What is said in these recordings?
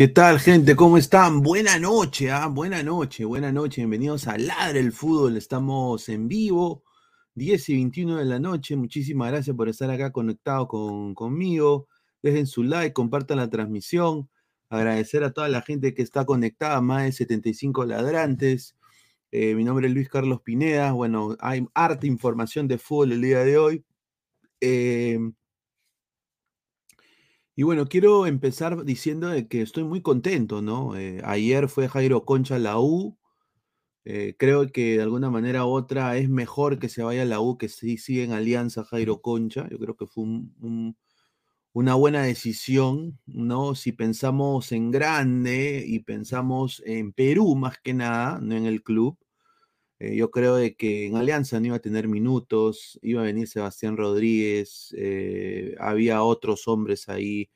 ¿Qué tal, gente? ¿Cómo están? Buena noche, ¿ah? Buena noche, buena noche. Bienvenidos a Ladre el Fútbol. Estamos en vivo, 10 y 21 de la noche. Muchísimas gracias por estar acá conectado con, conmigo. Dejen su like, compartan la transmisión. Agradecer a toda la gente que está conectada, más de 75 ladrantes. Eh, mi nombre es Luis Carlos Pineda. Bueno, hay harta información de fútbol el día de hoy. Eh, y bueno, quiero empezar diciendo de que estoy muy contento, ¿no? Eh, ayer fue Jairo Concha a la U. eh, creo que de alguna manera u otra es mejor que se vaya a la U que si sigue en alianza Jairo Concha. Yo creo que fue un- un- una buena decisión, ¿no? Si pensamos en grande y pensamos en Perú más que nada, no en el club. eh, yo creo de que en Alianza no iba a tener minutos, iba a venir Sebastián Rodríguez, eh, había otros hombres ahí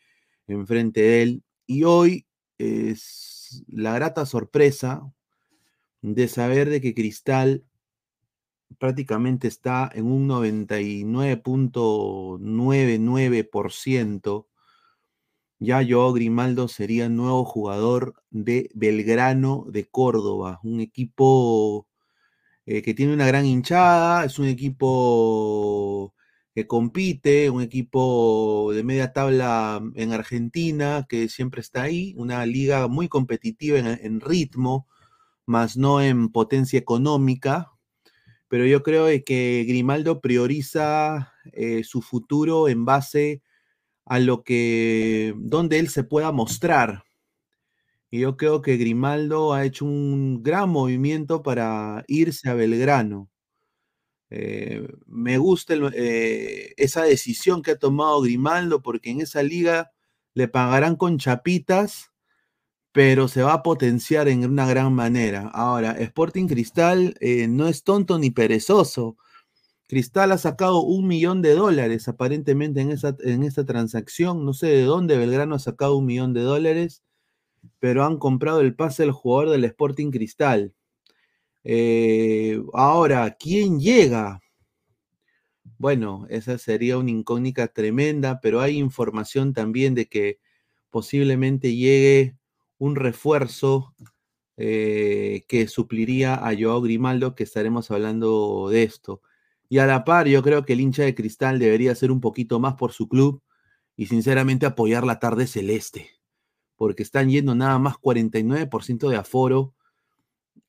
enfrente de él. Y hoy es la grata sorpresa de saber de que Cristal prácticamente está en un 99.99%. Ya Joao Grimaldo sería nuevo jugador de Belgrano de Córdoba, un equipo eh, que tiene una gran hinchada, es un equipo que compite, un equipo de media tabla en Argentina que siempre está ahí, una liga muy competitiva en, ritmo, más no en potencia económica, pero yo creo que Grimaldo prioriza eh, su futuro en base a lo que, donde él se pueda mostrar. Y yo creo que Grimaldo ha hecho un gran movimiento para irse a Belgrano. Eh, me gusta eh, esa decisión que ha tomado Grimaldo porque en esa liga le pagarán con chapitas, pero se va a potenciar en una gran manera. Ahora, Sporting Cristal eh, no es tonto ni perezoso. Cristal ha sacado un millón de dólares aparentemente en, esa, en esta transacción. No sé de dónde Belgrano ha sacado un millón de dólares, pero han comprado el pase del jugador del Sporting Cristal. Eh, ahora, ¿quién llega? Bueno, esa sería una incógnita tremenda, pero hay información también de que posiblemente llegue un refuerzo eh, que supliría a Joao Grimaldo, que estaremos hablando de esto. Y a la par, yo creo que el hincha de cristal debería hacer un poquito más por su club y sinceramente apoyar la tarde celeste, porque están yendo nada más 49% de aforo.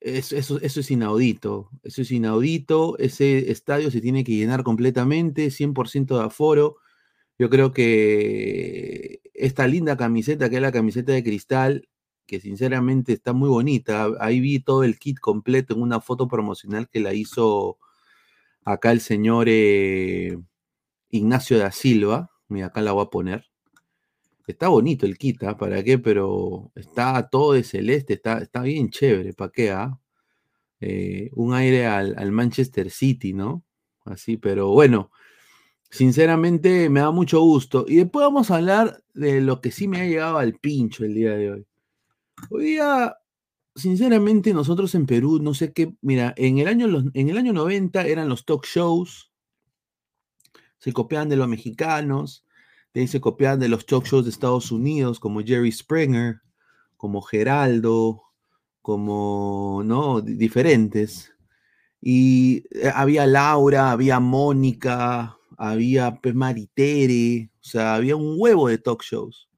Eso, eso, es inaudito, eso es inaudito, ese estadio se tiene que llenar completamente, 100% de aforo. Yo creo que esta linda camiseta, que es la camiseta de cristal, que sinceramente está muy bonita, ahí vi todo el kit completo en una foto promocional que la hizo acá el señor eh, Ignacio da Silva, mira, acá la voy a poner. Está bonito el kit, ¿ah? ¿para qué? Pero está todo de celeste, está, está bien chévere, ¿para qué? ah? Eh, un aire al, al, Manchester City, ¿no? Así, pero bueno, sinceramente me da mucho gusto. Y después vamos a hablar de lo que sí me ha llegado al pincho el día de hoy. Hoy día, sinceramente, nosotros en Perú, no sé qué, mira, en el año, en el año 90 eran los talk shows, se copiaban de los mexicanos, se copiaban de los talk shows de Estados Unidos, como Jerry Springer, como Geraldo, como, ¿no? Diferentes. Y eh, había Laura, había Mónica, había Maritere, o sea, había un huevo de talk shows.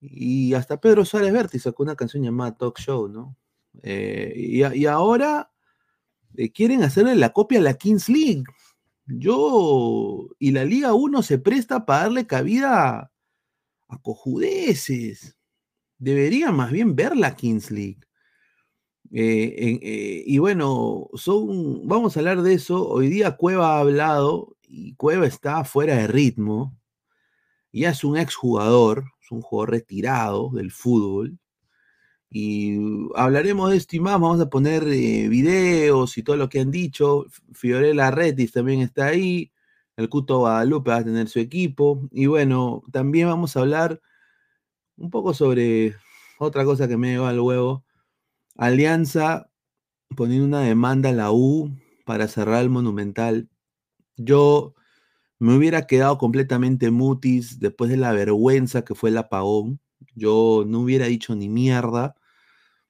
Y hasta Pedro Suárez Berti sacó una canción llamada Talk Show, ¿no? Eh, y, y, ahora eh, quieren hacerle la copia a la Kings League. Yo y la Liga 1 se presta para darle cabida a cojudeces. Debería más bien ver la Kings League. Eh, eh, y bueno, son, vamos a hablar de eso. Hoy día Cueva ha hablado y Cueva está fuera de ritmo. Ya es un exjugador, es un jugador retirado del fútbol. Y hablaremos de esto y más. Vamos a poner eh, videos y todo lo que han dicho. Fiorella Retis también está ahí. El Cuto Guadalupe va a tener su equipo. Y bueno, también vamos a hablar un poco sobre otra cosa que me lleva al huevo. Alianza poniendo una demanda a la U para cerrar el Monumental. Yo me hubiera quedado completamente mutis después de la vergüenza que fue el apagón. Yo no hubiera dicho ni mierda.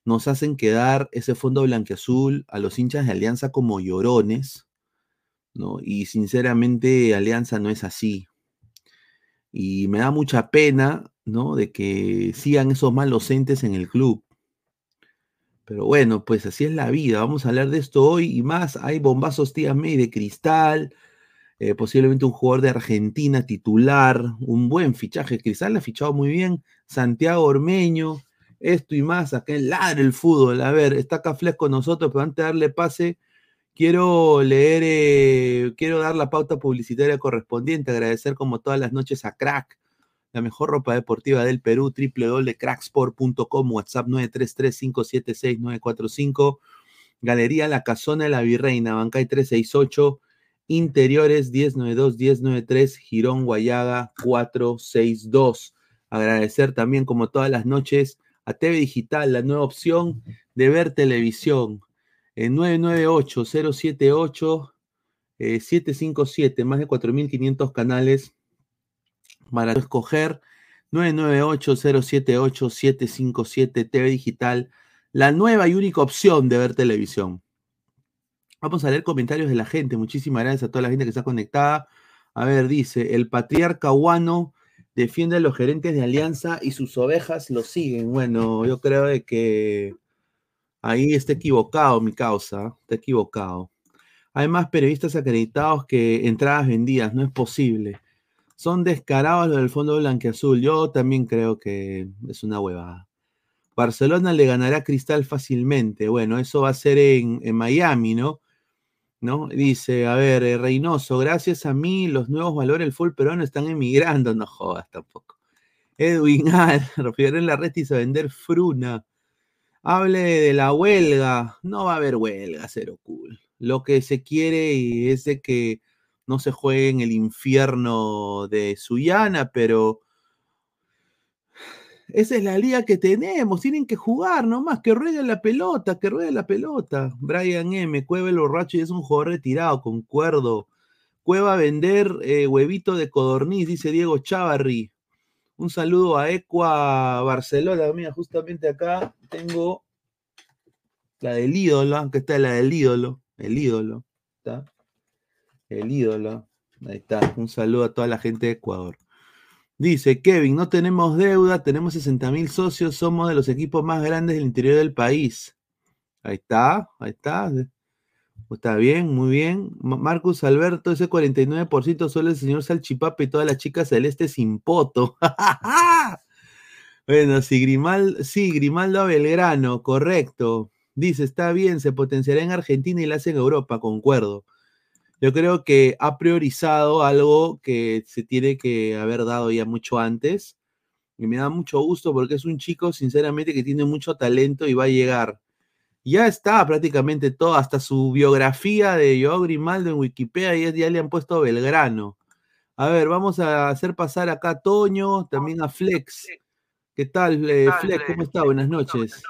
Nos hacen quedar ese fondo blanqueazul a los hinchas de Alianza como llorones, ¿no? Y sinceramente Alianza no es así. Y me da mucha pena, ¿no? De que sigan esos malos entes en el club. Pero bueno, pues así es la vida. Vamos a hablar de esto hoy y más. Hay bombazos tías May de cristal. Eh, posiblemente un jugador de Argentina titular, un buen fichaje. Cristal ha fichado muy bien. Santiago Ormeño, esto y más. Acá en Ladre el fútbol. A ver, está Cafles con nosotros, pero antes de darle pase, quiero leer, eh, quiero dar la pauta publicitaria correspondiente. Agradecer como todas las noches a Crack la mejor ropa deportiva del Perú, www.cracksport.com, WhatsApp 933-576-945, Galería La Casona de la Virreina, Bancay 368, Interiores 1092-1093, Girón Guayaga 462. Agradecer también, como todas las noches, a TV Digital, la nueva opción de ver televisión. En 998-078-757, eh, más de 4.500 canales para escoger 998-078-757 TV Digital, la nueva y única opción de ver televisión. Vamos a leer comentarios de la gente. Muchísimas gracias a toda la gente que está conectada. A ver, dice, el patriarca Huano defiende a los gerentes de Alianza y sus ovejas lo siguen. Bueno, yo creo que ahí está equivocado mi causa, está equivocado. Hay más periodistas acreditados que entradas vendidas, no es posible son descarados los del fondo blanqueazul. Yo también creo que es una huevada. Barcelona le ganará Cristal fácilmente. Bueno, eso va a ser en, Miami, ¿no? ¿No? Dice, a ver, eh, Reynoso, gracias a mí los nuevos valores del full peruano están emigrando. No jodas tampoco. Edwin Al, en la red hizo vender fruna. Hable de la huelga. No va a haber huelga, cero cool. Lo que se quiere es de que no se juegue en el infierno de Suyana, pero esa es la liga que tenemos, tienen que jugar nomás, que ruede la pelota, que ruede la pelota. Brian M, Cueva el borracho y es un jugador retirado, concuerdo. Cueva vender eh, huevito de codorniz, dice Diego Chavarri. Un saludo a Equa Barcelona, mira, justamente acá tengo la del ídolo, aunque está la del ídolo, el ídolo, ¿está? el ídolo. Ahí está. Un saludo a toda la gente de Ecuador. Dice Kevin, no tenemos deuda, tenemos 60 mil socios, somos de los equipos más grandes del interior del país. Ahí está, ahí está. Está bien, muy bien. Marcus Alberto, ese 49% solo el señor Salchipapa y todas las chicas celestes sin poto. bueno, sí, Grimaldo, sí, Grimaldo Belgrano, correcto. Dice, está bien, se potenciará en Argentina y la hace en Europa, concuerdo yo creo que ha priorizado algo que se tiene que haber dado ya mucho antes. Y me da mucho gusto porque es un chico, sinceramente, que tiene mucho talento y va a llegar. Ya está prácticamente todo, hasta su biografía de Joao Grimaldo en Wikipedia, ya, ya le han puesto Belgrano. A ver, vamos a hacer pasar acá a Toño, también a Flex. ¿Qué tal, eh, Flex? ¿Cómo está? Buenas noches.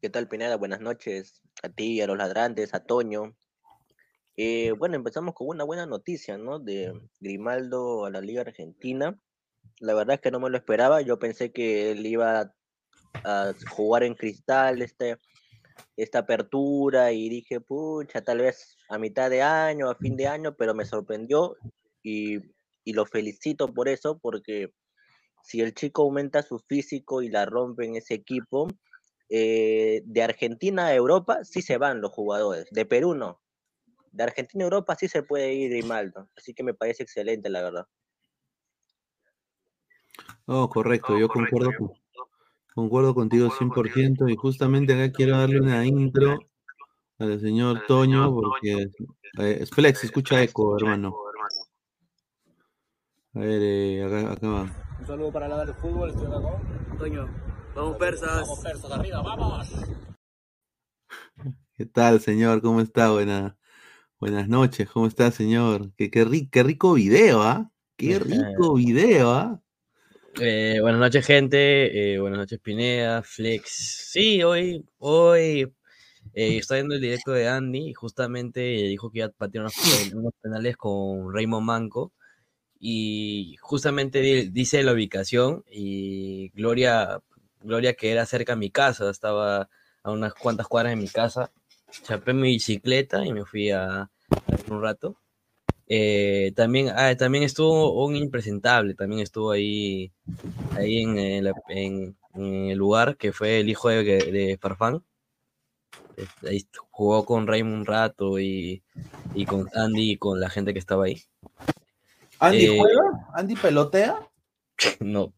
¿Qué tal, Pineda? Buenas noches. A ti, a los ladrantes, a Toño, eh, bueno, empezamos con una buena noticia, ¿no? De Grimaldo a la Liga Argentina. La verdad es que no me lo esperaba. Yo pensé que él iba a jugar en cristal este, esta apertura y dije, pucha, tal vez a mitad de año, a fin de año, pero me sorprendió y, lo felicito por eso, porque si el chico aumenta su físico y la rompe en ese equipo, eh, de Argentina a Europa sí se van los jugadores, de Perú no de Argentina a Europa sí se puede ir Grimaldo, así que me parece excelente, la verdad. Oh, correcto, yo concuerdo, concuerdo contigo 100% y justamente acá quiero darle una intro al señor Toño porque eh, Flex, escucha eco, hermano. A ver, eh, acá, acá va. Un saludo para la del fútbol, estoy acá con Toño. Vamos persas. Vamos persas, arriba, vamos. ¿Qué tal, señor? ¿Cómo está? Buena, Buenas noches, ¿cómo está, señor? Qué, qué, rico video, ¿ah? Qué rico video, ¿ah? Eh, buenas noches, gente. Eh, buenas noches, Pineda, Flex. Sí, hoy, hoy eh, estoy viendo el directo de Andy y justamente dijo que iba a patear unos, penales con Raymond Manco. y justamente di- dice la ubicación y Gloria, Gloria que era cerca de mi casa, estaba a unas cuantas cuadras de mi casa, chapé mi bicicleta y me fui a, a un rato. Eh, también, ah, también estuvo un impresentable, también estuvo ahí, ahí en, el- en- en el lugar que fue el hijo de, de Farfán. Ahí jugó con Raymond un rato y, y con Andy y con la gente que estaba ahí. ¿Andy Eh, juega? ¿Andy pelotea? No.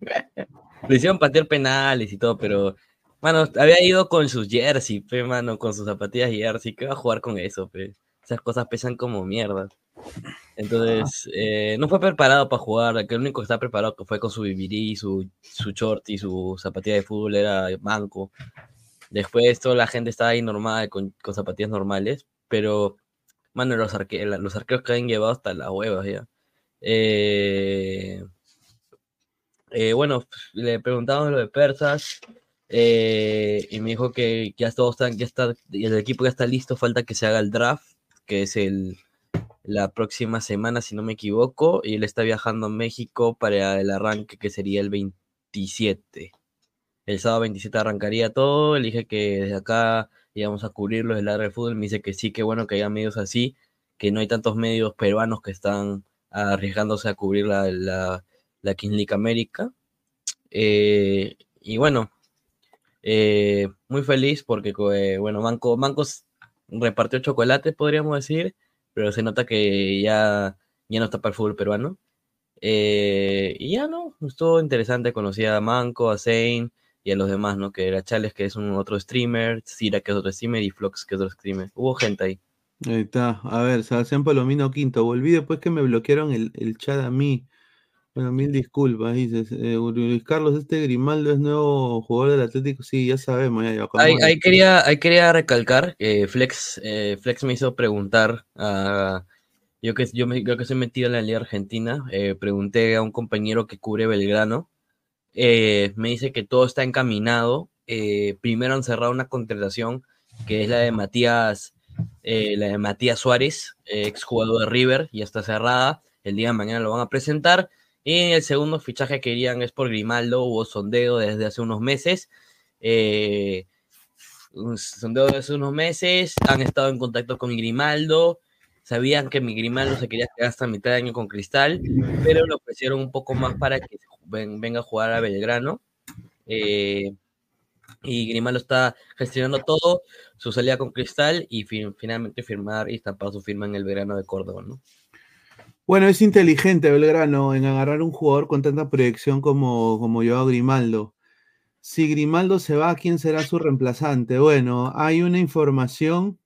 Le hicieron patear penales y todo, pero, mano, había ido con sus jersey, pe, mano, con sus zapatillas jersey. ¿Qué va a jugar con eso, pe? Esas cosas pesan como mierda. Entonces, eh, no fue preparado para jugar. El único que está preparado fue con su vivirí, su, su short y su zapatilla de fútbol era Manco. Después toda la gente estaba ahí normal, con, con zapatillas normales, pero, mano, los, arque- los arqueros que habían llevado hasta las huevas ya. Eh, eh, bueno, le preguntamos lo de Persas eh, y me dijo que ya todos están, ya está, y el equipo ya está listo, falta que se haga el draft, que es el, la próxima semana, si no me equivoco, y él está viajando a México para el arranque que sería el 27. El sábado 27 arrancaría todo, le dije que desde acá íbamos a cubrirlo del área del fútbol, me dice que sí, que bueno que haya medios así, que no hay tantos medios peruanos que están arriesgándose a cubrir la, la, la King League América. Eh, y bueno, eh, muy feliz porque, eh, bueno, Manco, Mancos repartió chocolate, podríamos decir, pero se nota que ya, ya no está para el fútbol peruano. Eh, y ya no, estuvo interesante, conocí a Manco, a Zane y a los demás, ¿no? Que era Chales, que es un otro streamer, Cira, que es otro streamer, y Flox, que es otro streamer. Hubo gente ahí. Ahí está. A ver, Sebastián Palomino Quinto. Volví después que me bloquearon el, el chat a mí. Bueno, mil disculpas. Dices, eh, Luis Carlos, este Grimaldo es nuevo jugador del Atlético. Sí, ya sabemos. Ya, ya, Ahí, quería, ahí quería recalcar que Flex, eh, Flex me hizo preguntar a. Yo que, yo, me, yo que soy metido en la Liga Argentina, eh, pregunté a un compañero que cubre Belgrano. eh, me dice que todo está encaminado. primero han cerrado una contratación que es la de Matías, la de Matías Suárez, exjugador de River, ya está cerrada. El día de mañana lo van a presentar. Y el segundo fichaje que querían es por Grimaldo, hubo sondeo desde hace unos meses. Eh, un sondeo de hace unos meses, han estado en contacto con Grimaldo, sabían que mi Grimaldo se quería quedar hasta mitad de año con Cristal, pero le ofrecieron un poco más para que ven- venga a jugar a Belgrano. Eh, y Grimaldo está gestionando todo, su salida con Cristal y fin- finalmente firmar y estampar su firma en el verano de Córdoba, ¿no? Bueno, es inteligente Belgrano en agarrar un jugador con tanta proyección como, como Joao Grimaldo. Si Grimaldo se va, ¿quién será su reemplazante? Bueno, hay una información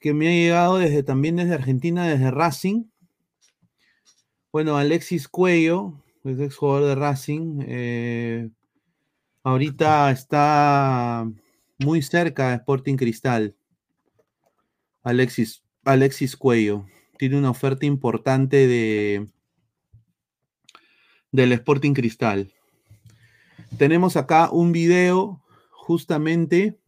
que me ha llegado desde también desde Argentina, desde Racing. Bueno, Alexis Cuello, es exjugador de Racing, eh, ahorita está muy cerca de Sporting Cristal. Alexis, Alexis Cuello tiene una oferta importante de del Sporting Cristal. Tenemos acá un video justamente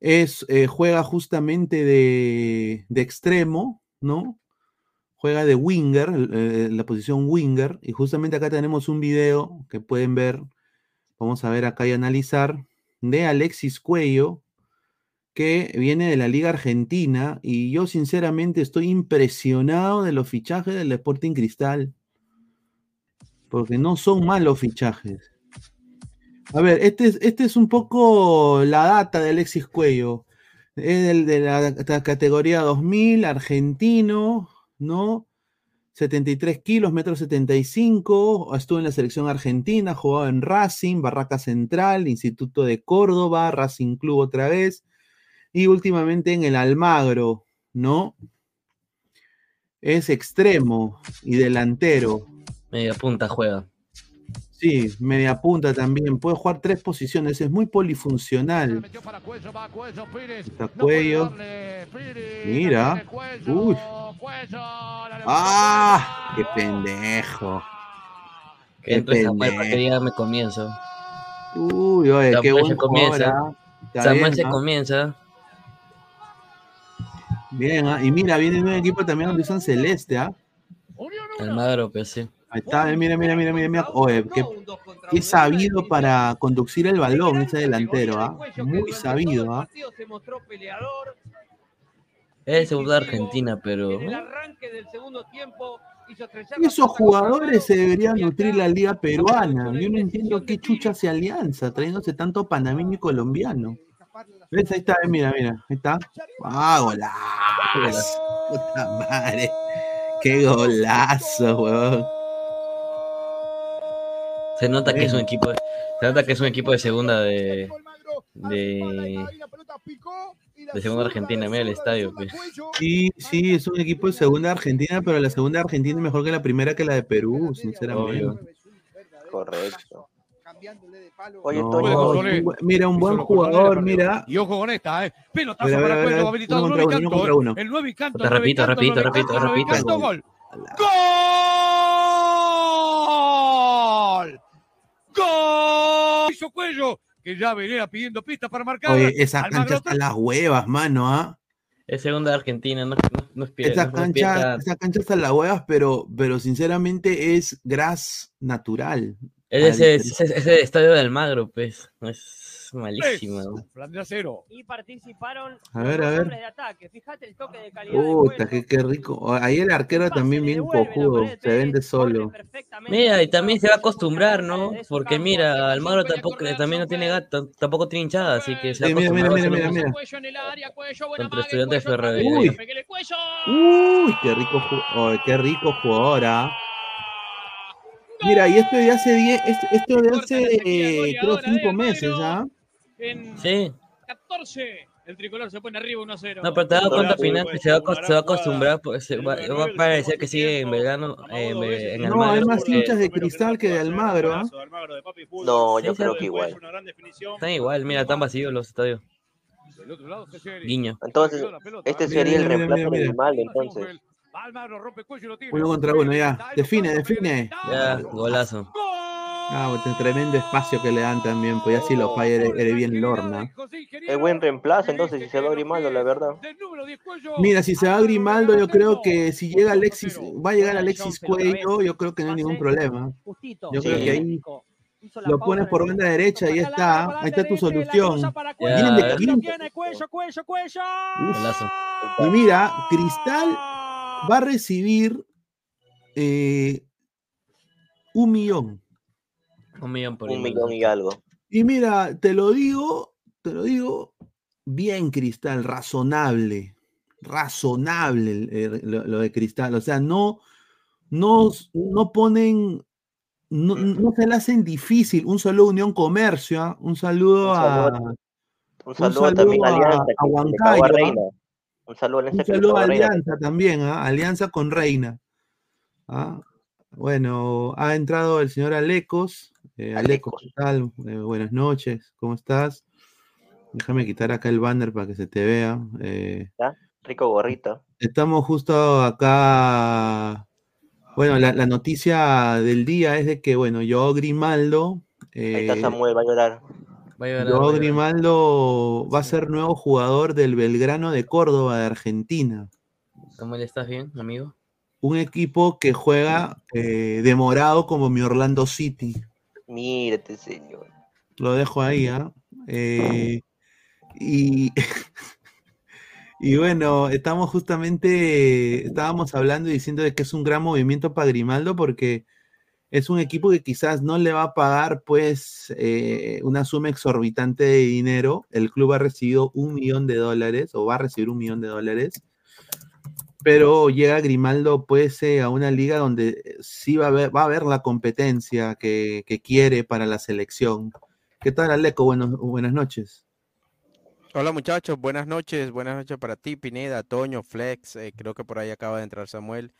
es eh, juega justamente de, de extremo, ¿no? Juega de winger, la posición winger y justamente acá tenemos un video que pueden ver, vamos a ver acá y analizar de Alexis Cuello que viene de la Liga Argentina y yo sinceramente estoy impresionado de los fichajes del Sporting Cristal. Porque no son malos fichajes. A ver, este es, este es un poco la data de Alexis Cuello. Es del, de la, la categoría 2000, argentino, ¿no? 73 kilos, metro 75, estuvo en la selección argentina, jugaba en Racing, Barraca Central, Instituto de Córdoba, Racing Club otra vez, y últimamente en el Almagro, ¿no? Es extremo y delantero. Media punta juega. Sí, media punta también. Puede jugar tres posiciones, es muy polifuncional. Está cuello. Mira. Uy. ¡Ah! ¡Qué pendejo! Que Qué entre Samuel para pendejo. que diga me comienzo. Uy, oye, qué Samuel buen se comienza. ¿ah? Está Samuel bien, se comienza. Bien, ¿ah? y mira, viene un equipo también donde usan celeste, ¿ah? Almagro, pues sí. Ahí está, eh, mira, mira, mira, mira, mira. Oye, qué, qué sabido para conducir el balón ese delantero, ¿ah? Muy sabido, ¿ah? Es segunda Argentina, pero. Esos jugadores se deberían nutrir la liga peruana. Yo no entiendo qué chucha se alianza, trayéndose tanto panameño y colombiano. ¿Ves? Ahí está, eh, mira, mira, ahí está. ¡Ah, golazo! ¡Puta madre! ¡Qué golazo, weón! Se nota que es un equipo, se nota que es un equipo de segunda de, de, de segunda Argentina, mira el estadio. Pues. Sí, sí, es un equipo de segunda Argentina, pero la segunda Argentina es mejor que la primera que la de Perú, sinceramente. Obvio. Correcto. Oye, No, Toño, mira, un buen jugador, mira. Y ojo con esta, ¿eh? Pelotazo Mira, para Cuello, mira, habilitado uno el contra 9 uno, uno contra uno. canto. El 9 canto. Te el nueve repito, canto, repito, el nueve repito, canto, el nueve repito. canto, Gol. ¡Gol! ¡Gol! Hizo Cuello, que ya venía pidiendo pistas para marcar. Oye, esa Almagro cancha está a las huevas, mano, ¿ah? Es segunda Argentina, no, no, no es pie- Esa no cancha, esa cancha está a las huevas, pero, pero sinceramente es gras natural. Es ese, ese, ese estadio de Almagro, pues. Es malísimo. ¿no? Flandria cero. Y participaron A ver, los a ver. hombres de ataque. Fíjate el toque de calidad de Puta, qué, qué rico. Ahí el arquero Pase, también bien cojudo, se vende solo. Mira, y también se va a acostumbrar, ¿no? De Porque mira, Almagro tampoco, también no tiene gato, tampoco tiene hinchada, así que se va Sí, mira, mira, mira, mira, mira. Contra Estudiantes Ferrer. Cuello, Uy. qué rico, ju- oh, qué rico jugador, ¿ah? Mira, y esto de hace 10, esto, de hace, eh, creo, 5 meses, ¿ah? En Sí, 14, el tricolor se pone arriba 1-0. no, pero te das cuenta, que se va, a se va a acostumbrar, pues, se va, va a parecer que sigue en verano, eh, en No, hay Almagro. más hinchas de cristal que de Almagro, ¿ah? no, yo creo que igual. Están igual, mira, están vacíos los estadios. Del otro lado, Ceseri. Guiño. Entonces, este Mira, sería el reemplazo de Grimaldo, entonces. Almagro rompe cuello y lo tiene. Uno contra uno, ya. Define, define. Ya, ¡Gol! golazo. Ah, este tremendo espacio que le dan también, pues ya si lo falla eres, eres bien lorna. Es buen reemplazo, entonces, si se va Grimaldo, la verdad. Mira, si se va Grimaldo, yo creo que si llega Alexis, va a llegar Alexis Cuello, yo creo que no hay ningún problema. Yo creo que ahí Lo pones por banda derecha y está. Ahí está tu solución. Vienen de quinto. tiene Cuello, Cuello, Cuello. Golazo. Y mira, Cristal va a recibir eh, un millón. Un millón por Un millón y algo. Y mira, te lo digo, te lo digo, bien Cristal, razonable, razonable lo, lo de Cristal. O sea, no, no, no ponen, no, no se le hacen difícil. Un saludo a Unión Comercio, ¿ah? un saludo Un a, saludo Un saludo, también a a- Alianza, a Huancayo, Un saludo a Alianza un saludo a también, ¿ah? Alianza con Reina. ¿ah? Bueno, ha entrado el señor Alecos. Eh, Alecos. ¿qué tal? Eh, buenas noches, ¿cómo estás? Déjame quitar acá el banner para que se te vea. Eh, Rico gorrito. estamos justo acá. Bueno, la, la noticia del día es de que, bueno, yo Grimaldo. Ahí está Samuel, va a llorar. Va a. Grimaldo va a ser nuevo jugador del Belgrano de Córdoba de Argentina. Samuel, ¿estás bien, amigo? Un equipo que juega eh, demorado como mi Orlando City. Mírate, señor. Lo dejo ahí, ¿ah? Eh, y, y bueno, estamos justamente, estábamos hablando y diciendo de que es un gran movimiento para Grimaldo porque es un equipo que quizás no le va a pagar pues eh, una suma exorbitante de dinero. El club ha recibido un millón de dólares o va a recibir un millón de dólares. Pero llega Grimaldo pues eh, a una liga donde sí va a haber, va a haber la competencia que, quiere para la selección. ¿Qué tal, Aleco? Buenos- buenas noches. Hola muchachos, buenas noches, buenas noches para ti, Pineda, Toño, Flex, eh, creo que por ahí acaba de entrar Samuel.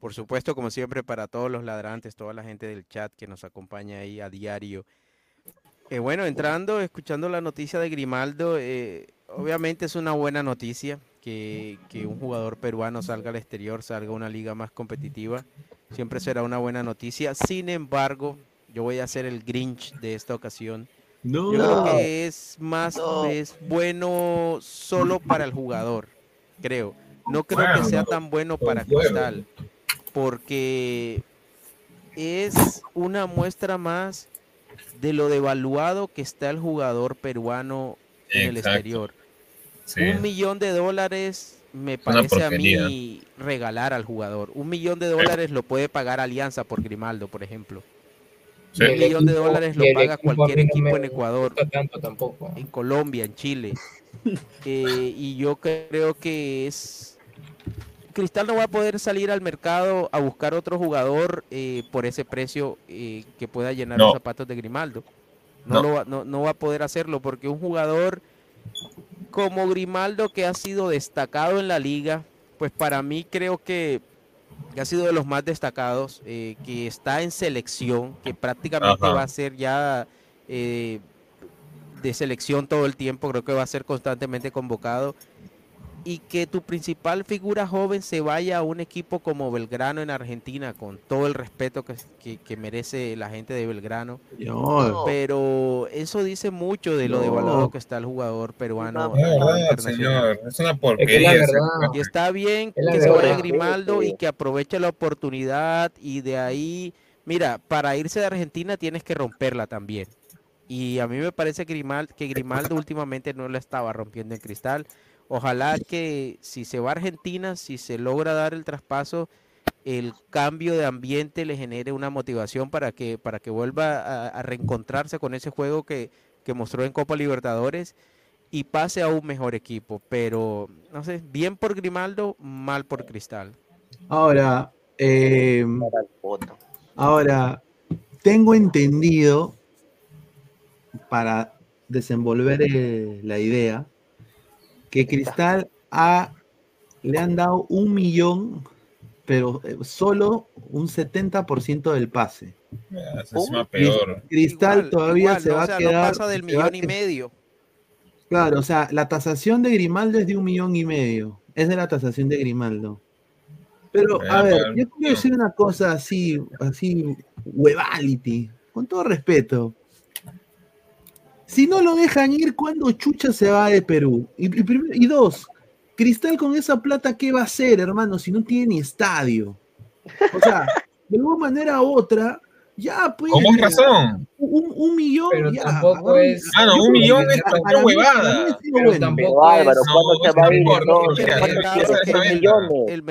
Por supuesto, como siempre, para todos los ladrantes, toda la gente del chat que nos acompaña ahí a diario. Eh, bueno, entrando, escuchando la noticia de Grimaldo, eh, obviamente es una buena noticia que, que un jugador peruano salga al exterior, salga a una liga más competitiva. Siempre será una buena noticia. Sin embargo, yo voy a ser el Grinch de esta ocasión. No, Yo creo que es más No. es bueno solo para el jugador, creo. no creo que sea tan bueno para. Cristal, porque es una muestra más de lo devaluado que está el jugador peruano en el Exacto. exterior. Sí. Un millón de dólares me parece a mí regalar al jugador. Un millón de dólares lo puede pagar Alianza por Grimaldo, por ejemplo. Sí. Un millón de dólares lo paga cualquier no equipo en Ecuador, tanto tampoco. en Colombia, en Chile. Eh, y yo creo que es... Cristal no va a poder salir al mercado a buscar otro jugador eh, por ese precio eh, que pueda llenar No. los zapatos de Grimaldo. No, No. Lo va, no, no va a poder hacerlo porque un jugador como Grimaldo que ha sido destacado en la liga, pues para mí creo que que ha sido de los más destacados, eh, que está en selección, que prácticamente Ajá. va a ser ya eh, de selección todo el tiempo, creo que va a ser constantemente convocado. Y que tu principal figura joven se vaya a un equipo como Belgrano en Argentina, con todo el respeto que, que- que merece la gente de Belgrano. No, Pero eso dice mucho de lo No. devaluado que está el jugador peruano. Verdad, señor. Es una Es que porquería. juego. Y está bien Es que se vaya. Grimaldo y Sí. que aproveche la oportunidad y de ahí, mira, para irse de Argentina tienes que romperla también. Y a mí me parece que Grimal- que Grimaldo últimamente no la estaba rompiendo en cristal. Ojalá que si se va a Argentina, si se logra dar el traspaso, el cambio de ambiente le genere una motivación para que, para que vuelva a, reencontrarse con ese juego que, que mostró en Copa Libertadores y pase a un mejor equipo. Pero, no sé, bien por Grimaldo, mal por Cristal. Ahora, eh, ahora, tengo entendido, para desenvolver eh, la idea, que Cristal ha, le han dado un millón, pero eh, solo un 70% del pase. Más peor. Cristal Igual, todavía igual, se va O sea, a quedar. no pasa del millón y medio. Claro, o sea, la tasación de Grimaldo es de un millón y medio. Es de la tasación de Grimaldo. Pero, Eh, a ver, yo quiero decir una cosa así, así, huevality, con todo respeto. Si no lo dejan ir, ¿cuándo Chucha se va de Perú? Y, dos, Cristal con esa plata, ¿qué va a hacer, hermano? Si no tiene estadio. O sea, de alguna manera u otra, ya pues. Con más razón. Un, un millón, Pero ya. tampoco es- Ah, no, un millón es para cualquier huevada. Pero bueno. tampoco Pero No, ¿cuándo se es el Mira, ¿Cuándo mercado, que, el- el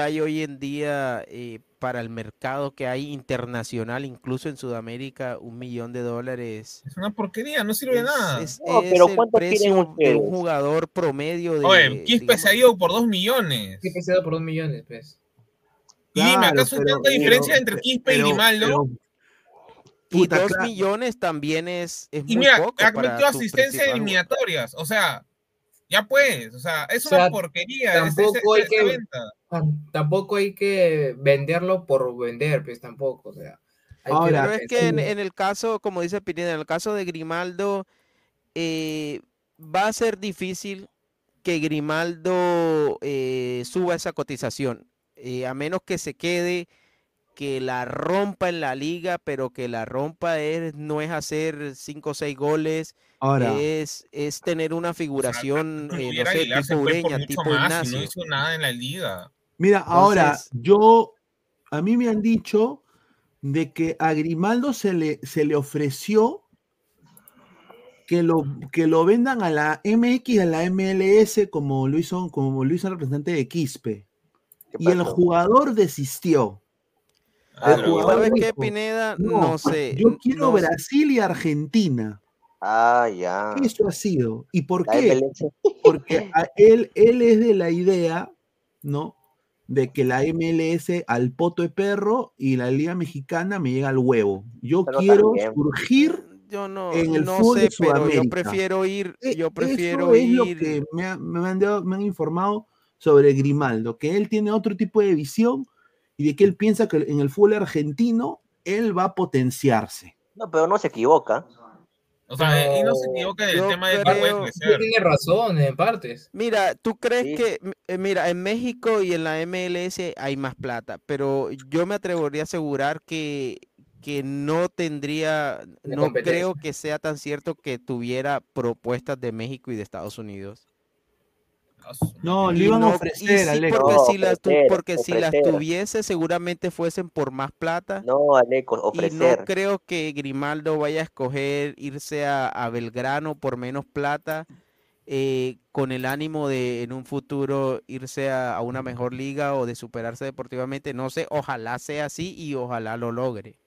hay hoy en día, eh, para el mercado que hay internacional, incluso en Sudamérica, un millón de dólares. Es una porquería, no sirve de nada. es- No, es pero el ¿cuánto quieren precio de un jugador promedio de. Oye, Quispe se ha digamos, ido por dos millones. ¿Qué pesado por dos millones, pues? Y dime, Claro, ¿acaso hay tanta diferencia pero- entre Quispe y pero- Grimaldo? pero- Y Puta, dos claro. millones también es, es Y muy mira, poco ha metido asistencia en principal eliminatorias. O sea, ya pues, o sea, es O una sea, porquería. esa- tampoco esa- hay esa que- Tampoco hay que venderlo por vender, pues tampoco, o sea. hay Ahora, Pero es que en, en el caso, como dice Pineda, en el caso de Grimaldo, eh, va a ser difícil que Grimaldo eh, suba esa cotización, eh, a menos que se quede, que la rompa en la liga, pero que la rompa es, no es hacer cinco o seis goles, Ahora, es, es tener una figuración, eh, no sé, tipo Ureña, tipo más y Ignacio. no hizo nada en la liga. mira, ahora, yo, a mí me han dicho de que a Grimaldo se le, se le ofreció que lo, que lo vendan a la MX y a la MLS como lo hizo, como lo hizo el representante de Quispe. ¿Qué Y el jugador desistió. Ah, El no. jugador ¿Sabes qué, dijo, Pineda? No, No sé. Yo quiero no sé. Brasil y Argentina. Ah, ya. Eso ha sido. ¿Y por La qué? MLS. Porque a él, él es de la idea, ¿no? De que la MLS al poto de perro y la Liga Mexicana me llega al huevo. Yo Pero quiero también. surgir. Yo no, en el no fútbol sé, pero yo prefiero ir, E- yo prefiero Eso es lo ir. que me, ha- me han, dado- me han informado sobre Grimaldo, que él tiene otro tipo de visión y de que él piensa que en el fútbol argentino él va a potenciarse. No, pero no se equivoca. O sea, y no se No, equivoca en el yo tema de que creo- puede Sí crecer. tiene razón en partes. Mira, ¿tú crees Sí. que, eh, mira, en México y en la MLS hay más plata, pero yo me atrevería a asegurar que, que no tendría, no creo que sea tan cierto que tuviera propuestas de México y de Estados Unidos. No, le iban a no- y ofrecer, sí, porque No, si las, tu- ofrecer, porque si las ofrecer. tuviese seguramente fuesen por más plata. No, Aleco, Y no ofrecer. creo que Grimaldo vaya a escoger irse a, a Belgrano por menos plata, eh, con el ánimo de en un futuro irse a, a una mejor liga o de superarse deportivamente. No sé, ojalá sea así y ojalá lo logre.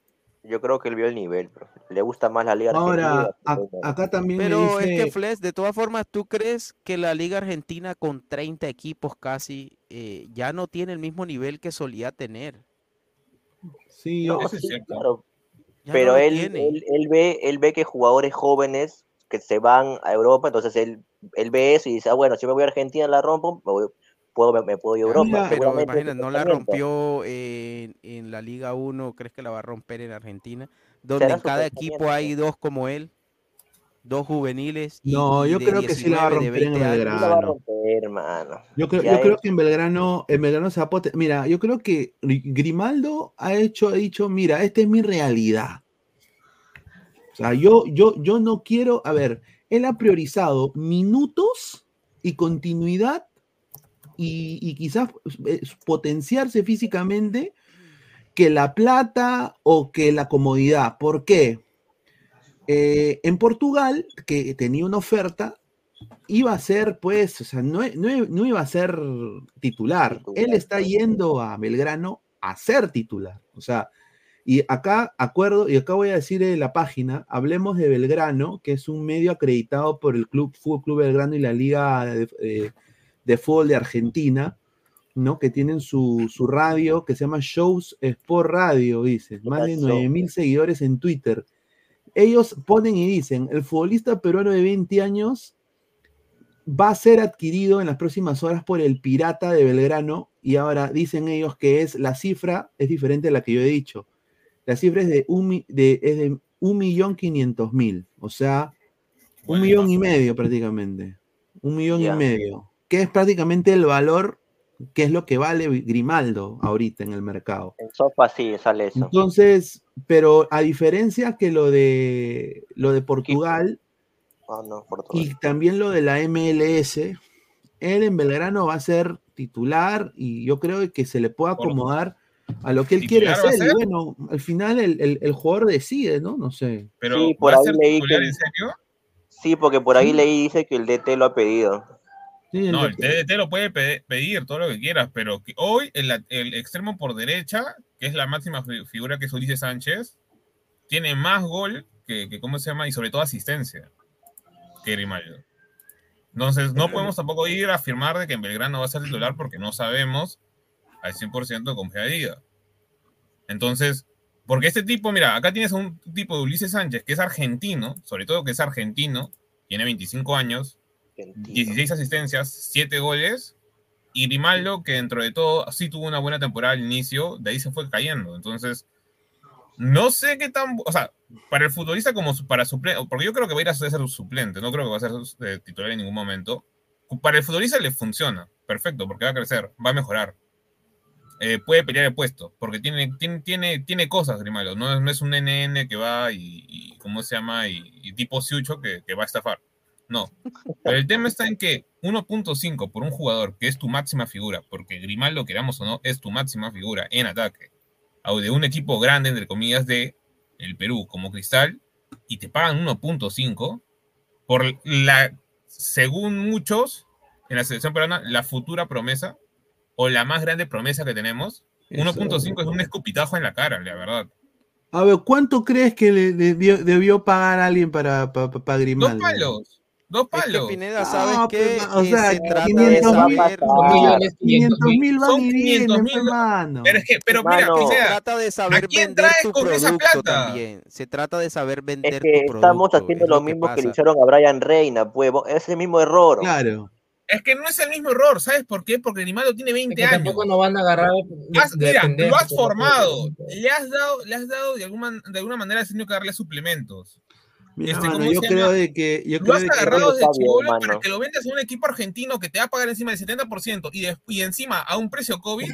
Yo creo que él vio el nivel, bro. Le gusta más la Liga Ahora, Argentina. a- acá también Pero es que, Fles, de todas formas, ¿tú crees que la Liga Argentina con 30 equipos casi eh, ya no tiene el mismo nivel que solía tener? Sí, yo- No, Eso es sí, cierto. claro. No Pero él, él, él ve, él ve que jugadores jóvenes que se van a Europa, entonces él, él ve eso y dice, ah, bueno, si me voy a Argentina la rompo, me, voy- puedo, me, me puedo ir a Europa. Mira, Pero imagina, no la rompió en, en la Liga 1, ¿crees que la va a romper en Argentina? Donde en cada equipo hay dos como él, dos juveniles. No, y yo creo que sí la va a 19, de romper en 20 años. Sí la va a Belgrano. romper, hermano. Yo creo, yo creo que en Belgrano, en Belgrano se va a poten- Mira, yo creo que Gri- Grimaldo ha hecho, ha dicho, mira, esta es mi realidad. O sea, yo, yo, yo no quiero, a ver, él ha priorizado minutos y continuidad y, quizás eh, potenciarse físicamente que la plata o que la comodidad. ¿Por qué? Eh, en Portugal, que tenía una oferta, iba a ser, pues, o sea, no, no- no iba a ser titular. Él está yendo a Belgrano a ser titular. O sea, y acá, acuerdo, y acá voy a decir en la página, hablemos de Belgrano, que es un medio acreditado por el Club Fútbol Club Belgrano y la Liga de, eh, de Fútbol de Argentina, ¿no? Que tienen su, su radio que se llama Shows Sport Radio, dice, más de pasó? 9000 seguidores en Twitter. Ellos ponen y dicen, el futbolista peruano de 20 años va a ser adquirido en las próximas horas por el Pirata de Belgrano y ahora dicen ellos que es la cifra es diferente a la que yo he dicho. La cifra es de un, de, es de un millón quinientos mil, o sea, un Bueno, millón y medio prácticamente, un millón Ya. y medio, que es prácticamente el valor que es lo que vale Grimaldo ahorita en el mercado. En sopa sí sale eso. Entonces, pero a diferencia que lo de lo de Portugal, Ah, no, Portugal. y también lo de la MLS, él en Belgrano va a ser titular y yo creo que se le puede acomodar a lo que él quiere ¿Titular va a hacer. Y bueno, al final el, el- el jugador decide, ¿no? No sé. Pero Sí, por ¿va a ahí leí que- en serio? Sí, porque por ahí Sí. leí dice que el DT lo ha pedido. Sí, No, el- TDT lo puede pe- pedir todo lo que quieras, pero que hoy el, el extremo por derecha, que es la máxima fi- figura que es Ulises Sánchez, tiene más gol que, que, ¿cómo se llama? Y sobre todo asistencia que Grimaldo. Entonces, no podemos tampoco ir a afirmar de que en Belgrano va a ser titular porque no sabemos al 100% con qué diga. Entonces, porque este tipo, mira, acá tienes un tipo de Ulises Sánchez que es argentino, sobre todo que es argentino, tiene 25 años, 16 asistencias, 7 goles. Y Grimaldo, que dentro de todo sí tuvo una buena temporada al inicio, de ahí se fue cayendo. Entonces, no sé qué tan. O sea, para el futbolista como para suplente, porque yo creo que va a ir a ser suplente, no creo que va a ser eh, titular en ningún momento. Para el futbolista le funciona, perfecto, porque va a crecer, va a mejorar. Eh, puede pelear el puesto, porque tiene, tiene, tiene, tiene cosas, Grimaldo. No, es- no es un NN que va y, y ¿cómo se llama? Y, y tipo Siucho que, que va a estafar. No. Pero el tema está en que 1.5 por un jugador que es tu máxima figura, porque Grimaldo, queramos o no, es tu máxima figura en ataque, o de un equipo grande, entre comillas, de el Perú, como Cristal, y te pagan 1.5 por la, según muchos, en la selección peruana, la futura promesa, o la más grande promesa que tenemos. Eso. 1.5 es un escupitajo en la cara, la verdad. A ver, ¿cuánto crees que le debió, debió pagar a alguien para, para, para Dos Grimaldo? palos, dos Es que palos. Pineda, ¿sabes qué? pues, o Eh, sea, se trata de 500 mil, saber, Dos millones, 500 mil van Son y 500 vienen, mil. hermano. Pero es que, pero mira, se sea, trata de saber quién vender tu con esa producto plata? también. Se trata de saber Es vender que tu estamos haciendo es lo que mismo que le pasa. hicieron a Brian Reina, pues. Es el mismo error. Claro. es que no es el mismo error, ¿sabes por qué? Porque Grimaldo tiene Es 20 que años. tampoco nos van a agarrar. de- Has- de mira, lo has formado, le has dado, le has dado de alguna, de alguna manera has tenido que darle suplementos. Este, mano, ¿cómo yo creo de que yo Lo creo has de que agarrado de mano. para que lo vendas a un equipo argentino que te va a pagar encima del 70% y, de- y encima a un precio COVID.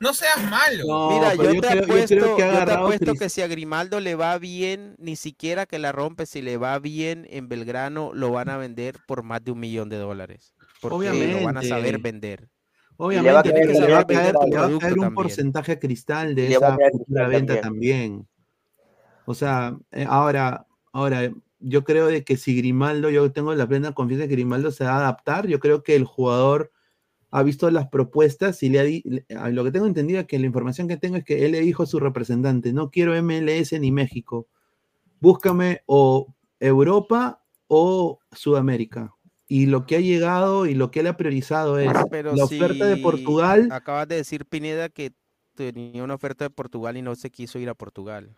No seas malo. No, Mira, pero yo, te creo- apuesto, creo que yo te apuesto que si a Grimaldo le va bien, ni siquiera que la rompe, si le va bien en Belgrano, lo van a vender por más de un millón de dólares. porque lo van a saber Obviamente. vender. Obviamente, va a caer- le va a caer le va a caer un también. porcentaje a cristal de Le esa futura venta también. O sea, eh, ahora, ahora, yo creo de que si Grimaldo, yo tengo la plena confianza de que Grimaldo se va a adaptar. Yo creo que el jugador ha visto las propuestas y le ha di- lo que tengo entendido es que la información que tengo es que él le dijo a su representante, no quiero MLS ni México, búscame o Europa o Sudamérica. Y lo que ha llegado y lo que él ha priorizado es Pero la oferta de Portugal. Acabas de decir, Pineda, que tenía una oferta de Portugal y no se quiso ir a Portugal.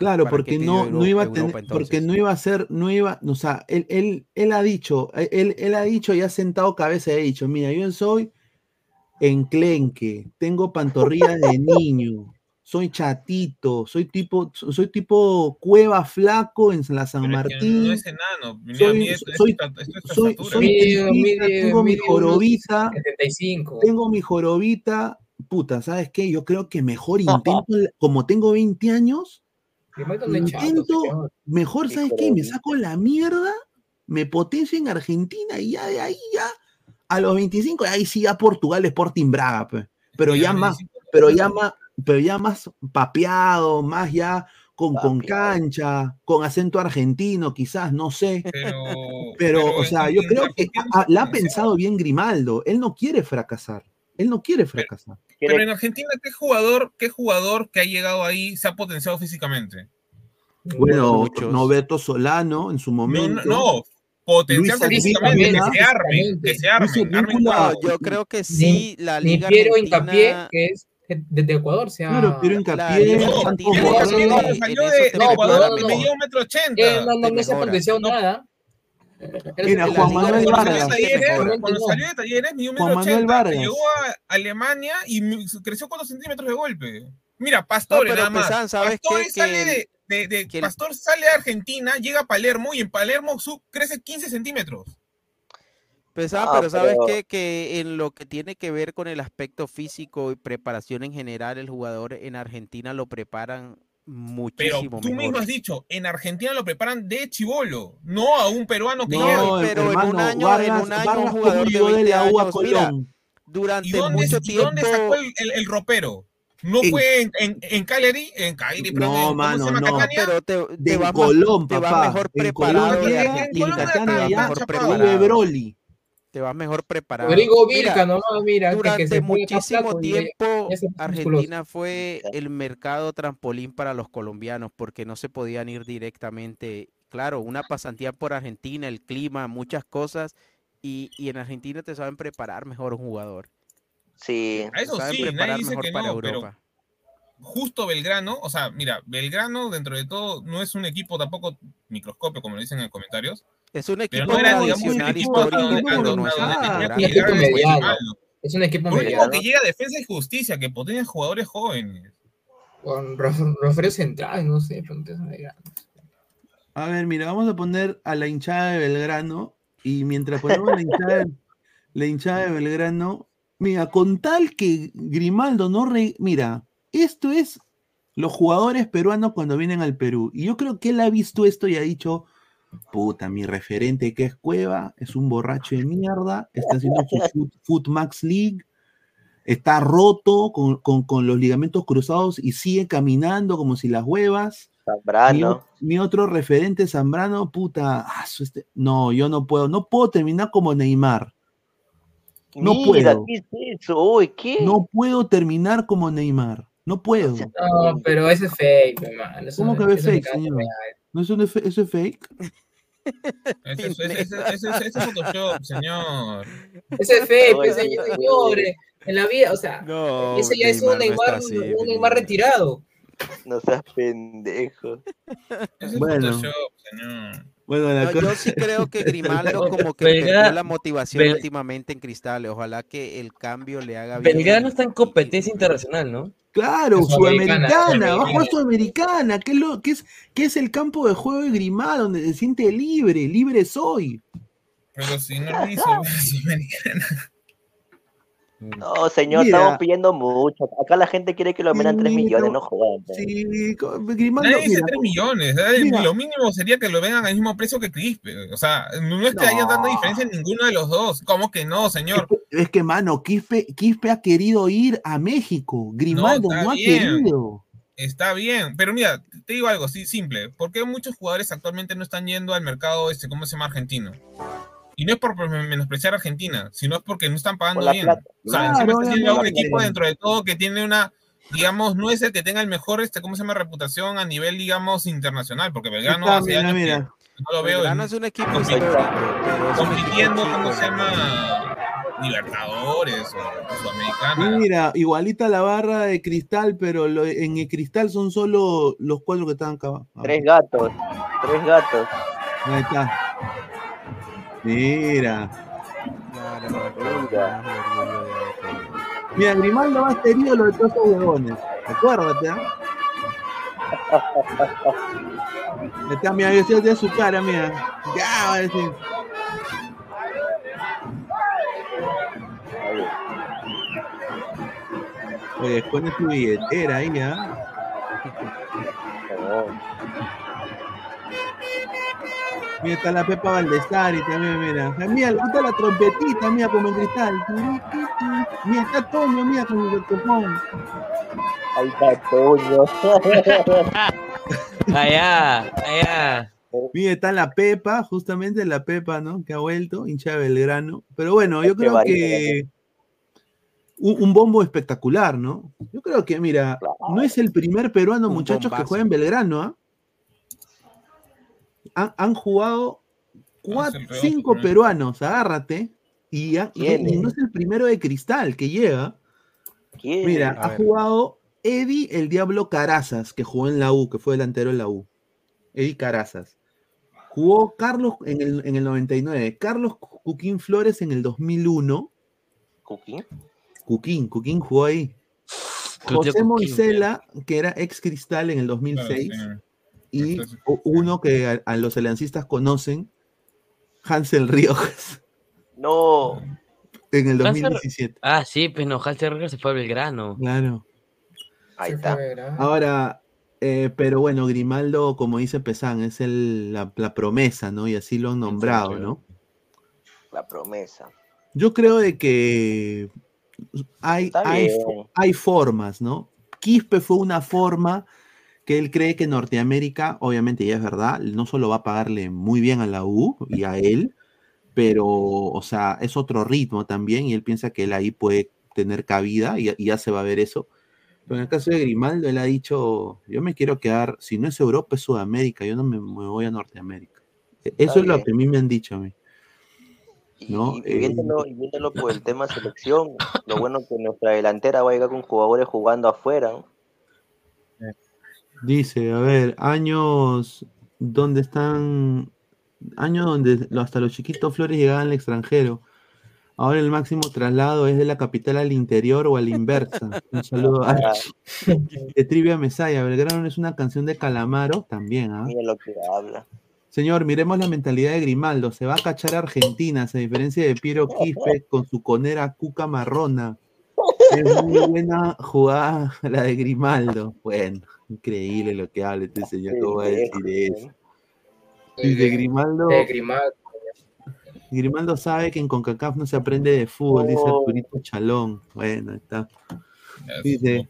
Claro, ¿Para qué porque no, no iba a Europa, tener, porque no iba a ser, no iba, o sea, él, él, él ha dicho, eh, él, él ha dicho y ha sentado cabeza y ha dicho, mira, yo soy enclenque, tengo pantorrillas de niño, soy chatito, soy tipo, soy tipo cueva flaco en la San Pero es que Martín. no es enano. Soy, soy, soy, tengo mi jorobita, 75. tengo mi jorobita, puta, ¿sabes qué? Yo creo que mejor intento, como tengo 20 años, intento, mejor, ¿sabes qué? Me saco la mierda, me potencio en Argentina y ya de ahí ya, a los 25, ahí sí ya Portugal Sporting Braga, pe. pero ya más, pero ya más, pero ya más papeado, más ya con, con cancha, con acento argentino, quizás, no sé. Pero, Pero, o sea, yo creo que la ha pensado bien Grimaldo. Él no quiere fracasar. Él no quiere fracasar. Pero en Argentina, ¿qué jugador, qué jugador que ha llegado ahí se ha potenciado físicamente? Bueno, Muchos. Noberto Solano en su No, momento. no, no, potenciarse Luis físicamente, que se armen, que se Advíncula, No, yo creo que sí, la Ni Liga Piero Argentina... Hincapié, que es desde Ecuador, se ha... Claro, Piero La Hincapié, Argentina Piero Hincapié salió de, No, Ecuador no, no. medía un metro Eh, ochenta. no, no, no se ha potenciado No. nada. La Juan Manuel Cuando Argentina salió de Vargas. cuando no. salió de talleres midió Juan Manuel Vargas. llegó a Alemania y creció cuatro centímetros de golpe. Mira, No, Pastore pero nada más. Pesan, ¿sabes Pastore qué? sale Que de, el- de- de- que el- Pastor sale a Argentina, llega a Palermo y en Palermo su- crece 15 centímetros. Pesado, Ah, pero ¿sabes pero- qué? Que en lo que tiene que ver con el aspecto físico y preparación en general, el jugador en Argentina lo preparan Pero muchísimo tú mismo has dicho, en Argentina lo preparan de chivolo, no a un peruano que No, llega. pero en un año- en Vargas, un año un jugador ¿cómo de llegó de 20 la U a años, mira, Colón? Durante ¿Y dónde, mucho y tiempo... dónde sacó el, el- el ropero? ¿No En- fue en, en, en Cagliari? En Cagliari, No, en- ¿cómo mano, se llama? no. Catania? pero te, te De Colón, te mejor En preparado Colón de Argentina, en te mejor preparado. Broly. Te va mejor preparado. Rodrigo Mira, Vilca nomás, mira, que- que Durante se muchísimo y tiempo. Argentina fue el mercado trampolín para los colombianos porque no se podían ir directamente. Claro, una pasantía por Argentina, el clima, muchas cosas. Y, y en Argentina te saben preparar mejor un jugador. Sí. A eso saben sí, nadie preparar dice mejor que para no, pero Europa. justo Belgrano, o sea, mira, Belgrano dentro de todo no es un equipo tampoco microscopio, como lo dicen en los comentarios, Es un equipo no era, digamos, un equipo es un equipo mediano. Que llega a defensa y justicia, que potencia jugadores jóvenes. Con Ro- Rosario Central, no sé. A ver, mira, vamos a poner a la hinchada de Belgrano y mientras ponemos la hinchada, la hinchada de Belgrano, mira, con tal que Grimaldo no re... Mira, esto es los jugadores peruanos cuando vienen al Perú. Y yo creo que él ha visto esto y ha dicho, puta, mi referente que es Cueva, es un borracho de mierda, está haciendo su Foot, Foot Max League, está roto con, con- con los ligamentos cruzados y sigue caminando como si las huevas. Zambrano. mi otro referente Zambrano, puta, ah, este- no, yo no puedo, no puedo terminar como Neymar. No Mira, puedo. ¿qué es eso? Uy, ¿qué? No puedo terminar como Neymar. No puedo. No, pero ese es fake, hermano. eso ¿Cómo que ve eso no fake, señor? real. ¿No es un efe- eso es fake? Ese es, ese, ese, ese, ese es Photoshop, señor. Ese es fake, pues, señores. En la vida, o sea, No, ese ya es un Neymar no así, un Neymar. Retirado. No seas pendejo. Ese es Bueno. Photoshop, señor. Bueno, la No, cosa- yo sí creo que Grimaldo como que perdió la motivación Bel- últimamente en Cristal. Ojalá que el cambio le haga bien. Belgrano está en competencia internacional, ¿no? Claro, Sudamericana, Sudamericana, va a Sudamericana. Que es, lo, que, es, que es el campo de juego de Grimaldo, donde se siente libre, libre soy. Pero si no lo hizo, Sudamericana. No, señor, Mira. estamos pidiendo mucho. Acá la gente quiere que lo metan 3 Sí, millones, no. no jodan. pues. Sí, Grimaldo, Nadie dice mira, 3 millones. ¿eh? mira. Lo mínimo sería que lo vengan al mismo precio que Crispe. O sea, no es que haya tanta diferencia en ninguno de los dos. ¿Cómo que no, señor? es que, mano, Quispe, Quispe ha querido ir a México. Grimaldo no, está ha bien. querido. Está bien, pero mira, te digo algo, sí, simple. ¿Por qué muchos jugadores actualmente no están yendo al mercado, este, ¿cómo se llama? Argentino. Y no es por menospreciar a Argentina, sino es porque no están pagando bien. plata. O sea, encima yendo a un equipo dentro de todo que tiene una, digamos, no es el que tenga el mejor, este, ¿cómo se llama? Reputación a nivel, digamos, internacional, porque Belgrano Está, hace mira, años mira. que no lo veo Belgrano en- es un equipo compitiendo- ¿cómo se llama? Libertadores o Sudamericana. mira, igualita la barra de cristal, pero lo- en el cristal son solo los cuatro que están acá. Tres gatos, tres gatos. Ahí está. Mira. Mira. Grimaldo va a ser ídolo de todos esos huevones. Acuérdate. Ahí Está, mira, yo de su cara, mira. Ya, va a decir. Oye, esconde tu billetera ahí, ¿ah? No. Mira, está la Pepa Valdesari también, mira. Mira, está la trompetita, mira, como en cristal. Mira, está Toño, mira, con el. Ahí está Toño. Allá, allá. Mira, está la Pepa, justamente la Pepa, ¿no? Que ha vuelto, hincha de Belgrano. Pero bueno, yo creo que un, un bombo espectacular, ¿no? Yo creo que, mira, no es el primer peruano, Un muchachos, que juega en Belgrano, ¿ah? Han, han jugado cuatro, cinco ¿no? peruanos, agárrate, y, ha- y ¿Quién? no es el primero de cristal que llega. ¿Quién? Mira, A ha ver. jugado Eddie el Diablo Carazas, que jugó en la U, que fue delantero en la U. Eddie Carazas. Jugó Carlos en el, en el 99, Carlos Cuquín Flores en el 2001. ¿Cookie? Cuquín, Cuquín jugó ahí. José Cuquín, Moisela, que era ex Cristal en el 2006. Claro, Y uno que a, a los aliancistas conocen, Hansel Riojas, No. en el Hansel- 2017. Ah, sí, pues no, Halter Rivers se fue a Belgrano. Claro. Ahí está. Ahora, eh, pero bueno, Grimaldo, como dice Pesán, es el, la, la promesa, ¿no? Y así lo han nombrado, ¿no? La promesa. Yo creo de que hay, hay, hay formas, ¿no? Quispe fue una forma que él cree que Norteamérica, obviamente ya es verdad, no solo va a pagarle muy bien a la U y a él, pero, o sea, es otro ritmo también y él piensa que él ahí puede tener cabida y, y ya se va a ver eso. Pero en el caso de Grimaldo, él ha dicho, yo me quiero quedar, si no es Europa, es Sudamérica, yo no me, me voy a Norteamérica. E- Eso es lo que a mí me han dicho a mí. No, y viéndolo, y viéndolo por el tema selección, lo bueno que nuestra delantera va a llegar con jugadores jugando afuera. ¿no? Dice, a ver, años donde están, años donde hasta los chiquitos flores llegaban al extranjero. Ahora el máximo traslado es de la capital al interior o a la inversa. Un saludo a de Trivia Mesaya. Belgrano es una canción de Calamaro también, ¿ah? mira lo que habla. Señor, miremos la mentalidad de Grimaldo. Se va a cachar a Argentina, a diferencia de Piero Quispe con su conera cuca marrona. Es muy buena jugada la de Grimaldo. Bueno, increíble lo que habla este señor. ¿Cómo va a decir eso? Dice Grimaldo. De Grimaldo. Grimaldo sabe que en CONCACAF no se aprende de fútbol, dice. Arturito Chalón. Bueno, está. es Dice-.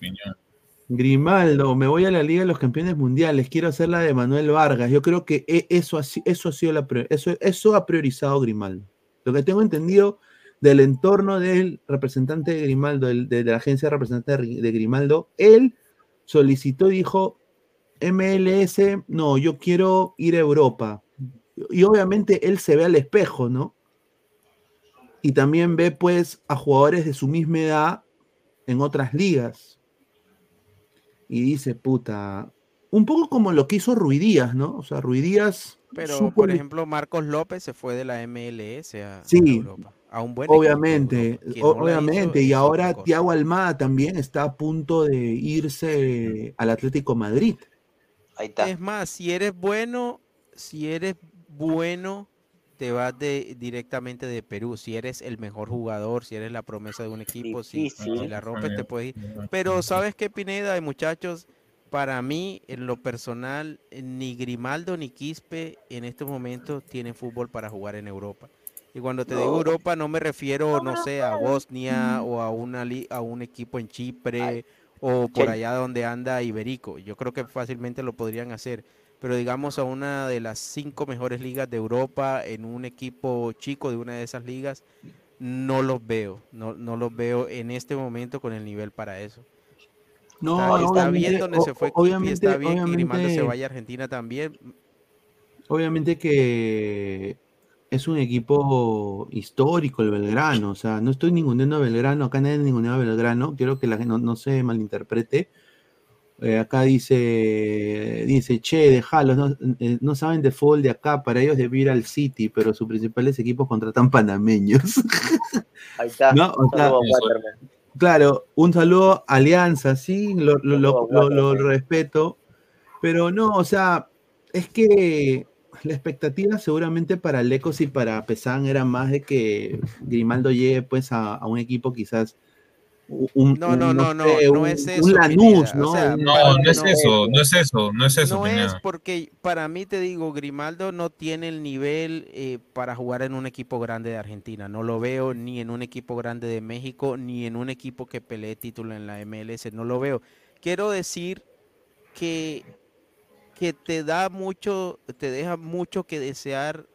Grimaldo, me voy a la Liga de los Campeones Mundiales, quiero hacer la de Manuel Vargas. Yo creo que e- eso ha, eso ha sido la eso, eso ha priorizado Grimaldo. Lo que tengo entendido del entorno del representante de Grimaldo, del- de, de la agencia de representante de Grimaldo, él solicitó, dijo, MLS, no, yo quiero ir a Europa. Y obviamente él se ve al espejo, ¿no? Y también ve pues a jugadores de su misma edad en otras ligas y dice, puta, un poco como lo que hizo Ruidías, ¿no? O sea, Ruidías Pero, supo por ejemplo, Marcos López se fue de la MLS a, a Sí, Europa. A un buen equipo de obviamente, no hizo obviamente, y ahora cosa. Thiago Almada también está a punto de irse al Atlético Madrid. Ahí está. Es más, si eres bueno, si eres bueno, te vas de, directamente de Perú. Si eres el mejor jugador, si eres la promesa de un equipo, si la rompes, te puedes ir. Pero ¿sabes qué, Pineda y muchachos? Para mí, en lo personal, ni Grimaldo ni Quispe en estos momentos tienen fútbol para jugar en Europa. Y cuando te digo Europa, no me refiero, no sé, a Bosnia o a, una li- a un equipo en Chipre o por allá donde anda Iberico. Yo creo que fácilmente lo podrían hacer. Pero digamos a una de las cinco mejores ligas de Europa, en un equipo chico de una de esas ligas, no los veo. No, no los veo en este momento con el nivel para eso. No, Está, está bien donde o- se fue obviamente, está bien que se vaya a Argentina también. Obviamente que es un equipo histórico el Belgrano, o sea, no estoy ninguneando a Belgrano, acá nadie ningunea a Belgrano, quiero que la gente no, no se malinterprete. Eh, acá dice, dice, che, dejalos, no, eh, no saben de fútbol de acá, para ellos debe ir al City, pero sus principales equipos contratan panameños. Ahí está. No, o sea. Claro, un saludo a Alianza, sí, lo, lo- respeto, pero no, o sea, es que la expectativa seguramente para Lecos y para Pesán era más de que Grimaldo llegue pues a, a un equipo quizás un, No, un, no, no, no, sé, no un- es un eso, Lanús, Pineda, o ¿no? sea, Un- No, no es no- eso, no es eso, no es eso, No es porque para mí te digo, Grimaldo no tiene el nivel eh, para jugar en un equipo grande de Argentina. No lo veo ni en un equipo grande de México, ni en un equipo que pelee título en la MLS. No lo veo. Quiero decir que, que te da mucho, te deja mucho que desear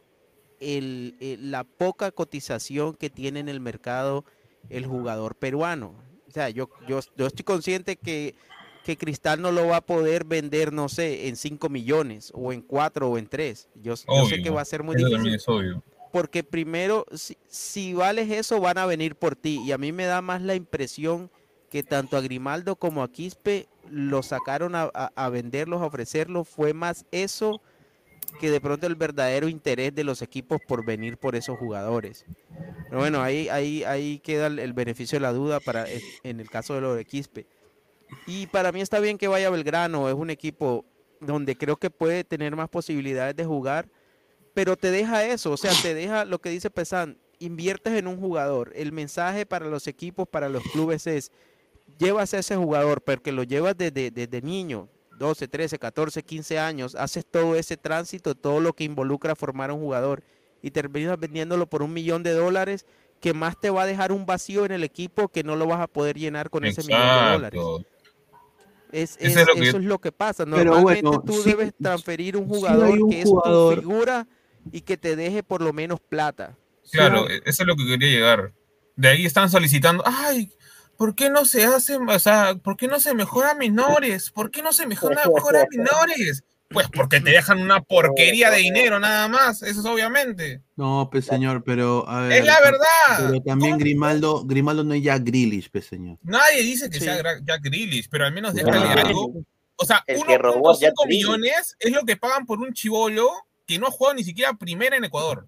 el, el- la poca cotización que tiene en el mercado el jugador peruano. O sea, yo, yo, yo estoy consciente que que Cristal no lo va a poder vender, no sé, en 5 millones o en 4 o en 3. Yo, yo sé que va a ser muy Eso difícil es obvio. porque primero, si, si vales eso, van a venir por ti. Y a mí me da más la impresión que tanto a Grimaldo como a Quispe lo sacaron a, a- venderlos, a ofrecerlos. Fue más eso que de pronto el verdadero interés de los equipos por venir por esos jugadores. Pero bueno, ahí, ahí, ahí queda el, beneficio de la duda para en, el caso de lo de Quispe. Y para mí está bien que vaya Belgrano, es un equipo donde creo que puede tener más posibilidades de jugar, pero te deja eso, o sea, te deja lo que dice Pesan, inviertes en un jugador. El mensaje para los equipos, para los clubes es, llevas a ese jugador, porque lo llevas desde, desde niño, 12, 13, 14, 15 años, haces todo ese tránsito, todo lo que involucra formar un jugador y terminas vendiéndolo por un millón de dólares que más te va a dejar un vacío en el equipo que no lo vas a poder llenar con ese millón de dólares. Exacto. Es, Eso es- es lo que eso es lo que pasa. Normalmente bueno, tú sí- debes transferir un sí jugador un que es jugador- tu figura y que te deje por lo menos plata. Claro, e- eso es lo que quería llegar. De ahí están solicitando, ay, ¿por qué no se hace, o sea, por qué no se mejora menores? ¿Por qué no se mejora, mejora menores? Pues porque te dejan una porquería de dinero nada más, eso es obviamente. No, pues señor, pero a ver, Es la verdad. Pero también Grimaldo, Grimaldo no es ya Grealish, pues señor. Nadie dice que Sí. sea Jack Grealish, pero al menos Ah. déjale algo. O sea, El que robó a Jack 1.5 Grealish. millones es lo que pagan por un chivolo que no ha jugado ni siquiera primera en Ecuador.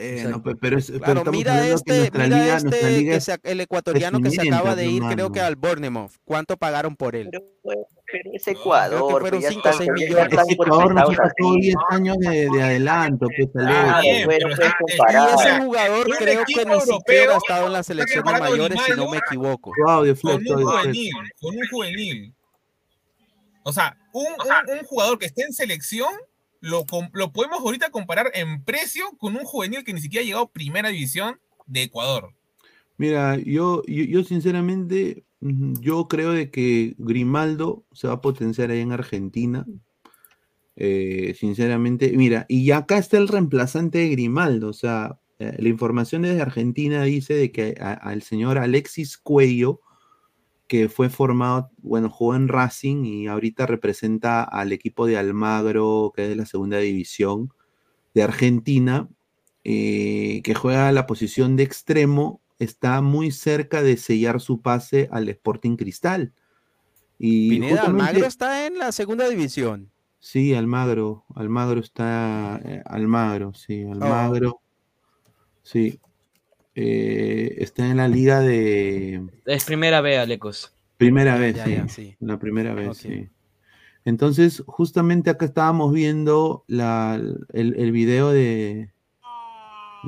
Eh, pero, es- pero Claro, estamos mira que este, mira liga, este liga que es- se- el ecuatoriano que se acaba de ir, creo que al Bournemouth. ¿Cuánto pagaron por él? Pero, pues, pero es Creo que Ecuador. fueron pues, ya cinco o están- seis ya millones. están Ese por Ecuador nos sacó así. 10 años de, de adelanto, pues Ah, bien, bueno, pero está- Y comparar. o sea, ese jugador un creo que ni europeo siquiera ha estado en la está selección de comparando a mayores, si no me equivoco. Con un juvenil, con un juvenil. O sea, un, un- un jugador que esté en selección, lo, lo podemos ahorita comparar en precio con un juvenil que ni siquiera ha llegado a primera división de Ecuador. Mira, yo, yo, sinceramente, yo creo de que Grimaldo se va a potenciar ahí en Argentina. Eh, sinceramente, mira, y acá está el reemplazante de Grimaldo. O sea, eh, la información desde Argentina dice de que al señor Alexis Cuello, que fue formado, bueno, jugó en Racing y ahorita representa al equipo de Almagro, que es de la segunda división de Argentina, eh, que juega la posición de extremo, está muy cerca de sellar su pase al Sporting Cristal. Y Pineda, Almagro está en la segunda división. Sí, Almagro, Almagro está, eh, Almagro, sí, Oh. Almagro, sí, Eh, está en la liga de Es primera vez, Alecos. primera vez, Ya, sí, ya, sí. la primera vez, sí. Entonces, justamente acá estábamos viendo la, el, el video de,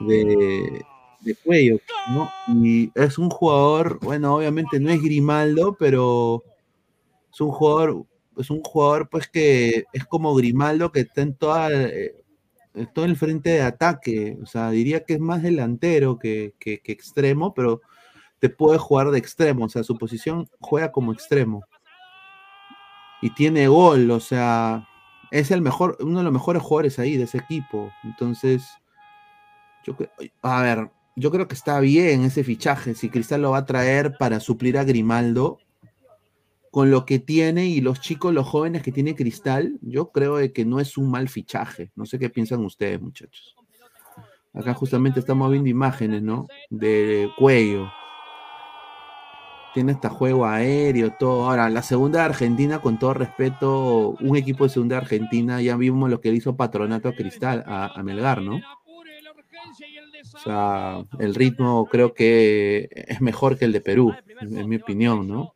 de, de cuello, ¿no? Y es un jugador, bueno, obviamente no es Grimaldo, pero es un jugador, es un jugador pues que es como Grimaldo que está en toda, eh, todo el frente de ataque, o sea, diría que es más delantero que, extremo, pero te puede jugar de extremo, o sea, su posición juega como extremo. Y tiene gol, o sea, es el mejor, uno de los mejores jugadores ahí de ese equipo. Entonces, yo a ver, yo creo que está bien ese fichaje. Si Cristal lo va a traer para suplir a Grimaldo, con lo que tiene y los chicos, los jóvenes que tiene Cristal, yo creo de que no es un mal fichaje. No sé qué piensan ustedes, muchachos. Acá justamente estamos viendo imágenes, ¿no? De cuello. Tiene hasta juego aéreo, todo. Ahora, la segunda de Argentina, con todo respeto, un equipo de segunda de Argentina, ya vimos lo que le hizo Patronato a Cristal, a, a Melgar, ¿no? O sea, el ritmo creo que es mejor que el de Perú, en mi opinión, ¿no?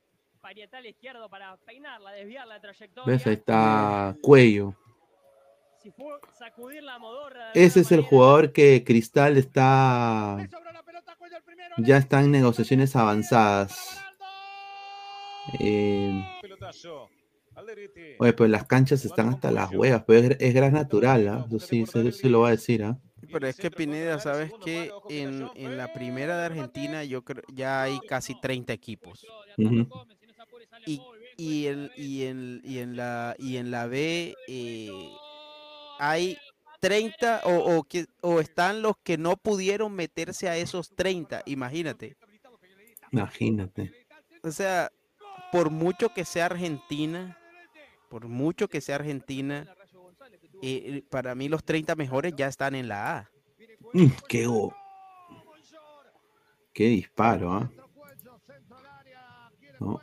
Parietal izquierdo para peinarla, desviar la trayectoria. ¿Ves? Ahí está Cuello. Si fue sacudir la modorra Ese es el jugador que Cristal está. Ya está en negociaciones avanzadas. Eh, oye, pues las canchas están hasta las huevas, pero es, es gas natural, ¿ah? Sí, se, se lo va a decir, ¿ah? Pero es que Pineda, ¿sabes que En, en la primera de Argentina yo creo ya hay casi 30 equipos. Ujú. Y, y, en, y, en, y, en la, y en la B eh, hay 30 o, o, que, o están los que no pudieron meterse a esos 30, imagínate. Imagínate. O sea, por mucho que sea Argentina, por mucho que sea Argentina, eh, para mí los 30 mejores ya están en la A. Mm, qué Qué disparo, ¿ah? ¿No?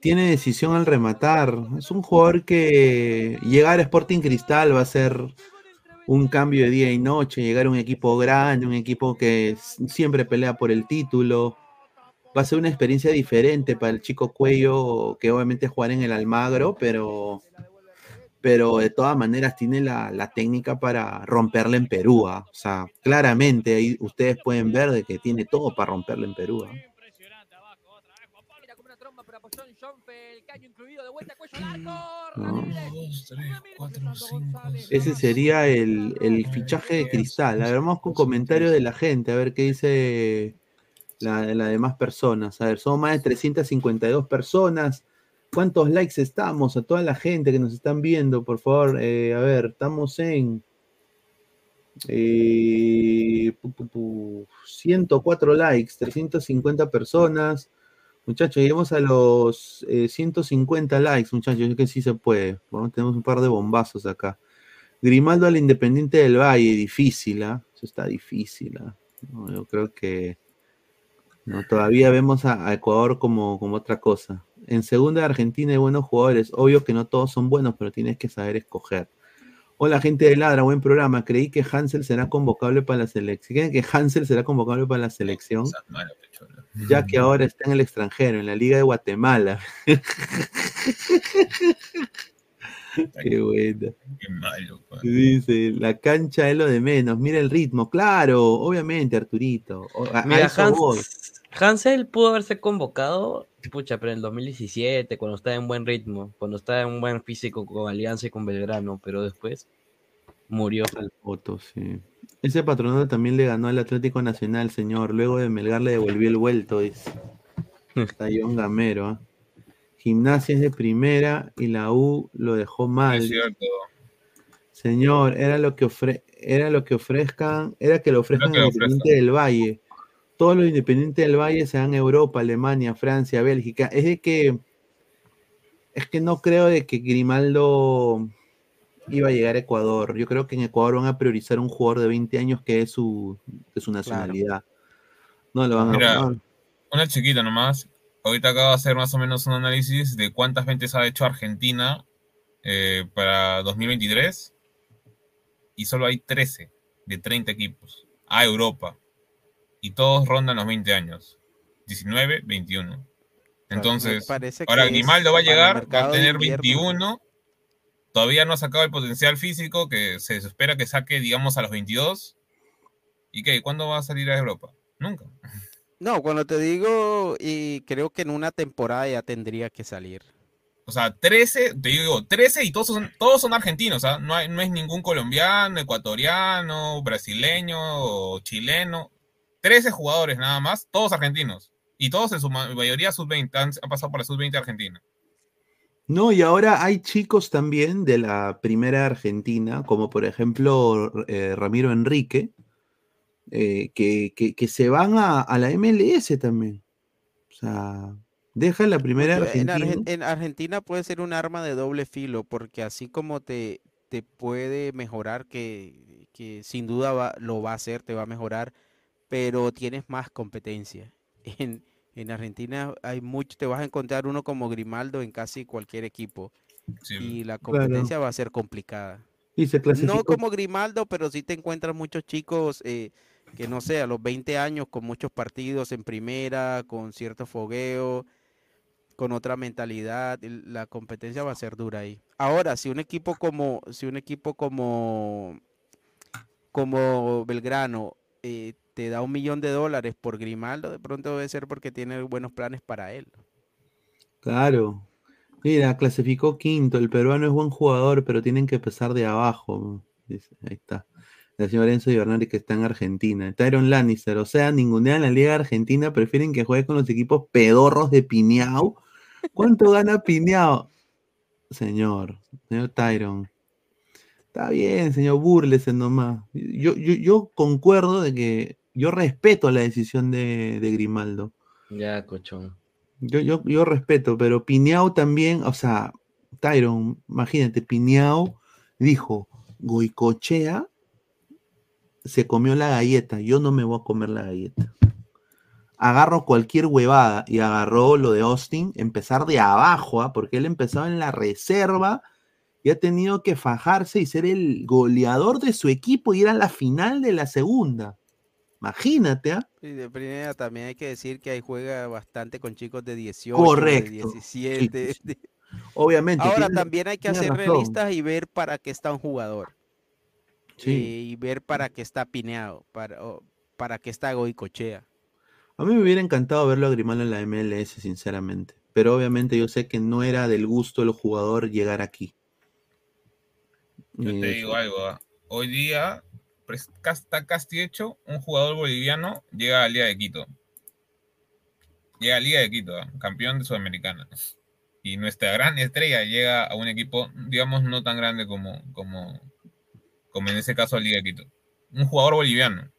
Tiene decisión al rematar. Es un jugador que llegar a Sporting Cristal va a ser un cambio de día y noche. Llegar a un equipo grande, un equipo que siempre pelea por el título. Va a ser una experiencia diferente para el chico Cuello, que obviamente jugar en el Almagro, pero pero de todas maneras tiene la, la técnica para romperla en Perú. ¿ah? O sea, claramente ahí ustedes pueden ver de que tiene todo para romperla en Perú. ¿ah? ¿No? Ese sería el, el fichaje de cristal. A ver, vamos con comentarios de la gente, a ver qué dice la, las demás personas. A ver, somos más de 352 personas. ¿Cuántos likes estamos? A toda la gente que nos están viendo, por favor. eh, a ver, estamos en eh, pu, pu, pu, 104 likes, 350 personas. Muchachos, lleguemos a los eh, 150 likes, muchachos. Creo que sí se puede. Vamos, tenemos un par de bombazos acá. Grimaldo al Independiente del Valle, difícil, ¿ah? Eso está difícil, ¿ah? No, yo creo que no, todavía vemos a, a Ecuador como, como otra cosa. En segunda Argentina hay buenos jugadores. Obvio que no todos son buenos, pero tienes que saber escoger. Hola, gente de Ladra, buen programa. Creí que Hansel será convocable para la selección. ¿Creen que Hansel será convocable para la selección? Ya que ahora está en el extranjero, en la Liga de Guatemala. Qué buena. Qué malo, pa. Dice, la cancha es lo de menos. Mira el ritmo. Claro, obviamente, Arturito. A, a Mira, voy. Hans- Hansel pudo haberse convocado, pucha, pero en el 2017, cuando estaba en buen ritmo, cuando estaba en un buen físico con Alianza y con Belgrano, pero después murió. Al Poto, sí. Ese patronato también le ganó al Atlético Nacional, señor. Luego de Melgar le devolvió el vuelto, dice. Está John Gamero. ¿ah? Gimnasia es de primera y la U lo dejó mal. Es cierto. Señor, era lo que ofre era lo que ofrezcan, era que lo ofrezcan que al Independiente del Valle. Todos los Independientes del Valle se dan a Europa, Alemania, Francia, Bélgica. Es de que es que no creo de que Grimaldo iba a llegar a Ecuador. Yo creo que en Ecuador van a priorizar un jugador de 20 años que es su, de su nacionalidad. No lo van a una chiquita nomás. Ahorita acabo de hacer más o menos un análisis de cuántas ventas ha hecho Argentina eh, para 2023 y solo hay 13 de 30 equipos a Europa y todos rondan los 20 años, 19, 21. me Entonces, ahora Grimaldo va a llegar, va a tener invierno. 21, todavía no ha sacado el potencial físico que se espera que saque, digamos, a los 22. ¿Y qué? ¿Cuándo va a salir a Europa? Nunca. No, cuando te digo, y creo que en una temporada ya tendría que salir. O sea, 13, te digo, 13 y todos son, todos son argentinos, ¿ah? no, hay, no es ningún colombiano, ecuatoriano, brasileño o chileno. 13 jugadores nada más, todos argentinos. Y todos en su ma- mayoría sub-20, han, han pasado por la sub-20 argentina. No, y ahora hay chicos también de la primera Argentina, como por ejemplo eh, Ramiro Enrique, eh, que, que- que se van a, a la MLS también. O sea, deja la primera en, Argentina. Argen- en Argentina puede ser un arma de doble filo, porque así como te, te puede mejorar, que, que sin duda va- lo va a hacer, te va a mejorar, pero tienes más competencia. En, en Argentina hay mucho, te vas a encontrar uno como Grimaldo en casi cualquier equipo, Sí. y la Claro. competencia va a ser complicada. Y se No como Grimaldo, pero sí te encuentras muchos chicos eh, que no sé, a los 20 años con muchos partidos en primera, con cierto fogueo, con otra mentalidad, la competencia va a ser dura ahí. Ahora, si un equipo como, si un equipo como, como Belgrano eh, te da un millón de dólares por Grimaldo, de pronto debe ser porque tiene buenos planes para él. Claro. Mira, clasificó quinto. El peruano es buen jugador, pero tienen que empezar de abajo. Dice, ahí está. El señor Enzo Di Bernardi que está en Argentina. Tyron Lannister. O sea, ningunean en la Liga Argentina. Prefieren que juegue con los equipos pedorros de Piñao. ¿Cuánto gana Piñao? Señor, señor Tyron. Está bien, señor, búrlese nomás. Yo, yo, yo concuerdo de que yo respeto la decisión de, de Grimaldo. Ya, cochón. Yo, yo, yo respeto, pero Piñao también, o sea, Tyron, imagínate, Piñao dijo, Goicochea se comió la galleta, yo no me voy a comer la galleta. Agarro cualquier huevada y agarró lo de Austin, empezar de abajo, ¿ah? porque él empezaba en la reserva y ha tenido que fajarse y ser el goleador de su equipo y ir a la final de la segunda. Imagínate, ¿ah? Y de primera también hay que decir que ahí juega bastante con chicos de 18, Correcto. de Sí, 17. sí, sí. Obviamente. Ahora tiene- también hay que hacer razón. realistas y ver para qué está un jugador. Sí. eh, y ver para qué está Pineado, para, para qué está Goicochea. A mí me hubiera encantado verlo a Grimaldo en la MLS, sinceramente. Pero obviamente yo sé que no era del gusto del jugador llegar aquí. Yo te digo algo, hoy día pues, está casi hecho, un jugador boliviano llega a Liga de Quito. Llega a Liga de Quito, campeón de Sudamericana. Y nuestra gran estrella llega a un equipo, digamos, no tan grande como, como, como en ese caso Liga de Quito. Un jugador boliviano.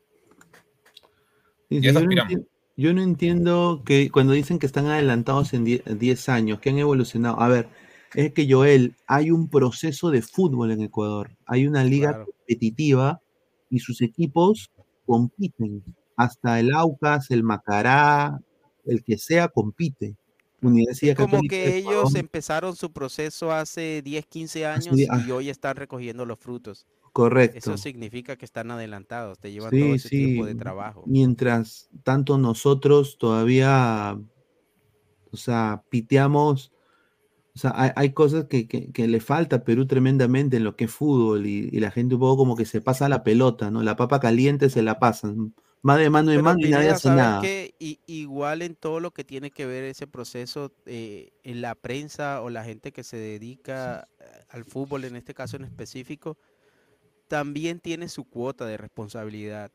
y eso yo, no aspiramos. enti- yo no entiendo que cuando dicen que están adelantados en die- 10 años, que han evolucionado. A ver, es que Joel, hay un proceso de fútbol en Ecuador. Hay una liga Claro. competitiva y sus equipos compiten. Hasta el Aucas, el Macará, el que sea compite. Universidad como Católica que ellos empezaron su proceso hace 10, 15 Hace años ah. y hoy están recogiendo los frutos. correcto. Eso significa que están adelantados, te llevan Sí, todo ese tiempo de sí. trabajo. Mientras tanto nosotros todavía, o sea, piteamos, o sea, hay, hay cosas que, que- que le falta a Perú tremendamente en lo que es fútbol y, y la gente un poco como que se pasa la pelota, ¿no? La papa caliente se la pasan, más de mano en mano y nadie hace ¿sabes nada. igual en todo lo que tiene que ver ese proceso, eh, en la prensa o la gente que se dedica al fútbol, en este caso en específico, también tiene su cuota de responsabilidad.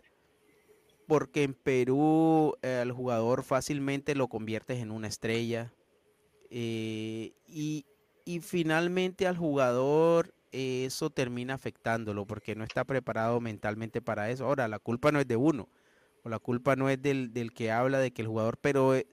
Porque en Perú eh, al jugador fácilmente lo conviertes en una estrella. Eh, y, y finalmente al jugador eh, eso termina afectándolo porque no está preparado mentalmente para eso. Ahora, la culpa no es de uno o la culpa no es del, del que habla de que el jugador, pero eh,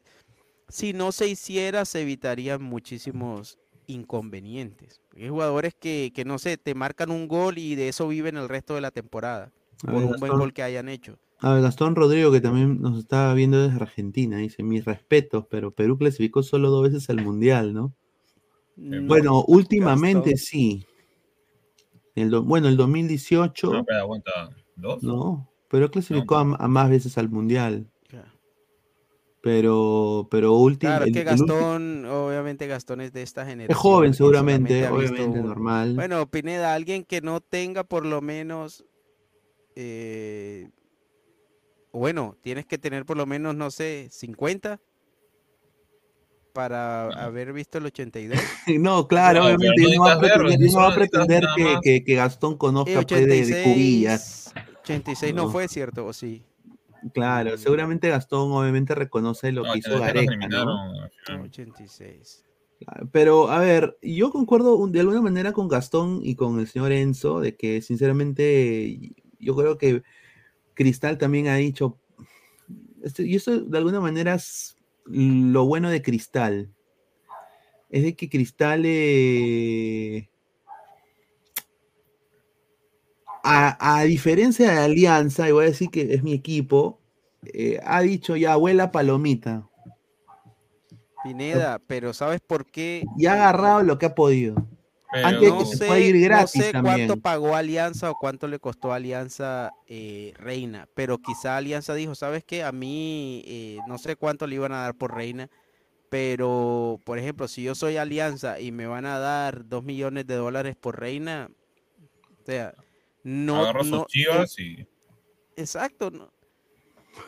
si no se hiciera se evitarían muchísimos inconvenientes. Hay jugadores que, que no sé, te marcan un gol y de eso viven el resto de la temporada por un buen gol que hayan hecho. A ver, Gastón Rodrigo, que también nos está viendo desde Argentina, dice, mis respetos, pero Perú clasificó solo dos veces al Mundial, ¿no? No, Bueno, últimamente Gastón. sí. El do- bueno, el 2018, No, pero aguanta. ¿Dos? no, pero clasificó a, a más veces al Mundial. Claro. Pero, pero último. Claro, el- que Gastón, obviamente Gastón es de esta generación. es joven seguramente, visto obviamente, un- normal. Bueno, Pineda, alguien que no tenga por lo menos, eh, bueno, tienes que tener por lo menos, no sé, 50 para haber visto el 82. No, claro, obviamente no yo no va a pretender, no va a pretender que, que, que Gastón conozca pues, de, de cubillas. 86, 86 no No. fue cierto, ¿o sí? Claro, seguramente Gastón obviamente reconoce lo No, que hizo Gareca, ¿no? eliminaron al final. 86. Claro, Pero, a ver, yo concuerdo de alguna manera con Gastón y con el señor Enzo, de que sinceramente yo creo que Cristal también ha dicho, este- y eso de alguna manera es lo bueno de Cristal, es de que Cristal, eh, a, a diferencia de Alianza, y voy a decir que es mi equipo, eh, ha dicho ya, abuela palomita, Pineda, pero ¿sabes por qué? y ha agarrado lo que ha podido. Pero- Antes No que se sé, no sé cuánto también. pagó Alianza o cuánto le costó Alianza eh, Reina, pero quizá Alianza dijo, ¿sabes qué? A mí eh, no sé cuánto le iban a dar por Reina, pero por ejemplo, si yo soy Alianza y me van a dar dos millones de dólares por Reina, o sea, no, sus no, chivas eh, y. exacto, no.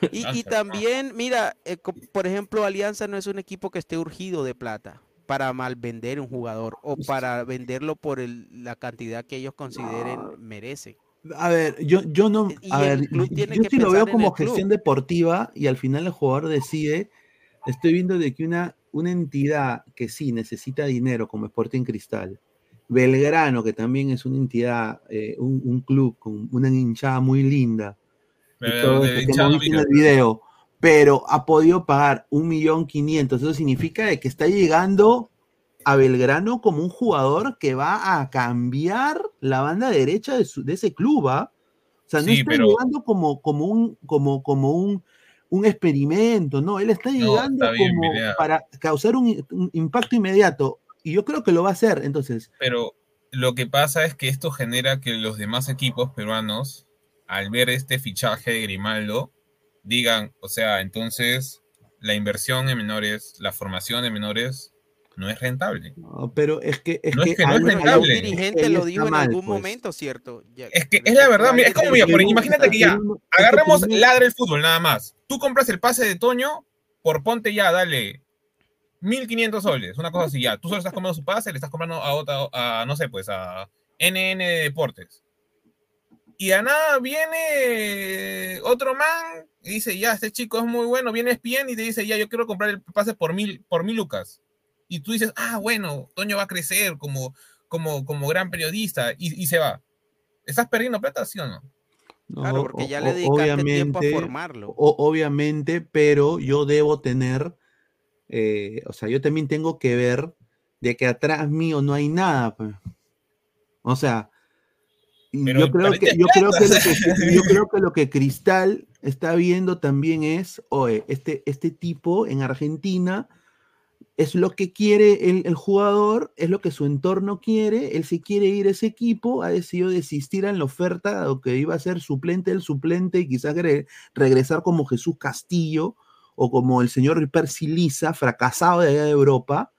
Y, y Alianza, también, mira, eh, por ejemplo, Alianza no es un equipo que esté urgido de plata para mal vender un jugador o para venderlo por el- la cantidad que ellos consideren merece. A ver, yo, yo no. Y A ver, yo sí lo veo como club. gestión deportiva y al final el jugador decide. Estoy viendo de que una, una entidad que sí necesita dinero como Sporting Cristal, Belgrano, que también es una entidad, eh, un, un club con una hinchada muy linda, y Pero todo de no visto en el video, pero ha podido pagar un millón quinientos. Eso significa de que está llegando a Belgrano como un jugador que va a cambiar la banda derecha de, su- de ese club, ¿ah? O sea, no Sí, está pero- llegando como, como un, como, como un, un experimento, no, él está No, llegando está bien, como para causar un, un impacto inmediato. Y yo creo que lo va a hacer. Entonces, Pero lo que pasa es que esto genera que los demás equipos peruanos, al ver este fichaje de Grimaldo, digan, o sea, entonces la inversión en menores, la formación en menores, no es rentable. no, pero es que es No es que, que no es ahí- Un rentable. dirigente lo dijo en mal, algún pues. momento, ¿cierto? Ya- Es que es la verdad, mira, es como, mira, El por- Perú- imagínate que ya, que agarramos ladra el fútbol nada más. Tú compras el pase de Toño por ponte ya, dale 1500 soles, una cosa así ya. Tú solo estás comprando su pase, le estás comprando a otra, a, no sé, pues a NN Deportes. Y a nada viene otro man y dice, ya, este chico es muy bueno, viene ESPN y te dice, ya, yo quiero comprar el pase por mil, por mil lucas. Y tú dices, ah, bueno, Toño va a crecer como, como, como gran periodista y, y se va. ¿Estás perdiendo plata, sí o no? Claro, porque ya o- le dedicaste tiempo a obviamente, formarlo. o- obviamente, pero yo debo tener, eh, o sea, yo también tengo que ver de que atrás mío no hay nada. pues. O sea, Pero yo creo que, yo creo que, lo plata. que yo creo que lo que Cristal está viendo también es, oye, este, este tipo en Argentina es lo que quiere el, el jugador, es lo que su entorno quiere, él si quiere ir a ese equipo, ha decidido desistir en la oferta, dado que iba a ser suplente del suplente y quizás gre- regresar como Jesús Castillo o como el señor Percy Liza, fracasado de allá de Europa.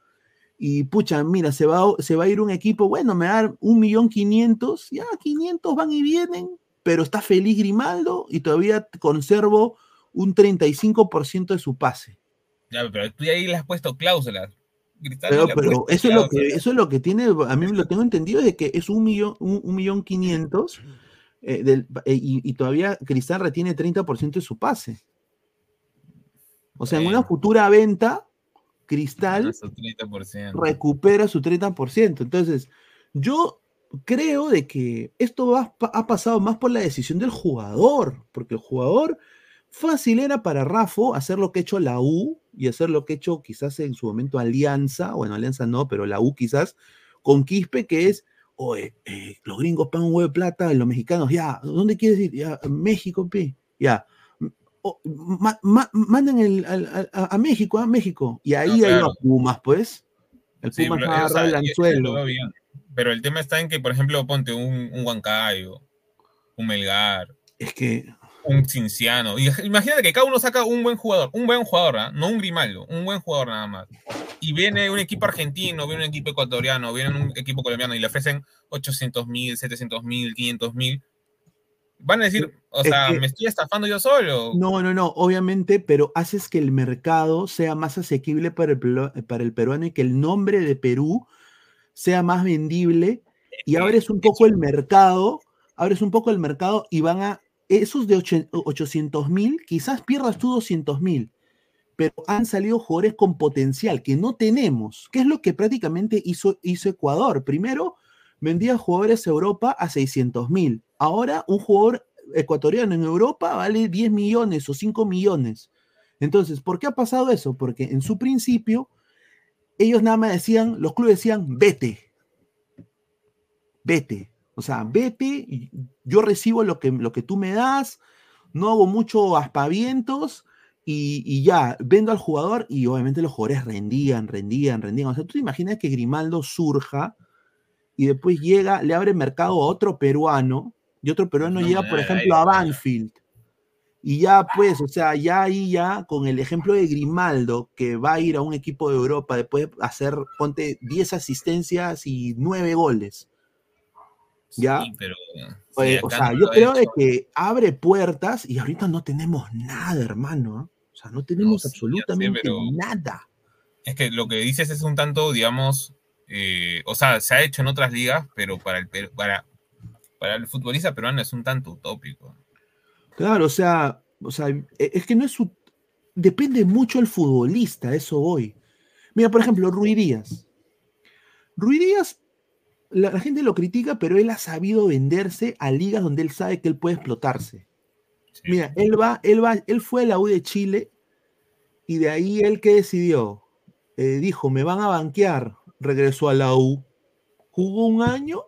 Y pucha, mira, se va, a- se va a ir un equipo, bueno, me va a dar un millón quinientos, ya 500 van y vienen, pero está feliz Grimaldo y todavía conservo un 35% de su pase. Ya, pero tú ahí le has puesto cláusulas. Pero, pero puesto eso, es lo que, eso es lo que tiene, a mí lo tengo entendido de que es un millón, un, un millón quinientos eh, del- eh, y, y todavía Cristal retiene 30% de su pase. O sea, en una futura venta, Cristal Eso, 30%. recupera su 30%. Entonces, yo creo de que esto va- ha pasado más por la decisión del jugador, porque el jugador fácil era para Rafa hacer lo que ha hecho la U y hacer lo que ha hecho quizás en su momento Alianza, bueno, Alianza no, pero la U quizás con Quispe, que es, oye, eh, los gringos pagan un huevo de plata y los mexicanos, ya, ¿dónde quieres ir? Ya, México, pi, ya. O, ma- ma- mandan el- al- a, a México, a México. Y ahí No, hay claro. Pumas, pues. El Sí, Pumas ha o sea, el anzuelo. Pero el tema está en que, por ejemplo, ponte un, un Huancayo, un Melgar. Es que un Cinciano. Y imagínate que cada uno saca un buen jugador, un buen jugador, ¿ah? no un Grimaldo, un buen jugador nada más. Y viene un equipo argentino, viene un equipo ecuatoriano, viene un equipo colombiano y le ofrecen 800 mil, 700 mil, 500 mil. Van a decir, o Es sea, que- me estoy estafando yo solo. No, no, no, obviamente, pero haces que el mercado sea más asequible para el, para el peruano y que el nombre de Perú sea más vendible y abres un poco el mercado, abres un poco el mercado y van a, esos de 800 mil, quizás pierdas tú 200 mil, pero han salido jugadores con potencial que no tenemos, que es lo que prácticamente hizo, hizo Ecuador. Primero, vendía jugadores a Europa a 600 mil. Ahora, un jugador ecuatoriano en Europa vale 10 millones o 5 millones. Entonces, ¿por qué ha pasado eso? Porque en su principio, ellos nada más decían, los clubes decían, vete, vete. O sea, vete, yo recibo lo que, lo que tú me das, no hago mucho aspavientos y, y ya, vendo al jugador y obviamente los jugadores rendían, rendían, rendían. O sea, tú te imaginas que Grimaldo surja y después llega, le abre mercado a otro peruano y otro peruano No, llega, no, por ejemplo, a. Banfield. Y ya, pues, o sea, ya ahí ya, con el ejemplo de Grimaldo, que va a ir a un equipo de Europa después de hacer, ponte, 10 asistencias y 9 goles. ¿Ya? Sí, pero. Eh, sí, o sea, no yo creo de que abre puertas y ahorita no tenemos nada, hermano. ¿ah? O sea, no tenemos sí, ya sé, absolutamente nada. Es que lo que dices es un tanto, digamos, eh, o sea, se ha hecho en otras ligas, pero para el, para, para el futbolista peruano es un tanto utópico. Claro, o sea, o sea, e- es que no es su. Depende mucho el futbolista, eso voy. Mira, por ejemplo, Rui Díaz. Rui Díaz, la, la gente lo critica, pero él ha sabido venderse a ligas donde él sabe que él puede explotarse. Mira, él va, él va, él fue a la U de Chile y de ahí él que decidió, Eh, dijo, me van a banquear, regresó a la U, jugó un año,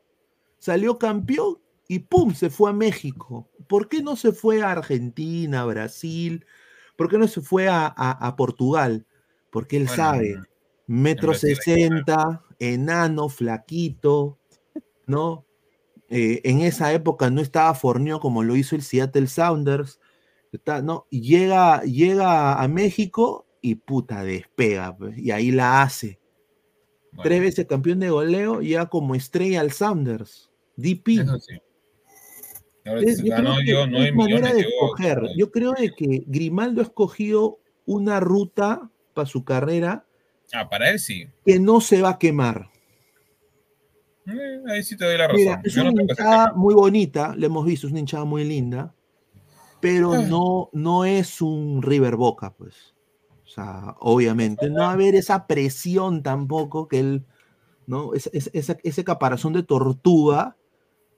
salió campeón y ¡pum! se fue a México. ¿Por qué no se fue a Argentina, Brasil? ¿Por qué no se fue a, a- a Portugal? Porque él Bueno, sabe, metro sesenta, enano, flaquito, ¿no? Eh, en esa época no estaba forneo como lo hizo el Seattle Sounders, está- ¿no? Llega, llega a México y puta, despega, pues, y ahí la hace. Tres veces campeón de goleo, llega como estrella al Sounders, DP. Eso sí. Ahora Es, yo ganó creo yo manera de escoger. Yo creo de que Grimaldo ha escogido una ruta para su carrera Ah, para él sí. que no se va a quemar. Eh, ahí sí te doy la razón. Mira, es Yo no una se hinchada muy bonita, la hemos visto, es una hinchada muy linda, pero Ah. no, no es un River Boca, pues. Sea, obviamente, no va a haber esa presión tampoco que él, ¿no? Es, es- ese caparazón de tortuga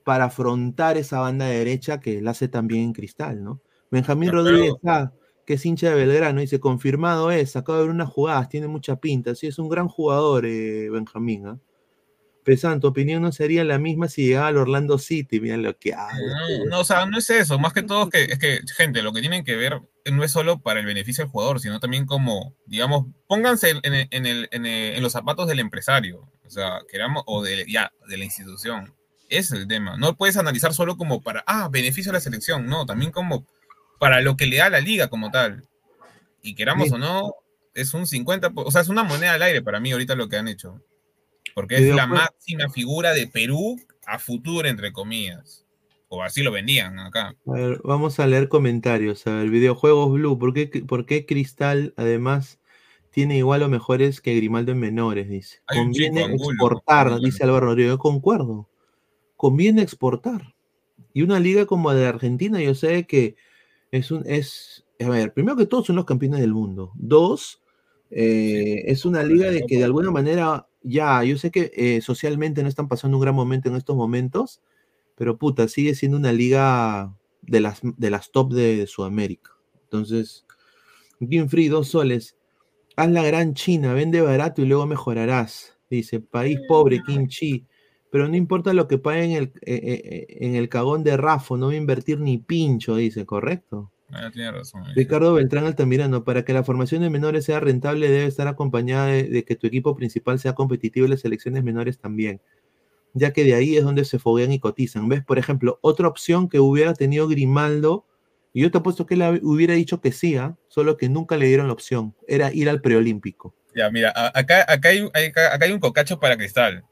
para afrontar esa banda derecha que él hace también en Cristal, ¿no? Benjamín Rodríguez, ah, que es hincha de Belgrano, dice, confirmado es, acaba de ver unas jugadas, tiene mucha pinta, sí, es un gran jugador, eh, Benjamín, ¿ah? Pesan, tu opinión no sería la misma si llegaba al Orlando City, mira lo que habla. No, no, o sea, no es eso. Más que todo es que, es que, gente, lo que tienen que ver no es solo para el beneficio del jugador, sino también como, digamos, pónganse en, en- en el- en el- en los zapatos del empresario, o sea, queramos, o de, ya, de la institución. Ese es el tema. No puedes analizar solo como para, ah, beneficio a la selección, no, también como para lo que le da a la liga como tal. Y queramos Sí. o no, es un 50, po- o sea, es una moneda al aire para mí ahorita lo que han hecho. Porque es la máxima figura de Perú a futuro, entre comillas. O así lo vendían acá. A ver, vamos a leer comentarios. A ver, videojuegos Blue. ¿Por qué, por qué Cristal además tiene igual o mejores que Grimaldo en menores? Dice. Hay Conviene exportar, dice Álvaro Rodríguez. Yo concuerdo. Conviene exportar. Y una liga como la de Argentina, yo sé que es un. es A ver, primero que todo son los campeones del mundo. Dos, eh, es una liga de que de alguna manera, ya, yo sé que eh, socialmente no están pasando un gran momento en estos momentos, pero puta, sigue siendo una liga de las, de las top de, Sudamérica. Entonces, Game Free, dos soles. Haz la gran China, vende barato y luego mejorarás. Dice, país pobre, Kim Chi. Pero no importa lo que pague en el, eh, en el cagón de Rafo, no voy a invertir ni pincho, dice, ¿correcto? Ah, tiene razón. ahí. Ricardo Beltrán Altamirano, para que la formación de menores sea rentable debe estar acompañada de, de que tu equipo principal sea competitivo y las selecciones menores también, ya que de ahí es donde se foguean y cotizan. ¿Ves? Por ejemplo, otra opción que hubiera tenido Grimaldo Y yo te apuesto que él hab- hubiera dicho que sí, ¿ah? solo que nunca le dieron la opción. Era ir al preolímpico. Ya, mira, acá, acá, hay, hay- acá hay un cocacho para Cristal.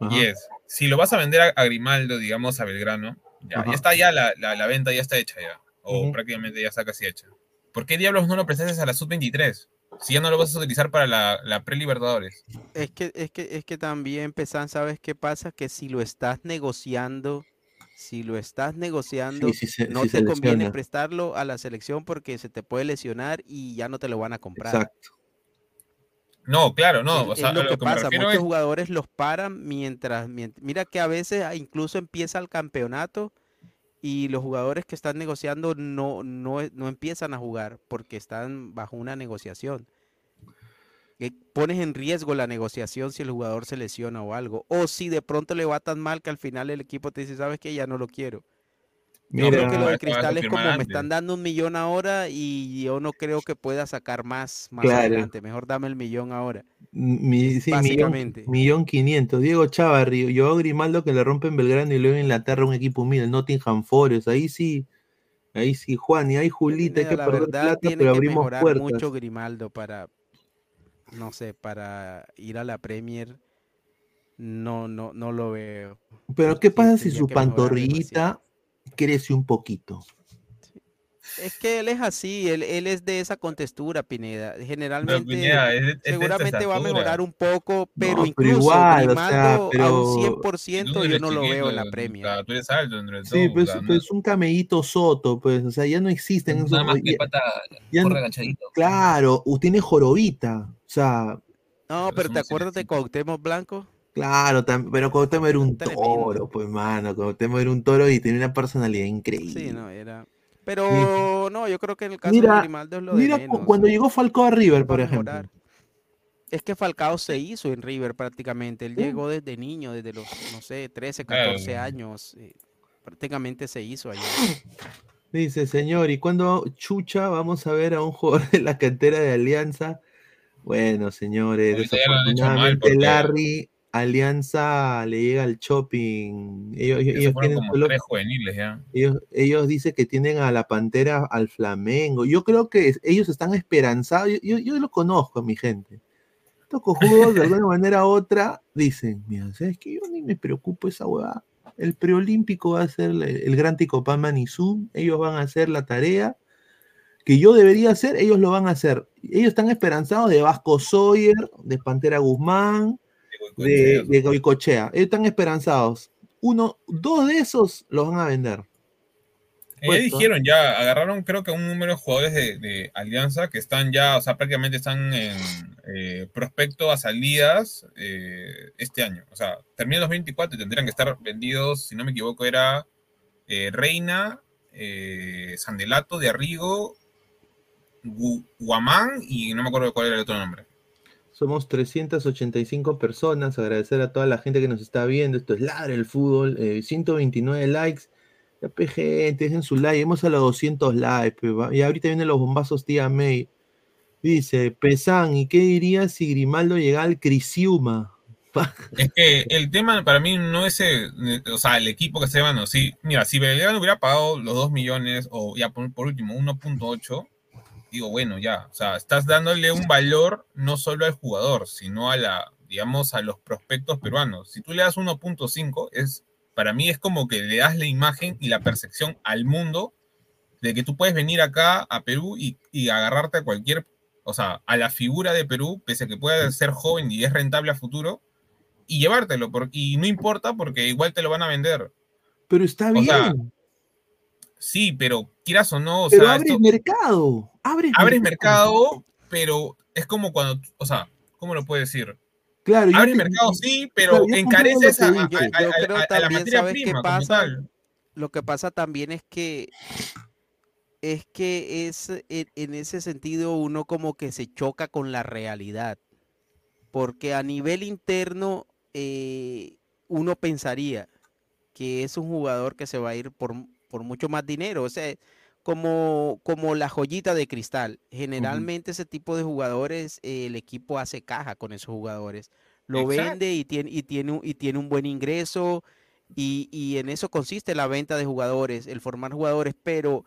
Ajá. Y es, si lo vas a vender a, a Grimaldo, digamos, a Belgrano, ya está ya la, la, la venta, ya está hecha ya. O prácticamente ya está casi hecha. ¿Por qué diablos no lo prestaste a la sub-23? Si ya no lo vas a utilizar para la, la pre-Libertadores. Es que, es que, es que también, Pesan, ¿sabes qué pasa? Que si lo estás negociando, si lo estás negociando, Sí, sí se- no te conviene lesiona. prestarlo a la selección porque se te puede lesionar y ya no te lo van a comprar. Exacto. No, claro, no. Es- o sea, a lo lo que pasa, muchos es jugadores los paran mientras, mient- mira que a veces ah, incluso empieza el campeonato y los jugadores que están negociando no, no, e- no empiezan a jugar porque están bajo una negociación. Que pones en riesgo la negociación si el jugador se lesiona o algo. O si de pronto le va tan mal que al final el equipo te dice, sabes que ya no lo quiero. Yo creo que lo de a Cristal es como me están dando un millón ahora y yo no creo que pueda sacar más más Claro. adelante. Mejor dame el millón ahora. Mi, sí, Básicamente. millón quinientos. Diego Chávarri, yo Grimaldo que le rompen Belgrano y luego en Inglaterra un equipo humilde, el Nottingham Forest. Ahí sí, ahí sí, Juan, y ahí Julita, hay que la perder verdad plata, tiene pero que abrimos mejorar puertas. mucho Grimaldo para, no sé, para ir a la Premier. No, no, no lo veo. Pero ¿qué Sí, pasa si su pantorrillita crece un poquito? Es que él es así, él, él es de esa contextura, Pineda. No, Generalmente, Pineda, es es seguramente va a mejorar un poco, pero pero incluso igual, o Grimaldo sea, a pero- un Y 100% tú yo no lo veo en la chiquito, Premier. o sea, Tú eres alto todo. Sí, pues, no- pues un camellito soto, pues, o sea, ya no existen esos. Nada más que ya- pata ya no- claro, tiene jorobita, o sea, No, Pero pero es ¿te acuerdas de. Cuauhtémoc Blanco? Claro, pero Cuauhtémoc era un Tremendo. toro, pues, mano, Cuauhtémoc era un toro y tenía una personalidad increíble. Sí, no, era... Pero no, yo creo que en el caso Mira, de Grimaldo es lo de Mira menos. cuando llegó Falcao a River, por ejemplo. Es que Falcao se hizo en River prácticamente. Él Sí. llegó desde niño, desde los, no sé, 13, Claro. 14 años. eh, prácticamente se hizo allá. Dice, señor, ¿y cuándo chucha vamos a ver a un jugador de la cantera de Alianza? Bueno, señores, desafortunadamente porque- Larry, Alianza le llega al shopping. Ellos, ya ellos fueron tienen como solo- tres juveniles ya. ellos, ellos dicen que tienen a la Pantera, al Flamengo. Yo creo que es- ellos están esperanzados. Yo, yo, yo lo conozco, mi gente. Estos cojudos, de alguna manera u otra, dicen, mira, ¿sabes qué? Yo ni me preocupo esa hueá. El preolímpico va a ser el, el gran Ticopán Manizú. Ellos van a hacer la tarea que yo debería hacer, ellos lo van a hacer. Ellos están esperanzados de Vasco Sawyer, de Pantera Guzmán, de, de Goicochea. Están esperanzados. Uno, dos de esos los van a vender. Ya dijeron, ya agarraron creo que un número de jugadores de, de Alianza que están ya, o sea, prácticamente están en eh, prospecto a salidas eh, este año. O sea, termina el 2024 y tendrían que estar vendidos, si no me equivoco, era eh, Reina, Sandelato, de Arrigo, Gu- Guamán y no me acuerdo cuál era el otro nombre. Somos 385 personas. Agradecer a toda la gente que nos está viendo. Esto es Ladre el Fútbol. eh, 129 likes. Ya, pe, gente, dejen su like. Hemos a los 200 likes. Y ahorita vienen los bombazos tía May. Dice, Pesan, ¿y qué dirías si Grimaldo llega al Crisiuma? Es que el tema para mí no es el, o sea, el equipo que se llevan, no. Si, mira, si Belgrano hubiera pagado los 2 millones o ya por último 1.8, digo, bueno, ya, o sea, estás dándole un valor no solo al jugador, sino a la, digamos, a los prospectos peruanos. Si tú le das 1.5, es, para mí es como que le das la imagen y la percepción al mundo de que tú puedes venir acá a Perú y, y agarrarte a cualquier, o sea, a la figura de Perú, pese a que pueda ser joven y es rentable a futuro, y llevártelo, por- y no importa porque igual te lo van a vender. Pero está O bien. sea, Sí, pero quieras o no, o pero sea, abres esto- mercado. Abres, abres mercado, pero es como cuando, o sea, ¿cómo lo puedo decir? Claro, Abres te- mercado, sí, pero claro, encareces a, comprendo lo que a- a- Yo a- creo a la también, materia ¿sabes qué prima pasa? Lo que pasa también es que es que es en, en ese sentido uno como que se choca con la realidad. Porque a nivel interno eh, uno pensaría que es un jugador que se va a ir por, por mucho más dinero. O sea, como, como la joyita de cristal. Generalmente ese tipo de jugadores, eh, el equipo hace caja con esos jugadores. Lo Exacto. vende y tiene, y tiene, un- y tiene un buen ingreso. Y, y en eso consiste la venta de jugadores, el formar jugadores, pero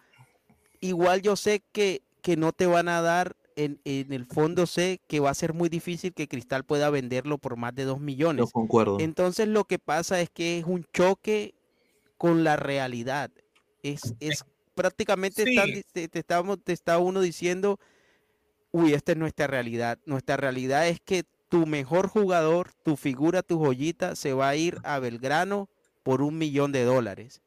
igual yo sé que, que no te van a dar, en, en el fondo sé que va a ser muy difícil que Cristal pueda venderlo por más de 2 Yo millones. concuerdo. Entonces lo que pasa es que es un choque con la realidad. Es, es prácticamente Sí. te, te estamos, te está uno diciendo, uy, esta es nuestra realidad. Nuestra realidad es que tu mejor jugador, tu figura, tu joyita, se va a ir a Belgrano por un millón de dólares.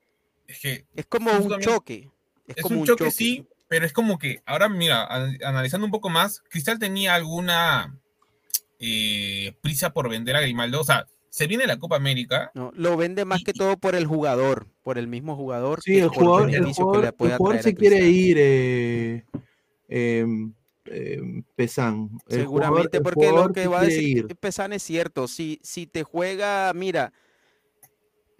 Es que Es como un choque. Es, es como un choque, sí, pero es como que ahora, mira, an- analizando un poco más, Cristal tenía alguna eh, prisa por vender a Grimaldo. O sea, se viene la Copa América. No, lo vende más Y- que todo por el jugador, por el mismo jugador. Sí, que el jugador, el jugador, le puede el jugador se quiere ir, eh, Pesán. El Seguramente, jugador- porque lo que va a decir ir. Pesan es cierto. Si, si te juega, mira,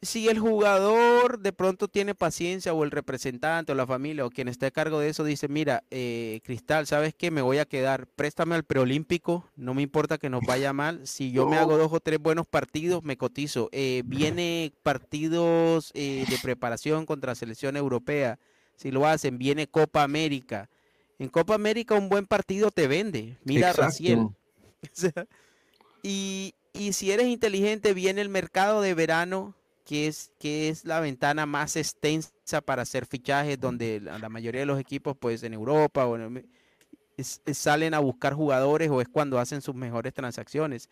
si el jugador de pronto tiene paciencia o el representante o la familia o quien esté a cargo de eso dice, mira, eh, Cristal, ¿sabes qué? Me voy a quedar, préstame al preolímpico, no me importa que nos vaya mal. Si yo me hago dos o tres buenos partidos, me cotizo. Eh, viene partidos eh, de preparación contra selección europea. Si lo hacen, viene Copa América. En Copa América un buen partido te vende. Mira a Raciel. Exacto. O sea, y, y si eres inteligente, viene el mercado de verano, que es, que es la ventana más extensa para hacer fichajes, donde la, la mayoría de los equipos, pues en Europa o en- es- es- salen a buscar jugadores o es cuando hacen sus mejores transacciones.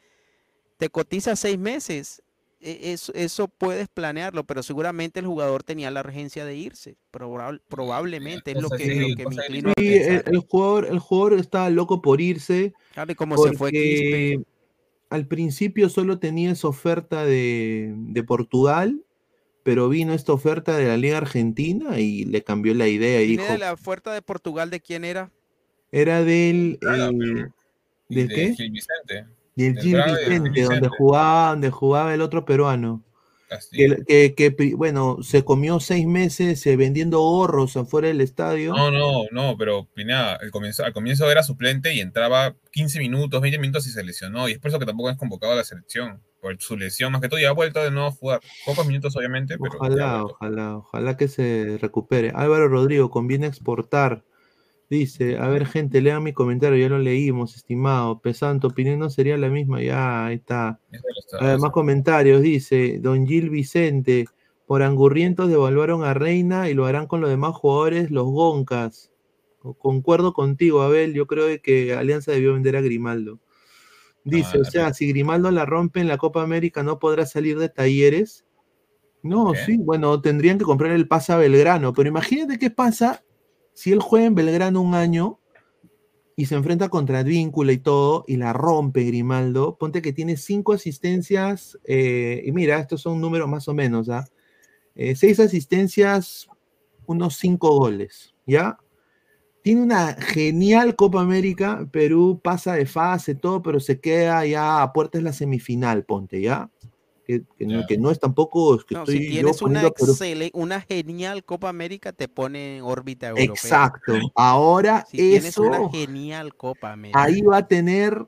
Te cotiza seis meses. e- Eso, eso puedes planearlo, pero seguramente el jugador tenía la urgencia de irse. probable- probablemente es lo que, sí, lo que me inclino a el, el jugador, el jugador está loco por irse Claro, y como se fue Quispe, al principio solo tenía esa oferta de, de Portugal, pero vino esta oferta de la Liga Argentina y le cambió la idea y ¿Viene dijo, de la oferta de Portugal de quién era? era del, Braga, eh, pero- y ¿del de qué? Gil Vicente, Del del Gil Vicente, donde Vicente. jugaba, donde jugaba el otro peruano. Castillo. Que, que- que pri- bueno, se comió seis meses eh, vendiendo gorros afuera del estadio. No, no, no, pero Pineda, al comienzo, al comienzo era suplente y entraba 15 minutos, 20 minutos y se lesionó. Y es por eso que tampoco es convocado a la selección. Por su lesión, más que todo, ya ha vuelto de nuevo a jugar. Pocos minutos, obviamente, pero. Ojalá, ojalá, ojalá que se recupere. Álvaro Rodrigo, conviene exportar. Dice, a ver, gente, lean mi comentario, ya lo leímos, estimado. Pesante, opinión no sería la misma, ya, ahí está. Eso lo está- A ver, más comentarios, dice, Don Gil Vicente, por angurrientos devaluaron a Reina y lo harán con los demás jugadores, los Goncas. Co- Concuerdo contigo, Abel, yo creo que Alianza debió vender a Grimaldo. Dice, o sea, si Grimaldo la rompe en la Copa América, ¿no podrá salir de talleres? No, sí, bueno, tendrían que comprar el pase a Belgrano, pero imagínate qué pasa si él juega en Belgrano un año y se enfrenta contra Advíncula y todo, y la rompe Grimaldo, ponte que tiene cinco asistencias, eh, y mira, estos son números más o menos, ¿ah? Eh, seis asistencias, unos cinco goles, ¿ya? Tiene una genial Copa América, Perú pasa de fase, todo, pero se queda ya a puertas la semifinal, ponte, ¿ya? Que, que no, Ya. que no es tampoco, es que No, estoy si yo tienes una, genial Copa América, te pone en órbita europea. Exacto. Ahora Si tienes eso, una genial Copa América. ahí va a tener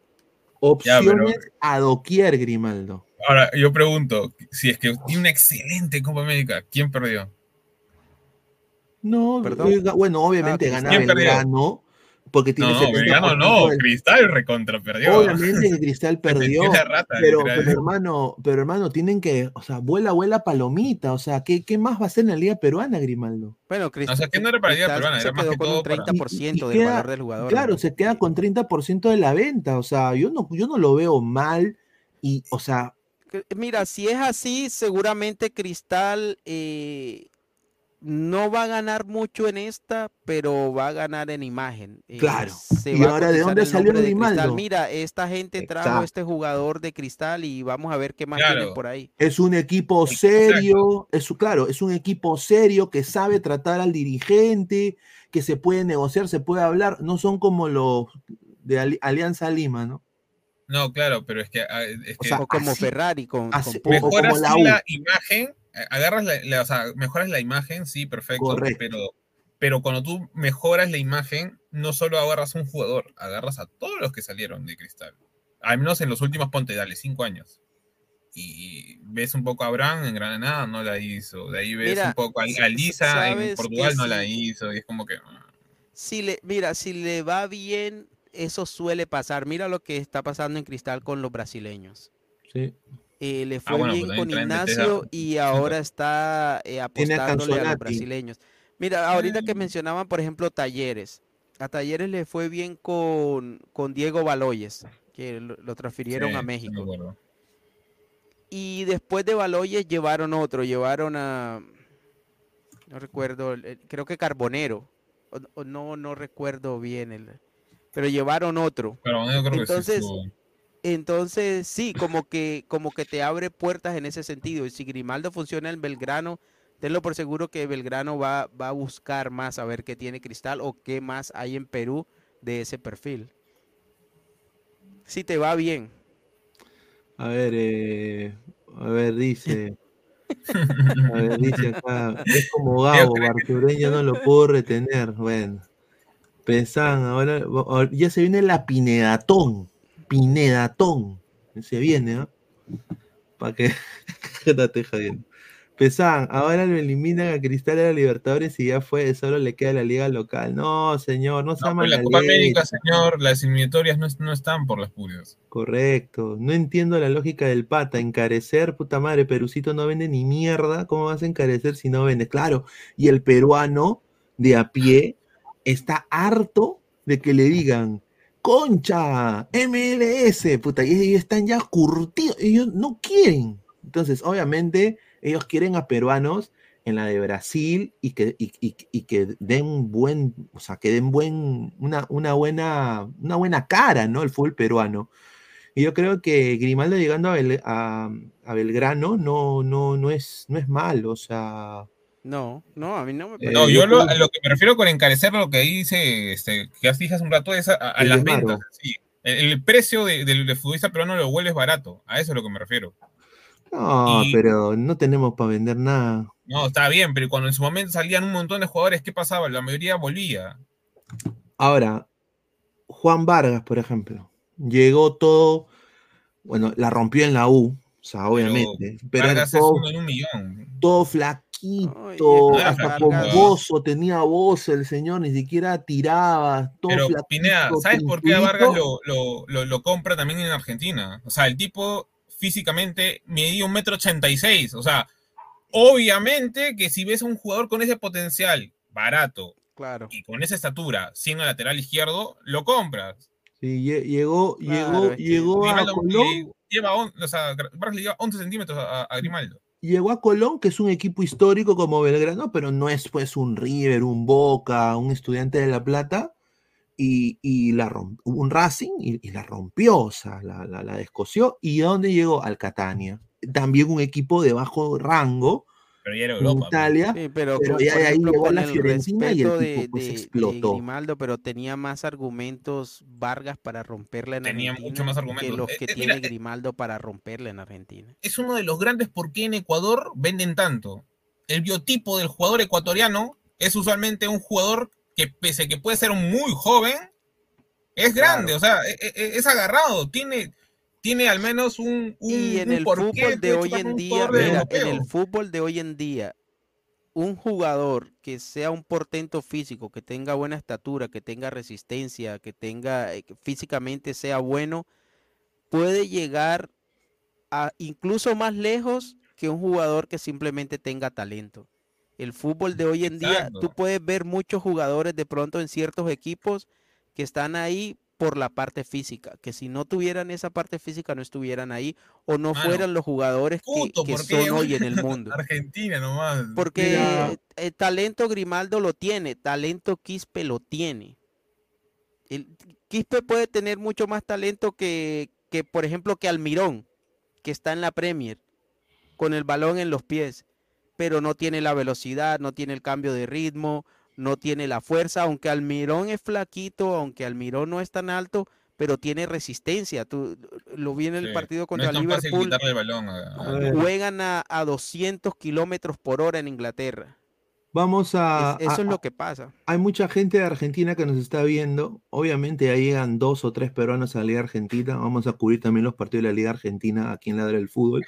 opciones a doquier, Grimaldo. Ahora, yo pregunto, si es que tiene una excelente Copa América, ¿quién perdió? No, Perdón. eh, bueno, obviamente Ah, porque tiene No, no, 70% Belgrano no, del- Cristal recontra perdió. Obviamente que Cristal perdió, rata, pero, pero hermano, pero hermano, tienen que, o sea, vuela, vuela palomita, o sea, ¿qué, qué más va a hacer en la liga peruana, Grimaldo? Bueno, O sea, que no era para la Liga Cristal Peruana, se era más quedó que con todo un para- 30% Y- y del queda- valor del jugador. Claro, ¿no? se queda con 30% de la venta, o sea, yo no, yo no lo veo mal, y, o sea, Mira, si es así, seguramente Cristal eh, no va a ganar mucho en esta, pero va a ganar en imagen. Eh, Claro. se ¿Y va ahora de dónde el salió Cristal. Grimaldo? Mira, esta gente trajo Exacto. este jugador de Cristal y vamos a ver qué más Claro. por ahí. Es un equipo Exacto. serio, es, claro, es un equipo serio que sabe tratar al dirigente, que se puede negociar, se puede hablar, no son como los de Ali- Alianza Lima, ¿no? No, claro, pero es que, ah, O sea, como así- Ferrari con, así- mejoras como la la imagen, agarras la, la- o sea, mejoras la imagen, sí, perfecto, Correcto. pero pero cuando tú mejoras la imagen, no solo agarras a un jugador, agarras a todos los que salieron de Cristal. Al menos en los últimos, ponte, dale, cinco años. Y ves un poco a Abraham en Granada, no la hizo. De ahí ves Mira, un poco a, a Lisa en Portugal, no la sí. hizo. Y es como que. ah. Si le, mira, si le va bien, eso suele pasar. Mira lo que está pasando en Cristal con los brasileños. Sí. Eh, le Ah, fue bueno, bien pues con Ignacio y ahora está eh, apostándole a los brasileños. Mira, ahorita que Mm. mencionaban, por ejemplo, Talleres. A Talleres le fue bien con, con Diego Baloyes, que lo, lo transfirieron Sí, a México. Y después de Baloyes llevaron otro, llevaron a, no recuerdo, creo que Carbonero, o, o no, no recuerdo bien, el, pero llevaron otro. Pero yo creo que sí Entonces, sí, como que, como que te abre puertas en ese sentido. Y si Grimaldo funciona en Belgrano, tenlo por seguro que Belgrano va, va a buscar más a ver qué tiene Cristal o qué más hay en Perú de ese perfil. Si te va bien. A ver, eh, a ver, dice. A ver, dice acá. Es como Gabo, Bartureña no lo puedo retener. Bueno. Pesan, ahora, ahora ya se viene la Pinedatón. Pinedatón. Se viene, ¿ah? Para que. Quédate jodiendo. Pesan, ahora lo eliminan a Cristal de la Libertadores y ya fue, solo le queda la liga local. No, señor, no se No, pero la Copa. América, señor, las eliminatorias no, no están por las puras. Correcto. No entiendo la lógica del pata. Encarecer, puta madre, Perucito no vende ni mierda. ¿Cómo vas a encarecer si no vende? Claro. Y el peruano de a pie está harto de que le digan, concha, MLS, puta, y ellos están ya curtidos. Ellos no quieren. Entonces, obviamente, ellos quieren a peruanos en la de Brasil y que, y, que den buen, o sea, que den buen, una, una buena, una buena cara, ¿no? El fútbol peruano. Y yo creo que Grimaldo llegando a, Bel- a Belgrano no, no, no, es, no es malo, o sea. No, no, a mí no me Eh, No, yo lo, a lo que me refiero con encarecer lo que dice, este, que ya dije hace un rato, es a, las desmaro. ventas. sí. El, el precio de- del del futbolista peruano lo vuelves barato. A eso es lo que me refiero. No, Y- pero no tenemos para vender nada. No, está bien, pero cuando en su momento salían un montón de jugadores, ¿qué pasaba? La mayoría volvía. Ahora, Juan Vargas, por ejemplo, llegó todo, bueno, la rompió en la U, o sea, obviamente, pero, era Vargas es todo, uno en un millón. todo flaquito, hasta con bozo, tenía voz el señor, ni siquiera tiraba, todo Pero flaquito, Pineda, ¿sabes por qué a Vargas lo, lo, lo, lo compra también en Argentina? O sea, el tipo físicamente medía un metro ochenta y seis. O sea, obviamente que si ves a un jugador con ese potencial barato Claro. y con esa estatura, siendo lateral izquierdo, lo compras. Sí, lle- llegó, Claro, llegó, es que llegó a Grimaldo Colón, le lleva, on- o sea, Vargas le lleva 11 centímetros a, a Grimaldo. Llegó a Colón, que es un equipo histórico como Belgrano, pero no es pues un River, un Boca, un estudiante de La Plata, y, y la un Racing y, la rompió, o sea, la, la, la. ¿Y a dónde llegó? Al Catania. También un equipo de bajo rango Pero ya era Europa. pues. Italia, Sí, pero, pero ya de ahí ejemplo, llegó a con la el Fiorentina y el tipo de, pues de- de explotó. Grimaldo, pero tenía más argumentos Vargas para romperla en Tenía Argentina mucho más que argumentos. los Eh, que eh, tiene mira, eh, Grimaldo para romperla en Argentina. es uno de los grandes por qué en Ecuador venden tanto. El biotipo del jugador ecuatoriano es usualmente un jugador que pese que puede ser muy joven, es grande, o sea, e- e- es, agarrado, tiene, tiene al menos un, un, Y en un el fútbol de hoy en día, mira, en el fútbol de hoy en día, un jugador que sea un portento físico, que tenga buena estatura, que tenga resistencia, que tenga eh, que físicamente sea bueno, puede llegar a incluso más lejos que un jugador que simplemente tenga talento. El fútbol de hoy en día, tú puedes ver muchos jugadores de pronto en ciertos equipos que están ahí por la parte física, que si no tuvieran esa parte física no estuvieran ahí o no Mano, fueran los jugadores que, Puto, que son hoy en el mundo. Argentina nomás. Porque Mira. eh, talento Grimaldo lo tiene, talento Quispe lo tiene. El, Quispe puede tener mucho más talento que, que, por ejemplo, que Almirón, que está en la Premier, con el balón en los pies, pero no tiene la velocidad, no tiene el cambio de ritmo, no tiene la fuerza, aunque Almirón es flaquito, aunque Almirón no es tan alto, pero tiene resistencia. Tú lo vi en el Sí, partido no contra es tan fácil Liverpool el balón a- juegan a, a 200 kilómetros por hora en Inglaterra. vamos a, Es- eso a- es lo que pasa. hay mucha gente de Argentina que nos está viendo. Obviamente ya llegan dos o tres peruanos a la Liga Argentina. Vamos a cubrir también los partidos de la Liga Argentina aquí en Ladra del Fútbol.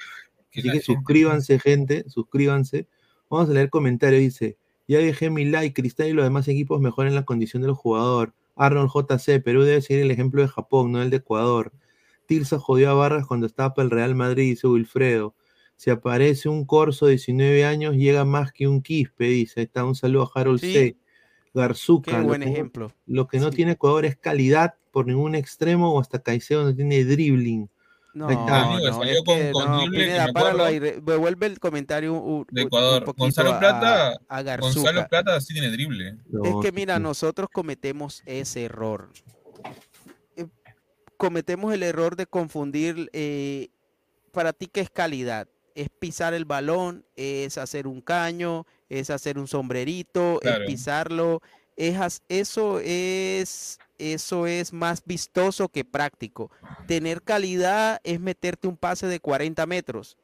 Así que suscríbanse, gente, suscríbanse. Vamos a leer comentarios. Dice, Ya dejé mi like, Cristal y los demás equipos mejoren la condición del jugador. Arnold JC, Perú debe seguir el ejemplo de Japón, no el de Ecuador. Tilsa jodió a Barras cuando estaba para el Real Madrid, dice Wilfredo. Si aparece un Corso de 19 años, llega más que un Quispe, dice. Ahí está, un saludo a Harold Sí. C. Garzuca. Qué lo buen que no- ejemplo. Lo que no Sí. tiene Ecuador es calidad por ningún extremo o hasta Caicedo no tiene dribbling. No. Amigo, no, salió es con- que, con no, Pineda, páralo ahí, devuelve el comentario un, un- De un Ecuador. poquito Gonzalo a- Plata, a Gonzalo Garzuca. Plata sí tiene drible. No, Es que mira, nosotros cometemos ese error. Eh, Cometemos el error de confundir eh, para ti qué es calidad. Es pisar el balón, es hacer un caño, es hacer un sombrerito, Claro. es pisarlo. Es, eso es eso es más vistoso que práctico. Tener calidad es meterte un pase de 40 metros.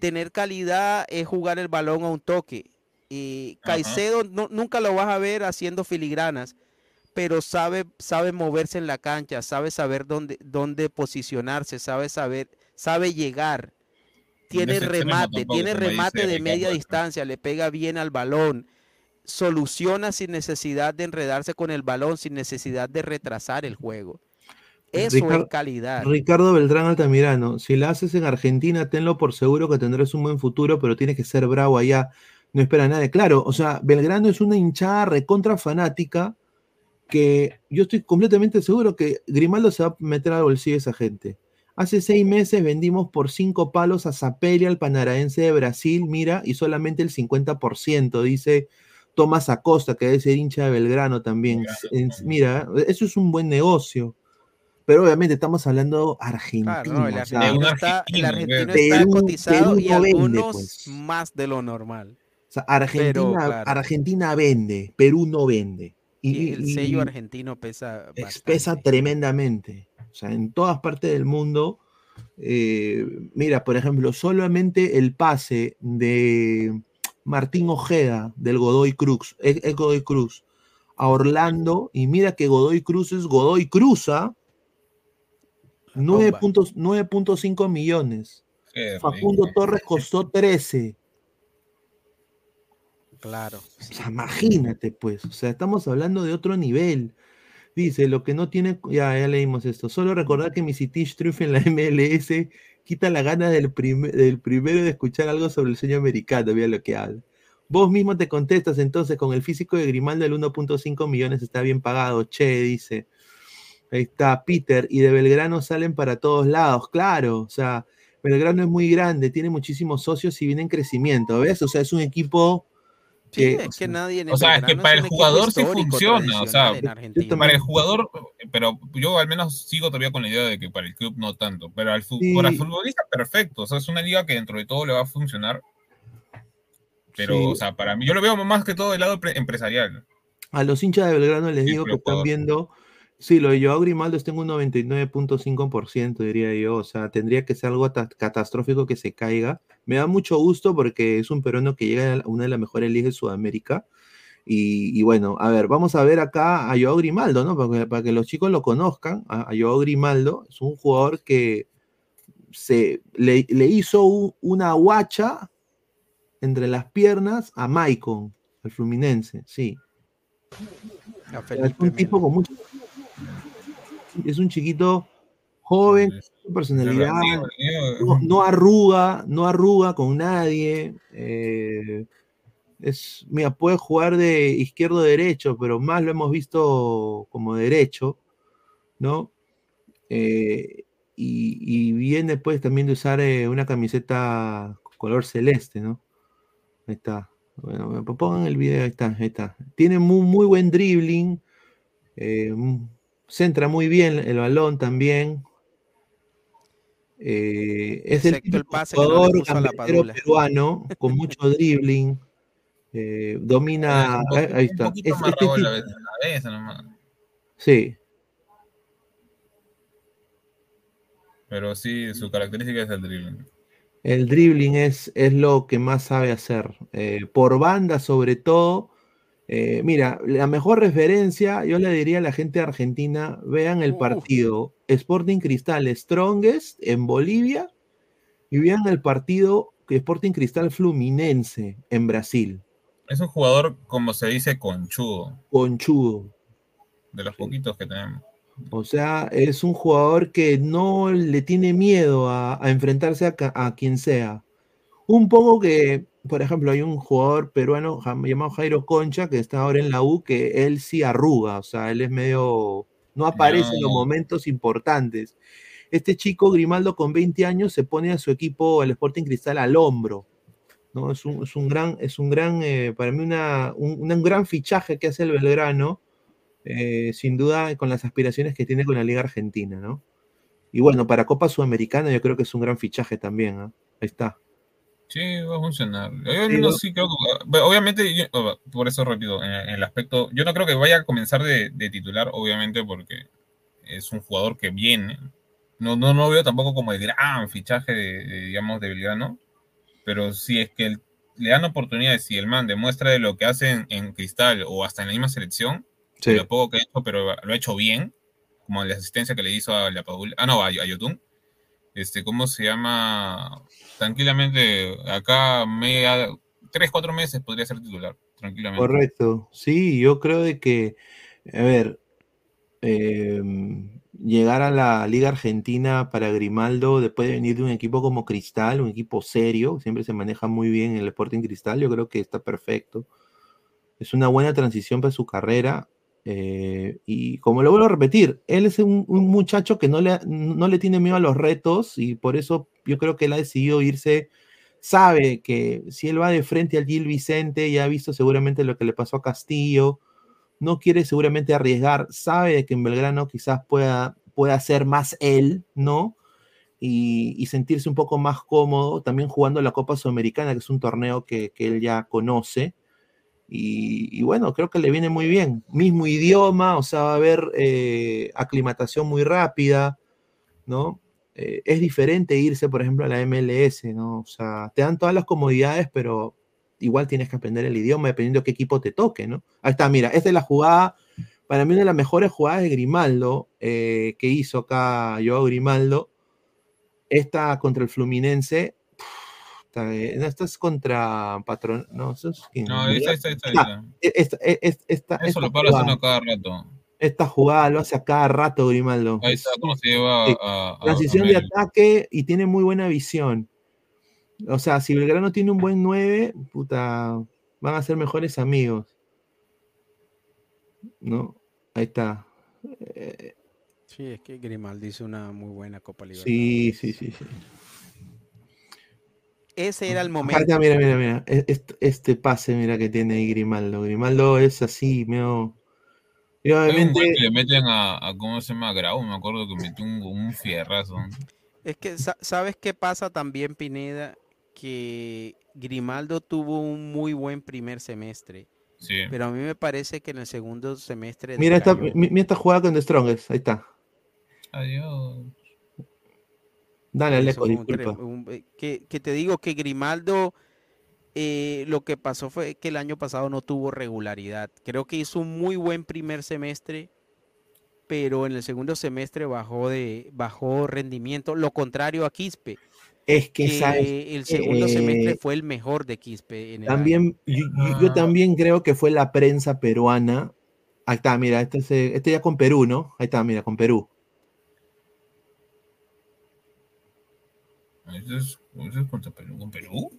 Tener calidad es jugar el balón a un toque. Y Ajá. Caicedo no- nunca lo vas a ver haciendo filigranas, pero sabe, sabe moverse en la cancha, sabe saber dónde, dónde posicionarse, sabe saber, sabe llegar. Tiene remate, tampoco, tiene remate de media distancia, le pega bien al balón, soluciona sin necesidad de enredarse con el balón, sin necesidad de retrasar el juego. Eso Ricardo- es calidad. Ricardo Beltrán Altamirano, si la haces en Argentina, tenlo por seguro que tendrás un buen futuro, pero tienes que ser bravo allá. No espera nada. Claro, o sea, Belgrano es una hinchada recontra fanática que yo estoy completamente seguro que Grimaldo se va a meter al bolsillo de esa gente. Hace seis meses vendimos por cinco palos a Zaperia, al panaraense de Brasil, mira, y solamente el 50%, dice Tomás Acosta, que debe ser hincha de Belgrano también. Mira, eso es un buen negocio. Pero obviamente estamos hablando Argentina. Claro, no, el argentino, está, el argentino, argentino Perú- está cotizado Perú y no vende, algunos pues. más de lo normal. o sea, Argentina, pero, claro. Argentina vende, Perú no vende. Y, Y el y- sello y argentino pesa pesa tremendamente. O sea, en todas partes del mundo. eh, mira, por ejemplo, solamente el pase de Martín Ojeda del Godoy Cruz, el, el Godoy Cruz, a Orlando, y mira que Godoy Cruz es Godoy Cruza, 9.5 millones. Qué Facundo rico. Torres costó 13. Claro. O sea, imagínate, pues. O sea, estamos hablando de otro nivel. Dice, lo que no tiene. Ya, ya leímos esto. Solo recordar que mi Citish triunfa en la MLS quita la gana del, del primero de escuchar algo sobre el sueño americano. Mira lo que habla. Vos mismo te contestas entonces con el físico de Grimaldo el 1.5 millones está bien pagado. Che, dice. Ahí está, Peter. Y de Belgrano salen para todos lados. Claro, o sea, Belgrano es muy grande, tiene muchísimos socios y viene en crecimiento. ¿Ves? O sea, es un equipo. Sí, que, es que nadie en O sea, es que para el jugador sí funciona, o sea, Para el jugador, pero yo al menos sigo todavía con la idea de que para el club no tanto, pero al Sí. para el futbolista perfecto, o sea, es una liga que dentro de todo le va a funcionar, pero, Sí. o sea, para mí, yo lo veo más que todo del lado pre- empresarial. A los hinchas de Belgrano les digo que están viendo. Sí, lo de Joao Grimaldo está en un 99.5%, diría yo. O sea, tendría que ser algo ta- catastrófico que se caiga. Me da mucho gusto porque es un peruano que llega a una de las mejores ligas de Sudamérica. Y, y bueno, a ver, vamos a ver acá a Joao Grimaldo, ¿no? Para que, para que los chicos lo conozcan. A, a Joao Grimaldo es un jugador que se le, le hizo un- una guacha entre las piernas a Maicon, al Fluminense, sí. Es un tipo con mucho. Es un chiquito joven, personalidad, no, no arruga, no arruga con nadie. eh, es, mira, puede jugar de izquierdo a derecho, pero más lo hemos visto como derecho, ¿no? Eh, y, y viene después también de usar eh, una camiseta color celeste, ¿no? Ahí está. Bueno, pues pongan el video, ahí está, ahí está. Tiene muy, muy buen dribbling, eh, centra muy bien el balón también. Eh, es el Excepto el típico pase que no le jugador puso a la gambetero Padula. peruano con mucho dribbling. eh, domina, ahí, poquito- ahí un está. Es- este amarrado tipo- la vez- la vez nomás. sí, Pero sí, su característica es el dribbling. el dribbling es, es lo que más sabe hacer. eh, por banda, sobre todo. Eh, mira, la mejor referencia, yo le diría a la gente Argentina, vean el partido Sporting Cristal Strongest en Bolivia y vean el partido Sporting Cristal Fluminense en Brasil. Es un jugador, como se dice, conchudo. Conchudo. De los poquitos que tenemos. O sea, es un jugador que no le tiene miedo a, a enfrentarse a, a quien sea. Un poco que, por ejemplo, hay un jugador peruano llamado Jairo Concha que está ahora en la U, que él sí arruga, o sea, él es medio, no aparece en los No. momentos importantes. Este chico Grimaldo con 20 años se pone a su equipo, el Sporting Cristal, al hombro. ¿no? Es, un, es un gran, es un gran, eh, para mí, una, un, un gran fichaje que hace el Belgrano, eh, sin duda con las aspiraciones que tiene con la Liga Argentina, ¿no? Y bueno, para Copa Sudamericana yo creo que es un gran fichaje también, ¿ah? Ahí está. Sí, va a funcionar. Yo Sí, no, sí creo que- obviamente, yo- oh, por eso rápido, en, en el aspecto, yo no creo que vaya a comenzar de, de titular, obviamente, porque es un jugador que viene. No, no, no veo tampoco como el gran fichaje de, de, digamos, de Belgrano, pero si es que el- le dan oportunidades y el man demuestra de lo que hace en, en Cristal o hasta en la misma selección, Sí. lo poco que ha hecho, pero lo ha hecho bien, como la asistencia que le hizo a la Padula, ah, no, a, a Yotun. Este, ¿cómo se llama? Tranquilamente, acá media, tres, cuatro meses podría ser titular, tranquilamente. Correcto. Sí, yo creo de que, a ver, eh, llegar a la Liga Argentina para Grimaldo después de venir de un equipo como Cristal, un equipo serio, siempre se maneja muy bien en el Sporting Cristal, yo creo que está perfecto. Es una buena transición para su carrera. Eh, y como lo vuelvo a repetir, él es un, muchacho que no le, no le tiene miedo a los retos y por eso yo creo que él ha decidido irse sabe que si él va de frente al Gil Vicente, ya ha visto seguramente lo que le pasó a Castillo, no quiere seguramente arriesgar, sabe que en Belgrano quizás pueda, pueda ser más él, ¿no? Y, y sentirse un poco más cómodo, también jugando la Copa Sudamericana, que es un torneo que, que él ya conoce. Y, bueno, creo que le viene muy bien. Mismo idioma, o sea, va a haber eh, aclimatación muy rápida, ¿no? eh, es diferente irse, por ejemplo, a la MLS, ¿no? O sea, te dan todas las comodidades, pero igual tienes que aprender el idioma dependiendo de qué equipo te toque, ¿no? Ahí está, mira, esta es la jugada, para mí una de las mejores jugadas de Grimaldo eh, que hizo acá Joao Grimaldo. Esta contra el Fluminense. Esta, no, esta es contra Patrón. No, eso es quién? No, esta, esta, esta, esta, esta, esta, esta, Eso esta lo para haciendo cada rato. esta jugada lo hace a cada rato Grimaldo. Ahí está, ¿cómo se lleva Sí. a, a- transición a de ataque y tiene muy buena visión. O sea, si Belgrano tiene un buen 9, puta, van a ser mejores amigos. ¿No? Ahí está. Eh, Sí, es que Grimaldi hizo una muy buena Copa Libertadores. sí, sí, sí, sí. Ese era el Acá momento. mira, mira, mira. E- Este, este pase, mira, que tiene ahí Grimaldo. Grimaldo es así, medio. Y Hay un obviamente. que le meten a, a ¿cómo se llama? Grau, me acuerdo que metió un, un fierrazo. Es que, sa- ¿sabes qué pasa también, Pineda? Que Grimaldo tuvo un muy buen primer semestre. Sí. Pero a mí me parece que en el segundo semestre. Mira esta, mira esta jugada con The Strongest. Ahí está. Adiós. Dale, Eso Alejo, disculpa. un- eh, que, que te digo que Grimaldo eh, lo que pasó fue que el año pasado no tuvo regularidad. Creo que hizo un muy buen primer semestre, pero en el segundo semestre bajó de bajó rendimiento. Lo contrario a Quispe, Es que, que ¿sabes? el segundo semestre Eh, fue el mejor de Quispe en el año. También, yo, yo- yo Ah. también creo que fue la prensa peruana. Ahí está, mira, este, es, este ya con Perú, ¿no? Ahí está, mira, con Perú. ¿Eso es, eso es contra Perú? ¿Con Perú?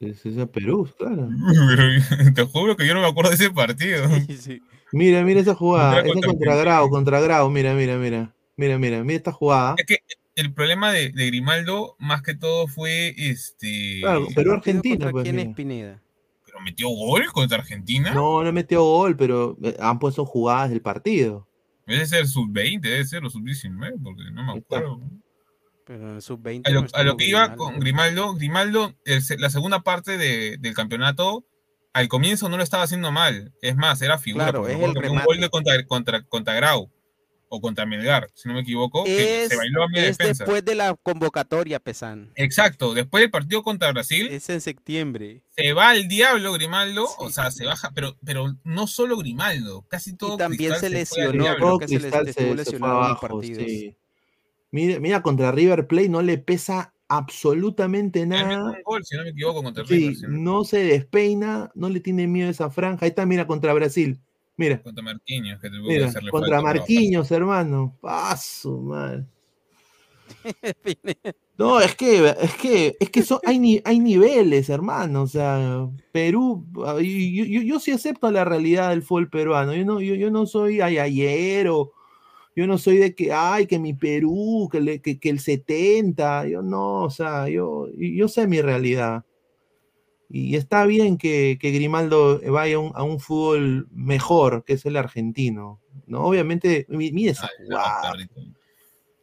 Es, es a Perú, claro. Pero te juro que yo no me acuerdo de ese partido. Sí, sí. Mira, mira esa jugada. Esa contra contra. Grau, contra Grau. Mira, mira, mira. Mira, mira, mira esta jugada. Es que el problema de, de Grimaldo, más que todo, fue este. Claro, ¿Ese Perú, partido Argentina, contra pues, quién es. Pineda? Pero metió gol contra Argentina. No, no metió gol, pero eh, han puesto jugadas del partido. Debe ser sub-20, debe ser o sub-19, porque no me Ahí está. Acuerdo. Pero en el sub-20 A lo, no a lo estuvo que iba Grimaldo. con Grimaldo, Grimaldo, el la segunda parte de- del campeonato, al comienzo no lo estaba haciendo mal. Es más, era figura. Claro, porque es el un gol de contra, contra, contra Grau o contra Melgar, si no me equivoco, que Es, se bailó a es defensa. después de la convocatoria, Pesan. Exacto, después del partido contra Brasil, Es en septiembre. se va al diablo Grimaldo, o sea, se baja, pero, pero no solo Grimaldo, casi todo. Y también Cristal se lesionó, creo que se les- Cristal estuvo se, se fue lesionado en abajo, partidos. sí. Mira, mira, contra River Plate no le pesa absolutamente nada. Gol, si no me equivoco, contra Sí, River, si no- no se despeina, no le tiene miedo a esa franja. Ahí está, mira, contra Brasil. Mira, Contra Marquinhos, que que mira, hacerle contra falta, Marquinhos, hermano. Paso, madre. No, es que, es que, es que son, hay, ni- hay niveles, hermano. O sea, Perú, y- yo, yo, yo sí acepto la realidad del fútbol peruano. Yo no, yo, yo no soy ayayero. Yo no soy de que, ay, que mi Perú, que, le- que, que el 70. Yo no, o sea, yo, yo sé mi realidad. Y está bien que, que Grimaldo vaya a un, a un fútbol mejor, que es el argentino. ¿no? Obviamente, mi- mira esa jugada.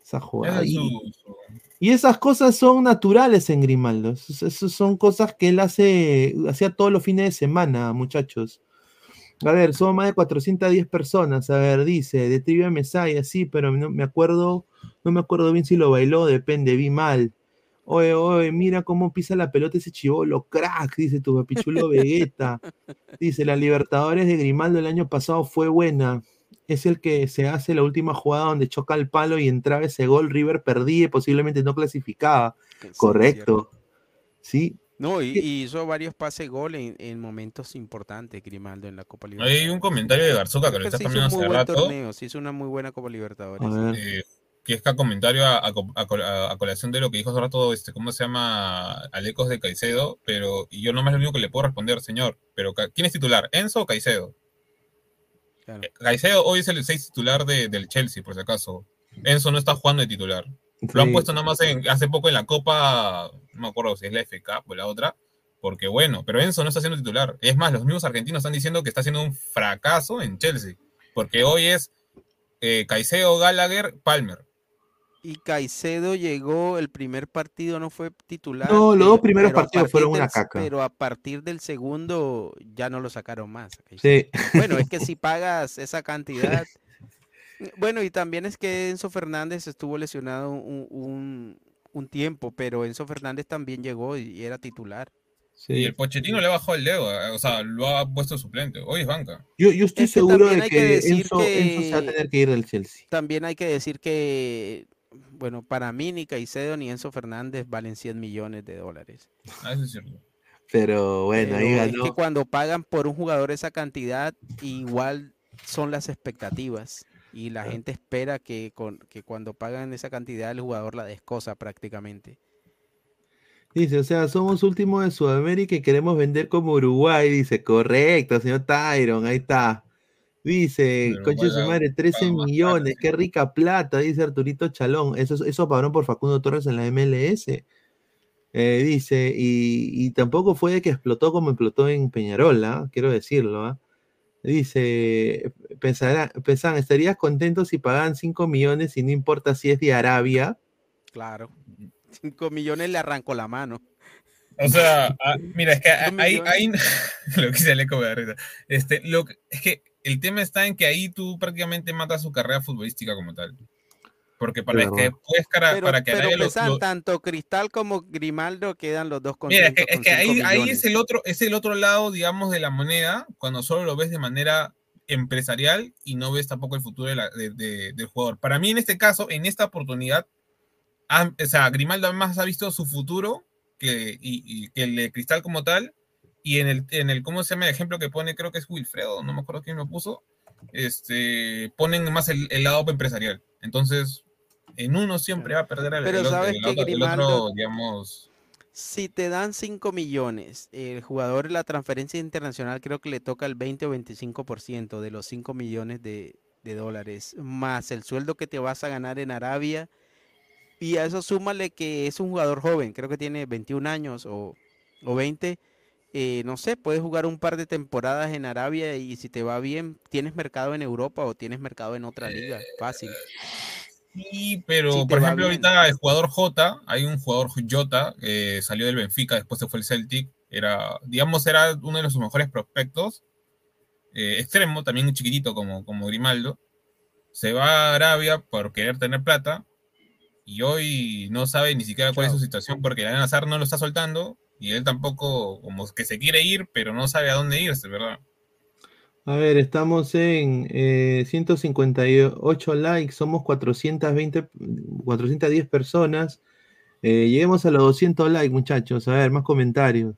Esa jugada. Y- esas cosas son naturales en Grimaldo. Esas esas son cosas que él hace, hacía todos los fines de semana, muchachos. A ver, son más de 410 personas. A ver, dice, de Trivia Mesaya, sí, pero no me acuerdo, no me acuerdo bien si lo bailó, depende, vi mal. Oye, oye, mira cómo pisa la pelota ese chivolo, crack, dice tu papichulo Vegeta. Dice, la Libertadores de Grimaldo el año pasado fue buena. Es el que se hace la última jugada donde choca el palo y entraba ese gol, River perdía y posiblemente no clasificaba. Correcto. Sí. No, y, y hizo varios pases gol en, en momentos importantes, Grimaldo, en la Copa Hay Libertadores. un comentario de Garzuca que lo está cambiando hace rato. torneo, se hizo una muy buena Copa Libertadores. eh, que es que comentario a, a co- a col- a- a colación de lo que dijo hace rato, este, ¿cómo se llama? Alecos de Caicedo, pero y yo nomás lo único que le puedo responder, señor, pero ¿quién es titular? ¿Enzo o Caicedo? Eh, Caicedo hoy es el 6 titular de- del Chelsea, por si acaso. Enzo no está jugando de titular. Lo han puesto nada más en, hace poco en la Copa, no me acuerdo si es la FK o la otra, porque bueno, pero Enzo no está siendo titular. Es más, los mismos argentinos están diciendo que está haciendo un fracaso en Chelsea, porque hoy es eh, Caicedo, Gallagher, Palmer. Y Caicedo llegó, el primer partido no fue titular. No, los dos primeros partidos fueron del una caca. Pero a partir del segundo ya no lo sacaron más. Sí. Bueno, es que si pagas esa cantidad. Bueno, y también es que Enzo Fernández estuvo lesionado un, un- un tiempo, pero Enzo Fernández también llegó y era titular. Y el Pochettino le bajó el dedo, eh, o sea, lo ha puesto suplente. Hoy es banca. Yo, yo estoy Es que seguro de que, que decir Enzo, Enzo se va a tener que ir del Chelsea. También hay que decir que, bueno, para mí ni Caicedo ni Enzo Fernández valen 100 millones de dólares. Ah, eso es cierto. Pero bueno, ahí Pero es que cuando pagan por un jugador esa cantidad, igual son las expectativas. Y la gente espera que, con, que cuando pagan esa cantidad el jugador la descosa prácticamente. Dice, o sea, somos últimos de Sudamérica y queremos vender como Uruguay. Dice, correcto, señor Tyron, ahí está. Dice, Pero conche de su madre, 13 paga más millones, qué rica plata, dice Arturito Chalón. Eso, eso pagaron por Facundo Torres en la MLS. Eh, dice, y, y tampoco fue de que explotó como explotó en Peñarol, ¿ah? quiero decirlo. ¿ah? Dice, pensará, pensan, ¿estarías contento si pagan 5 millones y no importa si es de Arabia? Claro. 5 millones le arrancó la mano. O sea, ah, mira, es que ahí, lo que se le come de risa. Este, lo es que el tema está en que ahí tú prácticamente matas su carrera futbolística como tal. Porque para Es que después cara- Pero, para que pero lo- pesan, lo- tanto Cristal como Grimaldo quedan los dos Mira, es que, es con que ahí, ahí es el otro, es el otro lado, digamos, de la moneda, cuando solo lo ves de manera empresarial y no ves tampoco el futuro de la- de- de- del jugador. Para mí, en este caso, en esta oportunidad, ha- o sea, Grimaldo más ha visto su futuro que, y, y que el de Cristal como tal, y en el, en el, ¿cómo se llama el ejemplo que pone? Creo que es Wilfredo, no me acuerdo quién lo puso, este, ponen más el, el lado empresarial. Entonces, en uno siempre va a perder el, Pero el sabes el que otro- digamos... Si te dan 5 millones, el jugador la transferencia internacional creo que le toca el 20 o 25% de los 5 millones de, de dólares, más el sueldo que te vas a ganar en Arabia. Y a eso súmale que es un jugador joven, creo que tiene 21 años o, o 20. eh, no sé, puedes jugar un par de temporadas en Arabia y si te va bien, tienes mercado en Europa o tienes mercado en otra liga, fácil. Sí, pero Sí, por ejemplo, bien. ahorita el jugador J, hay un jugador Jota, que salió del Benfica, después se fue el Celtic, era, digamos, era uno de sus mejores prospectos, eh, extremo, también un chiquitito como, como Grimaldo, se va a Arabia por querer tener plata, y hoy no sabe ni siquiera cuál es su situación, porque la Nazar no lo está soltando, y él tampoco, como que se quiere ir, pero no sabe a dónde irse, ¿verdad? A ver, estamos en eh, 158 likes, somos 420, 410 personas. Eh, lleguemos a los 200 likes, muchachos. A ver, más comentarios.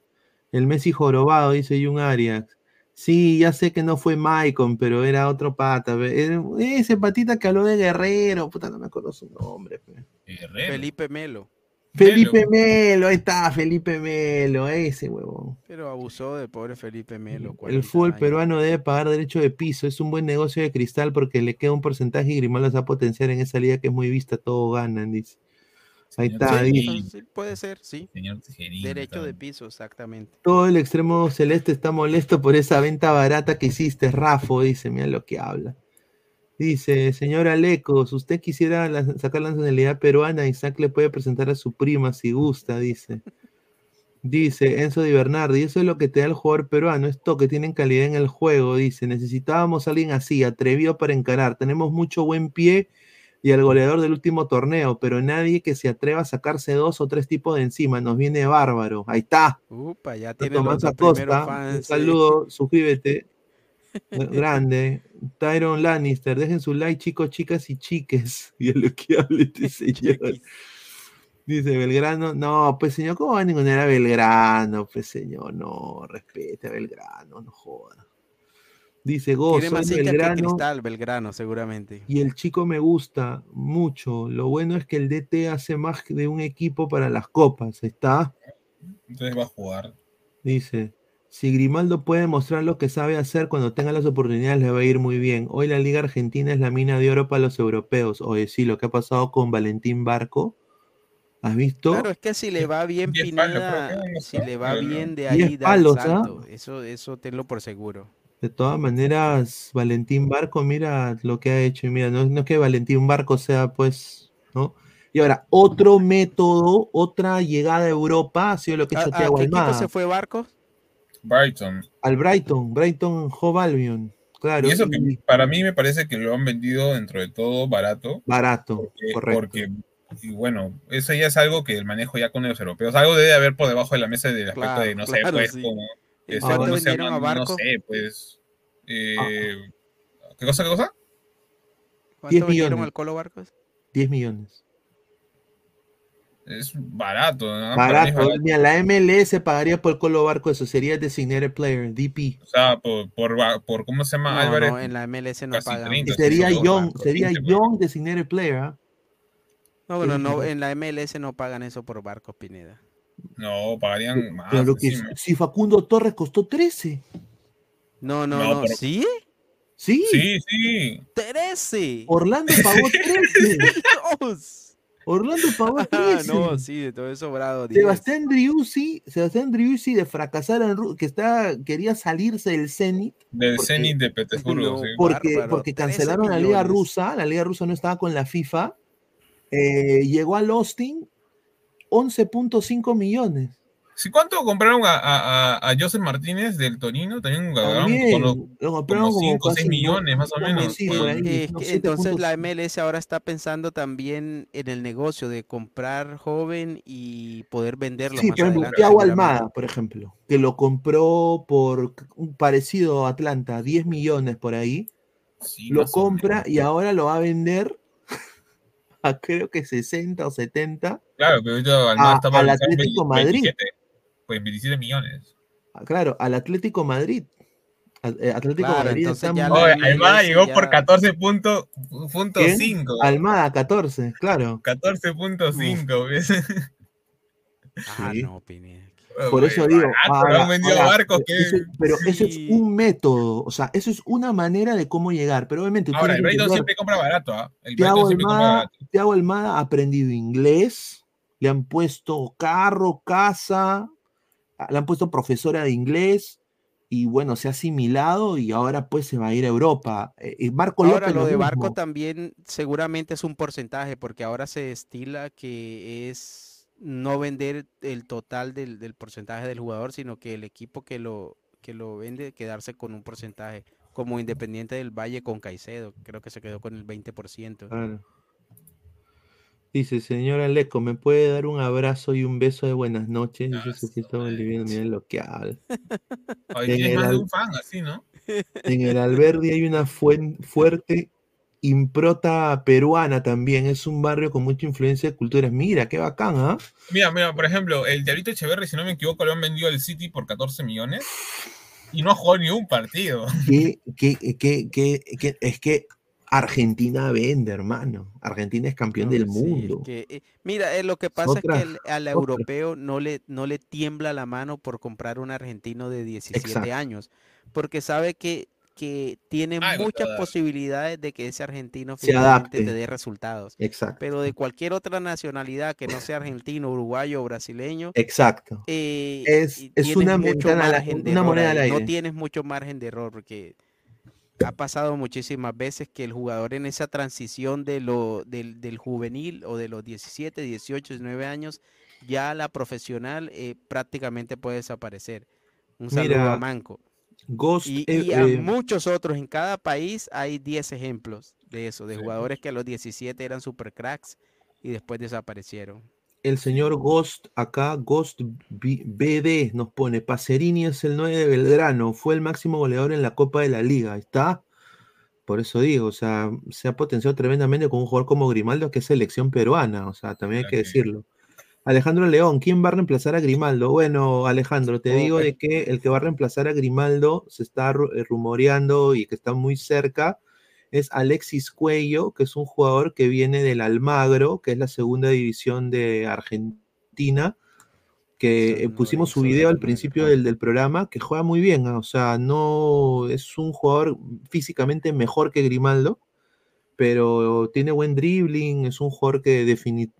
El Messi jorobado, dice Jun Arias. Sí, ya sé que no fue Maicon, pero era otro pata. Era- Ese patita que habló de Guerrero, puta, no me acuerdo su nombre. pe. Felipe Melo. Felipe Melo, ahí está, Felipe Melo, ese huevón. Pero abusó de pobre Felipe Melo. El 40 fútbol años. peruano debe pagar derecho de piso. Es un buen negocio de cristal porque le queda un porcentaje y Grimaldo se va a potenciar en esa liga que es muy vista. Todo ganan, dice. Ahí está. Puede ser, sí. Señor Tijerino, Derecho de piso, exactamente. Todo el extremo celeste está molesto por esa venta barata que hiciste, Rafo, dice, mira lo que habla. Dice, señor Alecos, usted quisiera la- sacar la nacionalidad peruana, Isaac le puede presentar a su prima si gusta, dice. Dice Enzo Di Bernardi, eso es lo que te da el jugador peruano, esto que tienen calidad en el juego, dice. Necesitábamos a alguien así, atrevido para encarar. Tenemos mucho buen pie y al goleador del último torneo, pero nadie que se atreva a sacarse dos o tres tipos de encima. Nos viene bárbaro. Ahí está. Upa, ya tiene Tomás Acosta, fans. un saludo, suscríbete. Grande. Tyron Lannister, dejen su like, chicos, chicas y chiques. Y a lo que hable este señor. Dice Belgrano, no, pues señor, ¿cómo va a ningunear a Belgrano? Pues señor, no, respete a Belgrano, no joda. Dice Go, Tiene soy más de hinchas que Belgrano Cristal, Belgrano, seguramente. y el chico me gusta mucho. Lo bueno es que el DT hace más de un equipo para las copas. Está. Entonces va a jugar. Dice, si Grimaldo puede mostrar lo que sabe hacer cuando tenga las oportunidades, le va a ir muy bien. Hoy la Liga Argentina es la mina de oro para los europeos. Oye, sí, lo que ha pasado con Valentín Barco. ¿Has visto? Claro, es que si le va bien Diez Pineda, no si le va bien de ahí palos, ¿ah? salto. Eso, eso tenlo por seguro. De todas maneras, Valentín Barco, mira lo que ha hecho. Y mira, no, no es que Valentín Barco sea, pues, ¿no? Y ahora, otro método, otra llegada a Europa ha sido lo que ha ¿A, hecho a Thiago qué equipo Almada. se fue Barcos? Brighton. Al Brighton, Brighton Hove Albion. Claro, y eso que y para mí me parece que lo han vendido dentro de todo barato. barato, Porque, correcto. porque, y bueno, eso ya es algo que el manejo ya con los europeos. Algo debe haber por debajo de la mesa del aspecto Claro, de, no sé, claro, pues, sí. como. ¿En este, cuánto ¿cómo se vendieron llama? a Barco? No sé, pues. eh, Ah. ¿Qué cosa, qué cosa? ¿Cuánto 10 vendieron millones. al Colo Barcos? 10 millones. Es barato, ¿no? Es Barato. Mira, la MLS pagaría por el Colo Barco, eso sería Designated Player, DP. O sea, por, por, por ¿cómo se llama? No, Álvarez. no, en la MLS no casi pagan. 30, Y sería Young, sería 15. Young Designated Player. ¿ah? No, bueno, no, en la MLS no pagan eso por Barcos Pineda. No, pagarían más. Claro que si Facundo Torres costó 13. No, no, No, no. pero- ¿Sí? Sí, Sí, sí. ¡13! Orlando pagó 13. Dios. Orlando Ah, 13. no, sí, de todo eso sobrado. 10. Sebastián Driussi, Sebastián Driussi de fracasar en Ru- que está, quería salirse del Zenit Del Porque- Zenit de Petersburgo, No, sí. porque, Bárbaro, porque 13 cancelaron la liga rusa, la liga rusa no estaba con la FIFA, eh, llegó al Austin 11.5 millones. ¿Sí, ¿Cuánto compraron a, a, a, a Joseph Martínez del Torino? También lo compraron como 5 o casi 6 millones, más o menos. sí, ahí, Eh, no, entonces la 7.5. MLS ahora está pensando también en el negocio de comprar joven y poder venderlo Sí, más por ejemplo, adelante. Thiago. Almada, por ejemplo, que lo compró por un parecido a Atlanta, 10 millones por ahí, sí, lo compra y ahora lo va a vender a creo que 60 o 70. Claro, pero ahorita Almada a- al Atlético 20, Madrid. 27, pues 27 millones. Ah, Claro, al Atlético Madrid. Eh, Atlético Claro, Madrid está ya muy- Oye, Almada llegó por ya- 14.5. ¿Quién? Almada 14, claro. 14.5, ¿ves? Ah, Sí. no, Pineda. Por eso digo, ahora- ahora, barcos que... eso- pero eso es un método, o sea, eso es una manera de cómo llegar, pero obviamente Ahora, el entender, siempre compra barato, ¿ah? El Thiago Almada. Thiago Almada ha aprendido inglés, le han puesto carro, casa, le han puesto profesora de inglés y bueno, se ha asimilado y ahora pues se va a ir a Europa. Eh, y Marco Ahora López lo de mismo. Barco también seguramente es un porcentaje porque ahora se estila que es no vender el total del, del porcentaje del jugador, sino que el equipo que lo que lo vende quedarse con un porcentaje, como Independiente del Valle con Caicedo, creo que se quedó con el 20%. Claro. Dice, señora Leco, ¿me puede dar un abrazo y un beso de buenas noches? Dice Ah, Sujito su Boliviano, miren lo que habla. El más de un fan así, ¿no? En el Alberdi hay una fuerte improta peruana también. Es un barrio con mucha influencia de culturas. Mira, qué bacán, ¿ah? Mira, mira, por ejemplo, el Diablito Echeverri, si no me equivoco, lo han vendido al City por 14 millones y no ha jugado ni un partido. ¿Qué, qué, qué, qué- qué- es que Argentina vende, hermano. Argentina es campeón del es mundo. que, eh, mira, eh, lo que pasa otra- es que el- al otra. europeo no le, no le tiembla la mano por comprar un argentino de 17 Exacto. años, porque sabe que, que tiene muchas posibilidades de que ese argentino Se finalmente adapte. te dé resultados. Exacto. Pero de cualquier otra nacionalidad que no sea argentino, uruguayo o brasileño, Exacto. eh, Es- es una mucho de una error moneda al ahí, aire. No tienes mucho margen de error porque ha pasado muchísimas veces que el jugador en esa transición de lo, del, del juvenil o de los 17, 18, 19 años, ya a la profesional eh, prácticamente puede desaparecer. Un saludo Mira, a Manco. Ghost, Y, eh, y a eh, muchos otros, en cada país hay 10 ejemplos de eso, de jugadores que a los 17 eran super cracks y después desaparecieron. El señor Ghost acá, Ghost BD, nos pone, Pacerini es el 9 de Belgrano, fue el máximo goleador en la Copa de la Liga, ¿ahí está? Por eso digo, o sea, se ha potenciado tremendamente con un jugador como Grimaldo, que es selección peruana, o sea, también hay que decirlo. Alejandro León, ¿quién va a reemplazar a Grimaldo? Bueno, Alejandro, te digo pues. de que el que va a reemplazar a Grimaldo se está eh, rumoreando y que está muy cerca es Alexis Cuello, que es un jugador que viene del Almagro, que es la segunda división de Argentina, que eh, pusimos su video al principio del, del programa, que juega muy bien, ¿ah? o sea, no es un jugador físicamente mejor que Grimaldo, pero tiene buen dribbling, es un jugador que defini-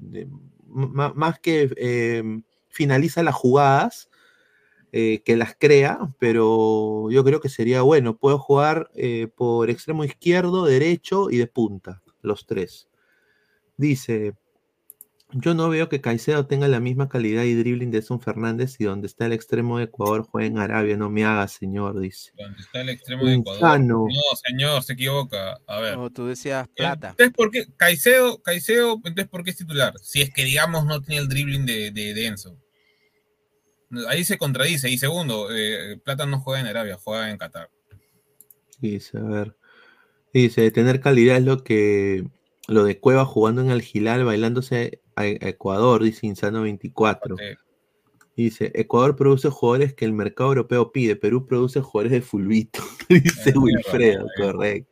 más que eh, finaliza las jugadas, eh, que las crea, pero yo creo que sería bueno. Puedo jugar eh, por extremo izquierdo, derecho y de punta, los tres. Dice, yo no veo que Caicedo tenga la misma calidad y dribbling de Edson Fernández y donde está el extremo de Ecuador juega en Arabia, no me haga, señor, dice. Donde está el extremo de Ecuador. No, señor, se equivoca. A ver. Tú decías plata. Entonces, ¿por qué? Caicedo, Caicedo, entonces, ¿por qué es titular? Si es que, digamos, no tiene el dribbling de, de, de Enzo. Ahí se contradice. Y segundo, eh, Plata no juega en Arabia, juega en Qatar. Dice, a ver. Dice, tener calidad es lo que lo de Cueva jugando en el Gilal, bailándose a, Ecuador, dice Insano 24. Eh, Dice, Ecuador produce jugadores que el mercado europeo pide, Perú produce jugadores de fulbito, dice Wilfredo, correcto.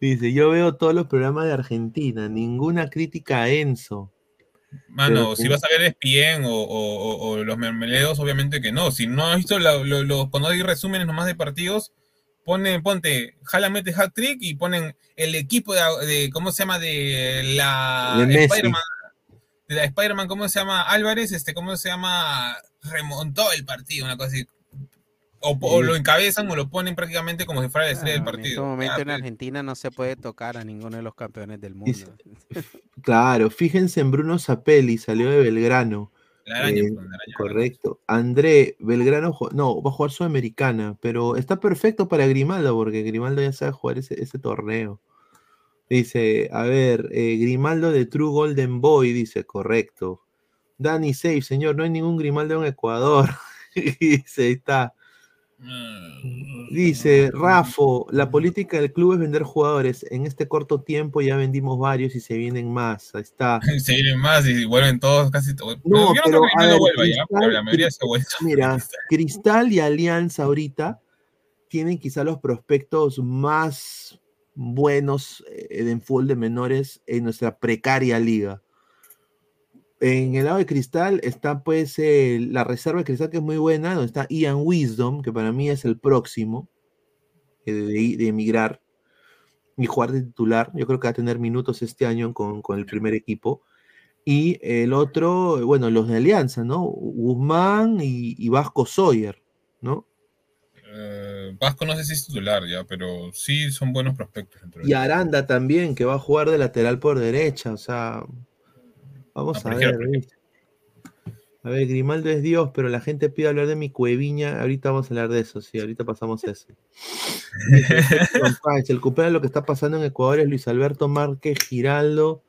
Dice, yo veo todos los programas de Argentina, ninguna crítica a Enzo. Mano, si vas a ver ESPN o, o, los mermeleos, obviamente que no. Si no has visto la- lo- lo- cuando hay resúmenes nomás de partidos, pone, ponte, jala mete hat trick y ponen el equipo de, de- ¿cómo se llama? De la. Spider-Man, de la Spider-Man, ¿cómo se llama? Álvarez, este, ¿cómo se llama? Remontó el partido, una cosa así. O, lo encabezan o lo ponen prácticamente como si fuera la estrella del Claro, En este partido. momento en pues. Argentina no se puede tocar a ninguno de los campeones del mundo. Claro, fíjense en Bruno Zapelli, salió de Belgrano. La araña, Eh, pues, la araña. Correcto. André, Belgrano, no, va a jugar Sudamericana, pero está perfecto para Grimaldo, porque Grimaldo ya sabe jugar ese, ese torneo. Dice, a ver, eh, Grimaldo de True Golden Boy, dice, correcto. Dani Safe, señor, no hay ningún Grimaldo en Ecuador. dice, ahí está. Mm. Dice, Rafo, la política del club es vender jugadores. En este corto tiempo ya vendimos varios y se vienen más. Ahí está. Se vienen más y vuelven todos casi todos. No, pero, creo que a Grimaldo ver, vuelva ya, Cristal- pero la mayoría se ha vuelto. Mira, Cristal y Alianza ahorita tienen quizá los prospectos más buenos eh, en fútbol de menores en nuestra precaria liga. En el lado de Cristal está pues eh, la reserva de Cristal que es muy buena, donde está Ian Wisdom, que para mí es el próximo eh, de, de emigrar y jugar de titular. Yo creo que va a tener minutos este año con, con el primer equipo. Y el otro, bueno, los de Alianza, ¿no? Guzmán y, y Vasco Sawyer, ¿no? Eh, Vasco no sé si es titular ya, pero sí son buenos prospectos. dentro Y. Aranda también, que va a jugar de lateral por derecha, o sea, vamos a ver. A ver, Grimaldo es Dios, pero la gente pide hablar de mi cueviña. Ahorita vamos a hablar de eso, sí, ahorita pasamos a eso. El de lo que está pasando en Ecuador es Luis Alberto Márquez Giraldo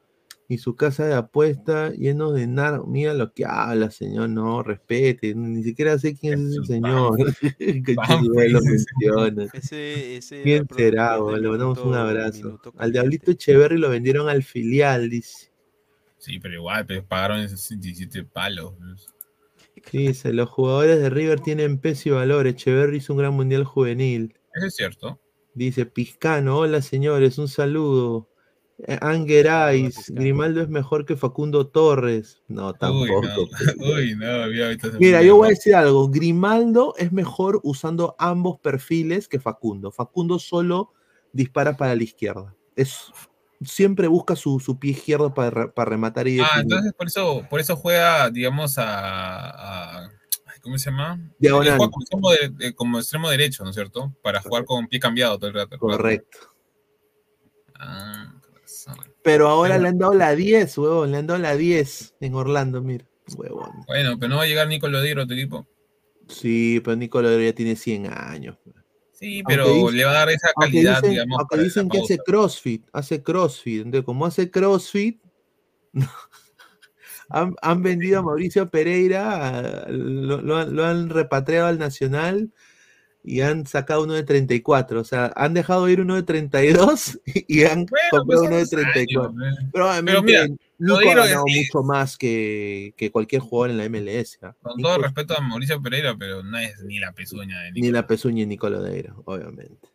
y su casa de apuesta lleno de nar. Mira lo que habla, señor. No, respete. Ni siquiera sé quién es ese señor. Lo menciona. Ese, ese ¿Quién era pro- será? Le mandamos un abrazo. Al. Diablito Echeverry lo vendieron al filial, dice. Sí, pero igual, pero pagaron esos 17 palos. Dice, los jugadores de River tienen peso y valor. Echeverry hizo un gran mundial juvenil. Eso es cierto. Dice Piscano, hola señores, un saludo. Eh, Angerais, Piscano. Grimaldo es mejor que Facundo Torres. No, Uy, tampoco. no. Uy, no, había ahorita se Mira, yo voy a decir algo. Grimaldo es mejor usando ambos perfiles que Facundo. Facundo solo dispara para la izquierda. Es, siempre busca su, su pie izquierdo para, re- para rematar y Ah, entonces por eso, por eso juega, digamos, a, ¿cómo se llama? Diagonal. Él juega como extremo, de- de- como extremo derecho, ¿no es cierto? Para jugar con pie cambiado todo el rato. Correcto. Ah. Pero ahora Pero- le han dado la 10, huevón. Le han dado la 10 en Orlando, mira. Huevón. Bueno, pero no va a llegar Nico Lodiro a tu equipo. Sí, pero Nicolás ya tiene 100 años. Sí, pero dice- le va a dar esa Aunque calidad, dicen, digamos, aunque dicen que hace. CrossFit, hace CrossFit. Entonces, como hace CrossFit, han, han vendido a Mauricio Pereira, lo, lo han repatriado al Nacional y han sacado uno de 34. O sea, han dejado ir uno de 32 y han Bueno, comprado pues uno de son años, 34. ¿eh? Pero obviamente mira, Nico ha ganado es- mucho más que, que cualquier jugador en la MLS. ¿ah? Con Nico todo es- respeto a Mauricio Pereira, pero no es ni la pezuña de Nico. Ni la pezuña de Nicolodeiro, obviamente.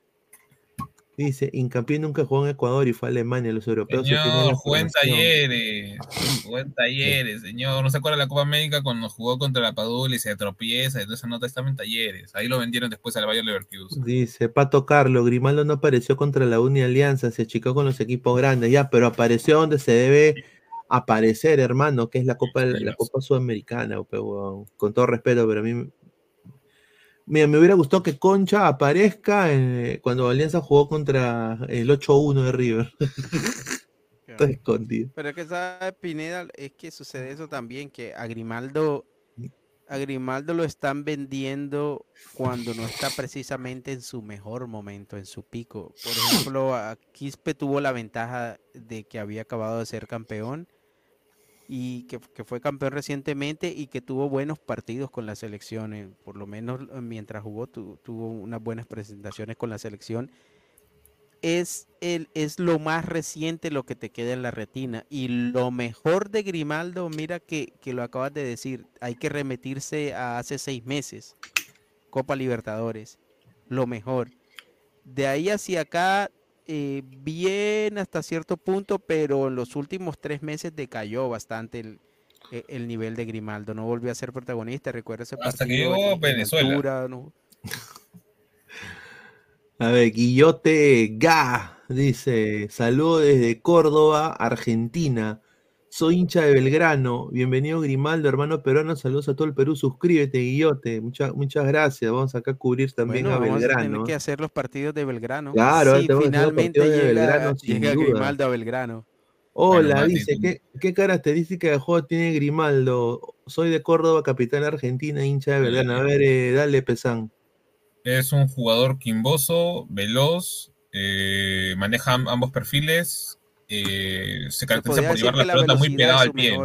Dice, Hincapié nunca jugó en Ecuador y fue a Alemania, los europeos. se tienen Señor, jugó en formación". talleres, jugó en talleres, señor. ¿No se acuerda de la Copa América cuando jugó contra la Padula y se tropieza? Entonces nota estaba en talleres. Ahí lo vendieron después al Bayern Leverkusen. Dice, Pato Carlos, Grimaldo no apareció contra la Uni Alianza, se achicó con los equipos grandes, ya, pero apareció donde se debe aparecer, hermano, que es la Copa, la Copa Sudamericana, con todo respeto, pero a mí... Mira, me hubiera gustado que Concha aparezca eh, cuando Alianza jugó contra el 8-1 de River. Está escondido. Pero es que sabe Pineda, es que sucede eso también, que a Grimaldo, a Grimaldo lo están vendiendo cuando no está precisamente en su mejor momento, en su pico. Por ejemplo, a Quispe tuvo la ventaja de que había acabado de ser campeón y que, fue campeón recientemente y que tuvo buenos partidos con la selección, eh, por lo menos eh, mientras jugó tu- tuvo unas buenas presentaciones con la selección es, el, es lo más reciente lo que te queda en la retina. Y lo mejor de Grimaldo, mira que, que lo acabas de decir, hay que remitirse a hace seis meses, Copa Libertadores, lo mejor. De ahí hacia acá, eh, bien hasta cierto punto, pero en los últimos tres meses decayó bastante el, e- el nivel de Grimaldo. No volvió a ser protagonista, recuerda ese Hasta que llegó en- en Venezuela. altura, ¿no? A ver, Guillote Ga dice: Saludo desde Córdoba, Argentina. Soy hincha de Belgrano. Bienvenido, Grimaldo, hermano peruano. Saludos a todo el Perú. Suscríbete, Guillote. Muchas, muchas gracias. Vamos acá a cubrir también Bueno, a vamos a tener Belgrano. que hacer los partidos de Belgrano. Claro, tenemos finalmente partidos de llega, Belgrano, sin llega duda. Grimaldo a Belgrano. Hola, dice: ¿qué, ¿qué característica de juego tiene Grimaldo? Soy de Córdoba, capital argentina, hincha de Belgrano. A ver, eh, dale, Pesán. Es un jugador quimboso, veloz, eh, maneja am- ambos perfiles, eh, se caracteriza por llevar la pelota muy velocidad pegada al pie.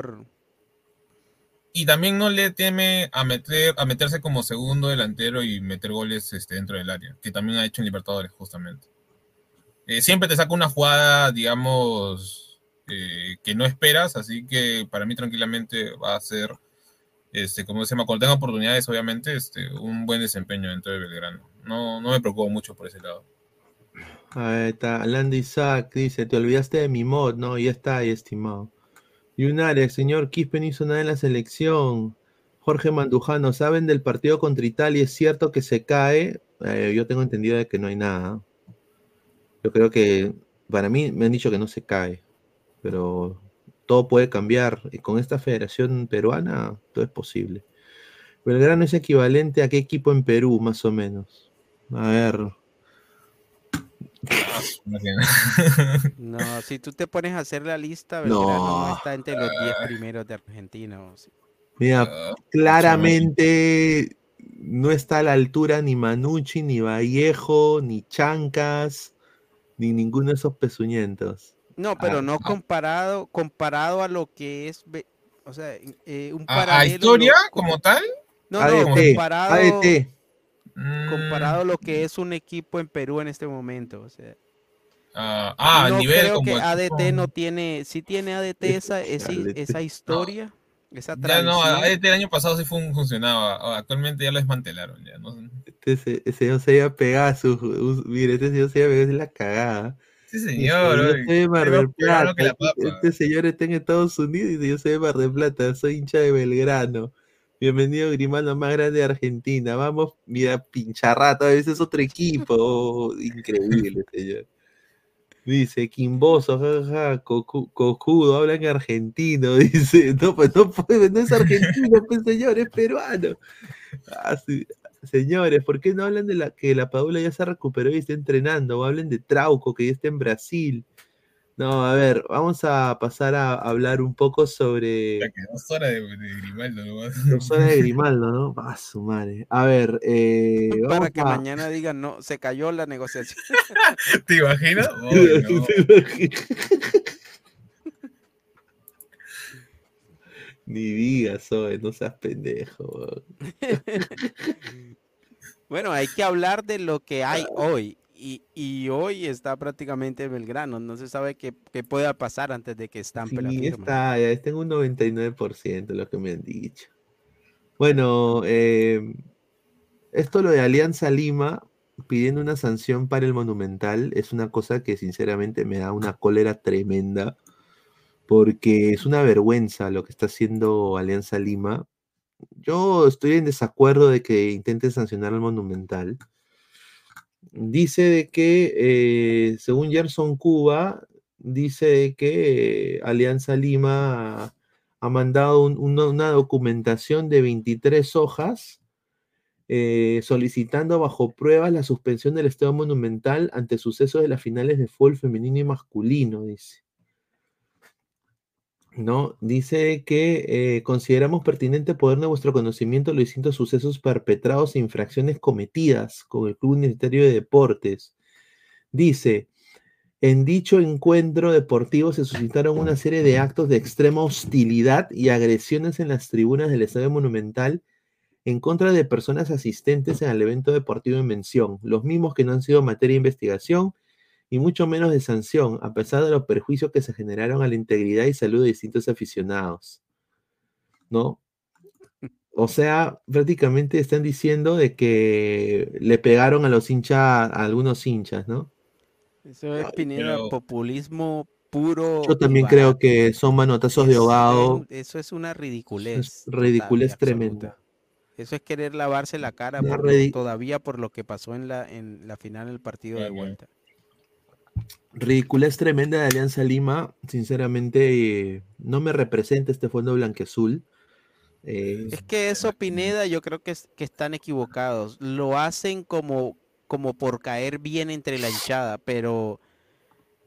Y también no le teme a meter, a meterse como segundo delantero y meter goles este, dentro del área, que también ha hecho en Libertadores, justamente. Eh, siempre te saca una jugada, digamos, eh, que no esperas, así que para mí tranquilamente va a ser, este, como se llama, cuando tenga oportunidades, obviamente, este, un buen desempeño dentro de Belgrano. No, no me preocupo mucho por ese lado. Ahí está, Alan Isaac dice, te olvidaste de mi mod, no, ya está ahí, estimado. Yunares, señor Quispe no hizo nada en la selección. Jorge Mandujano, ¿saben del partido contra Italia? ¿Es cierto que se cae? Eh, yo tengo entendido de que no hay nada. Yo creo que, para mí, me han dicho que no se cae, pero todo puede cambiar. Y con esta federación peruana, todo es posible. Belgrano es equivalente a qué equipo en Perú, más o menos. A ver, No, si tú te pones a hacer la lista, No. Belgrano no, está entre los 10 primeros de sea. Mira, Ah, claramente no está a la altura ni Manucci, ni Vallejo, ni Chancas, ni ninguno de esos pezuñentos. No, pero Ah, no ah. comparado, comparado a lo que es, o sea, eh, un ¿A, a paralelo. historia lo- como tal? No, no, comparado, ADT. Mm, comparado a lo que es un equipo en Perú en este momento. O sea, ah, a no nivel creo como que. ADT no tiene, sí tiene ADT esa, esa, historia, esa Ya no. ADT el año pasado sí fun- funcionaba. Actualmente ya lo desmantelaron. Ya, no, Este señor se iba a pegar su. un- Mire, este señor se iba a pegar en la cagada. sí, Dice, señor. yo soy de Mar del Plata. papa. Este señor está en Estados Unidos y yo soy de Mar del Plata, soy hincha de Belgrano. Bienvenido Grimaldo más grande de Argentina. Vamos, mira, pincharrata, veces es otro equipo. Oh, increíble, señor. Dice, Quimboso, jajaja, cocu- cojudo, habla en argentino. Dice, no, pues no puede, no es argentino, pues señor, es peruano. Ah. Señores, ¿por qué no hablan de la que la Padula ya se recuperó y está entrenando? O hablen de Trauco, que ya está en Brasil. No, a ver, vamos a pasar a hablar un poco sobre Ya que dos horas de, de Grimaldo. ¿no? la zona de Grimaldo, ¿no? Ah, su madre. A ver, eh, Para que a- mañana digan, no, se cayó la negociación. ¿Te imaginas? Oh, no. Ni digas, oye, no seas pendejo. Bueno, hay que hablar de lo que hay hoy. Y, y hoy está prácticamente Belgrano. No se sabe qué, qué pueda pasar antes de que estampe la Sí, firma. está, ya está en un 99% lo que me han dicho. Bueno, eh, esto lo de Alianza Lima pidiendo una sanción para el Monumental es una cosa que sinceramente me da una cólera tremenda porque es una vergüenza lo que está haciendo Alianza Lima. Yo estoy en desacuerdo de que intente sancionar al Monumental. Dice de que, eh, según Gerson Cuba, dice de que eh, Alianza Lima ha, mandado un- una, una documentación de 23 hojas eh, solicitando bajo pruebas la suspensión del Estado Monumental ante sucesos de las finales de fútbol femenino y masculino, dice. ¿No? Dice que eh, consideramos pertinente poner de vuestro conocimiento los distintos sucesos perpetrados e infracciones cometidas con el Club Universitario de Deportes. Dice, en dicho encuentro deportivo se suscitaron una serie de actos de extrema hostilidad y agresiones en las tribunas del Estadio Monumental en contra de personas asistentes en el evento deportivo en mención, los mismos que no han sido materia de investigación y mucho menos de sanción, a pesar de los perjuicios que se generaron a la integridad y salud de distintos aficionados. ¿No? O sea, prácticamente están diciendo de que le pegaron a los hinchas, a algunos hinchas, ¿no? Eso es Pineda, pero- populismo puro. Yo también creo que son manotazos de ahogado. Eso es una ridiculez. Es ridiculez absoluta. tremenda. Eso es querer lavarse la cara por todavía por lo que pasó en la, en la final del partido de vuelta. Ridiculez tremenda de Alianza Lima. Sinceramente, eh, no me representa este fondo blanqueazul. Eh, Es que eso, Pineda, yo creo que, es- que están equivocados. Lo hacen como, como por caer bien entre la hinchada, pero,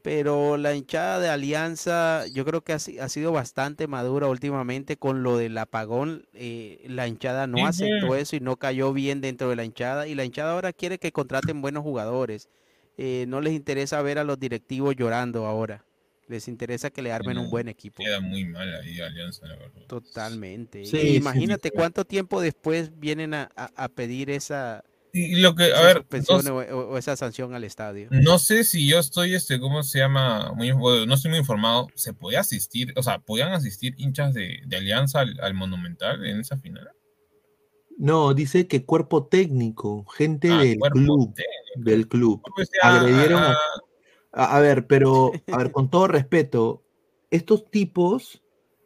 pero la hinchada de Alianza, yo creo que ha, si- ha sido bastante madura últimamente con lo del apagón. eh, la hinchada no aceptó eso y no cayó bien dentro de la hinchada. Y la hinchada ahora quiere que contraten buenos jugadores. Eh, no les interesa ver a los directivos llorando ahora. Les interesa que le armen un buen equipo. Queda muy mal ahí Alianza, la verdad. Totalmente. Sí, Y sí, imagínate sí. cuánto tiempo después vienen a, a- a pedir esa, Y lo que, a esa ver, suspensión no, o, esa sanción al estadio. no sé si yo estoy, este, ¿cómo se llama? Muy, bueno, no estoy muy informado. ¿Se podía asistir, o sea, podían asistir hinchas de, de Alianza al, al Monumental en esa final? No, dice que cuerpo técnico, gente Ah, del club, técnico. del club. Ya, Agredieron a, ah, a- a ver, pero, a ver, con todo respeto, estos tipos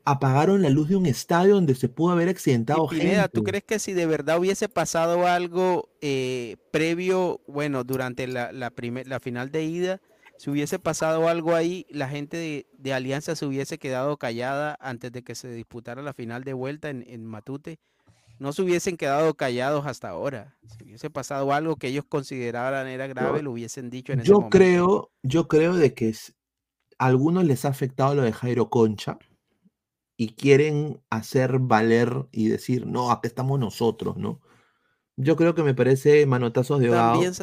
apagaron la luz de un estadio donde se pudo haber Y accidentado Pineda, ¿tú gente. crees que si de verdad hubiese pasado algo eh, previo, bueno, durante la, la, primer- la final de ida, si hubiese pasado algo ahí, la gente de, de Alianza se hubiese quedado callada antes de que se disputara la final de vuelta en, en Matute? No se hubiesen quedado callados hasta ahora. Si hubiese pasado algo que ellos consideraran era grave, Yo- lo hubiesen dicho en ese Yo momento. creo, yo creo de que es- a algunos les ha afectado lo de Jairo Concha y quieren hacer valer y decir, no, acá estamos nosotros, ¿no? Yo creo que me parece manotazos de ahogado. También,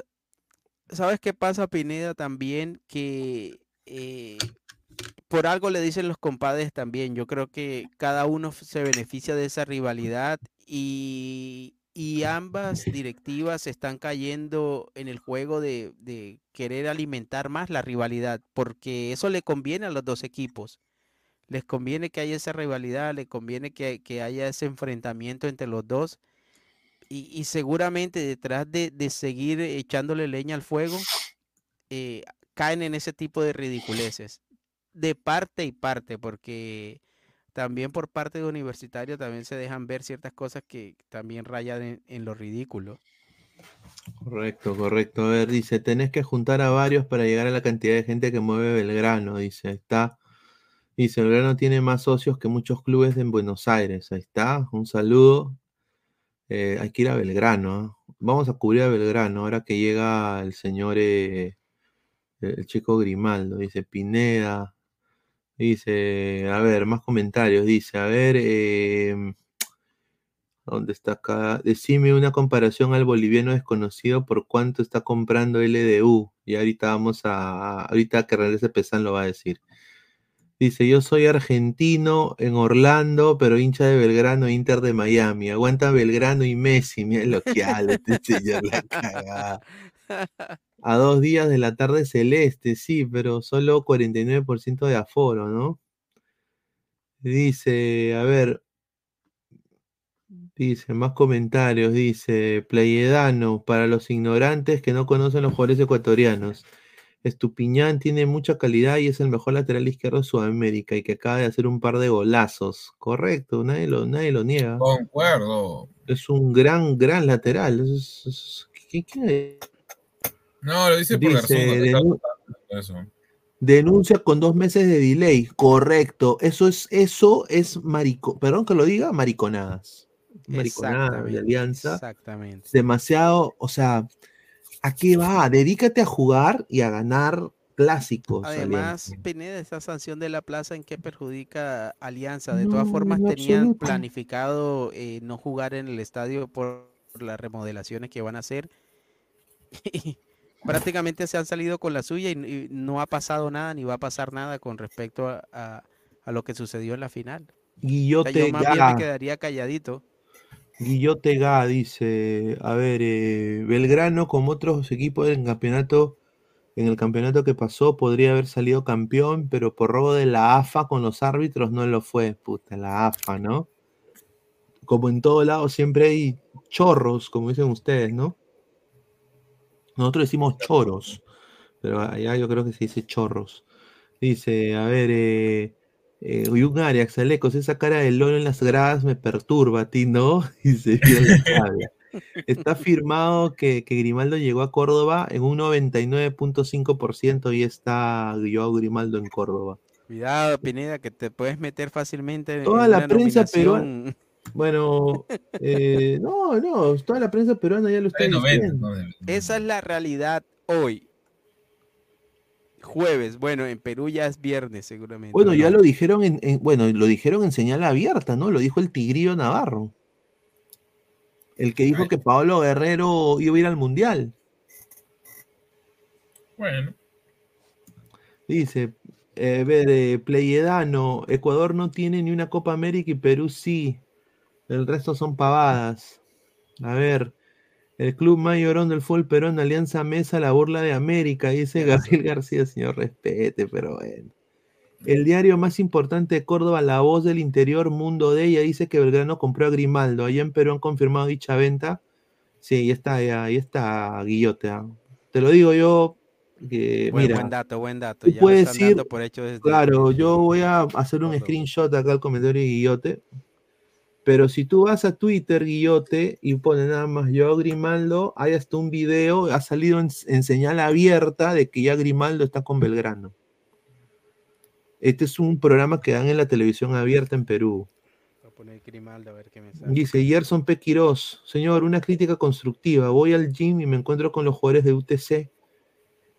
¿sabes qué pasa, Pineda? También que eh, por algo le dicen los compadres también. Yo creo que cada uno se beneficia de esa rivalidad y, y ambas directivas están cayendo en el juego de, de querer alimentar más la rivalidad, porque eso le conviene a los dos equipos. Les conviene que haya esa rivalidad, le conviene que, que haya ese enfrentamiento entre los dos. Y, y seguramente detrás de, de seguir echándole leña al fuego, eh, caen en ese tipo de ridiculeces. De parte y parte, porque también por parte de universitario también se dejan ver ciertas cosas que también rayan en, lo ridículo. Correcto, correcto. A ver, dice, tenés que juntar a varios para llegar a la cantidad de gente que mueve Belgrano, dice, está. Dice, Belgrano tiene más socios que muchos clubes en Buenos Aires, ahí está, un saludo. Eh, hay que ir a Belgrano, ¿eh? vamos a cubrir a Belgrano, ahora que llega el señor, eh, el chico Grimaldo, dice, Pineda, dice, a ver, más comentarios, dice, a ver, em, ¿Dónde está acá? Decime una comparación al boliviano desconocido por cuánto está comprando LDU. Y ahorita vamos a. Ahorita que regrese Pesan lo va a decir. Dice: Yo soy argentino en Orlando, pero hincha de Belgrano e Inter de Miami. Aguanta Belgrano y Messi. Mira lo que habla este señor, la cagada. A dos días de la tarde celeste, sí, pero solo 49% de aforo, ¿no? Dice, a ver, Dice, más comentarios, dice, Playedano, para los ignorantes que no conocen los jugadores ecuatorianos. Estupiñán tiene mucha calidad y es el mejor lateral izquierdo de Sudamérica y que acaba de hacer un par de golazos. Correcto, nadie lo, nadie lo niega. Concuerdo. Es un gran, gran lateral. Es- es- ¿qué- qué- No, lo dice por Dice, Garzón, no. Denuncia con dos meses de delay. Correcto. Eso es, eso es marico, perdón que lo diga, mariconadas. Mariconadas de alianza. Exactamente. demasiado, o sea, ¿a qué va? Dedícate a jugar y a ganar clásicos. Además, Alianza. Pineda, esa sanción de la plaza, ¿en qué perjudica a Alianza? De todas formas, en tenían absoluto. planificado eh, no jugar en el estadio por las remodelaciones que van a hacer. Prácticamente se han salido con la suya y, y no ha pasado nada ni va a pasar nada con respecto a, a- a lo que sucedió en la final. O sea, Guillote yo más bien me quedaría calladito. Guillote Ga dice, a ver, eh, Belgrano como otros equipos del campeonato, en el campeonato que pasó podría haber salido campeón, pero por robo de la AFA con los árbitros no lo fue, puta, la AFA, ¿no? Como en todo lado siempre hay chorros, como dicen ustedes, ¿no? Nosotros decimos choros, pero allá yo creo que se dice chorros. Dice, a ver, eh, eh, un Arias, Alecos, esa cara de Lolo en las gradas me perturba a ti, ¿no? Que habla. Está firmado que, que Grimaldo llegó a Córdoba en un 99.5% y está Joao Grimaldo en Córdoba. Cuidado, Pineda, que te puedes meter fácilmente en Toda en la prensa peruana, nominación. Bueno, eh, no, no, toda la prensa peruana ya lo está 90, diciendo. ¿no? Esa es la realidad hoy. Jueves, bueno, en Perú ya es viernes seguramente. Bueno, ¿o ya no? lo dijeron en, en- bueno, lo dijeron en señal abierta, ¿no? Lo dijo el Tigrillo Navarro. El que dijo que Pablo Guerrero iba a ir al Mundial. Bueno, Dice, eh, ver, Pleiedano, Ecuador no tiene ni una Copa América y Perú sí. El resto son pavadas. A ver, el club mayorón del fútbol Perón, Alianza Mesa, la burla de América, dice Gabriel García, señor, respete, pero bueno. El diario más importante de Córdoba, La Voz del Interior, Mundo de ella, dice que Belgrano compró a Grimaldo. Allá en Perú han confirmado dicha venta. Sí, ahí está, ahí está Guillote. ah. Te lo digo yo, que Buen, mira. buen dato, buen dato. Ya puedes ir- por hecho desde- Claro, yo voy a hacer un screenshot acá al comentario de Guillote. Pero si tú vas a Twitter, Guillote, y pones nada más yo Grimaldo, hay hasta un video, ha salido en, en señal abierta de que ya Grimaldo está con Belgrano. Este es un programa que dan en la televisión abierta en Perú. Voy a poner Grimaldo a ver qué me sale. Dice Gerson P. Quirós, señor, una crítica constructiva. Voy al gym y me encuentro con los jugadores de UTC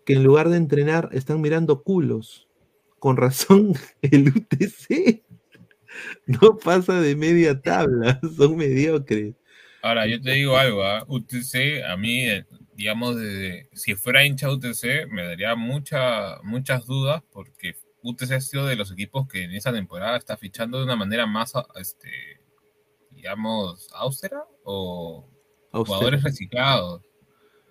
que en lugar de entrenar están mirando culos. Con razón, el UTC no pasa de media tabla, son mediocres. ahora yo te digo algo, ¿ah? UTC, a mí, eh, digamos, desde, si fuera hincha UTC, me daría mucha, muchas dudas porque UTC ha sido de los equipos que en esa temporada está fichando de una manera más, este, digamos, austera o Austera. jugadores reciclados.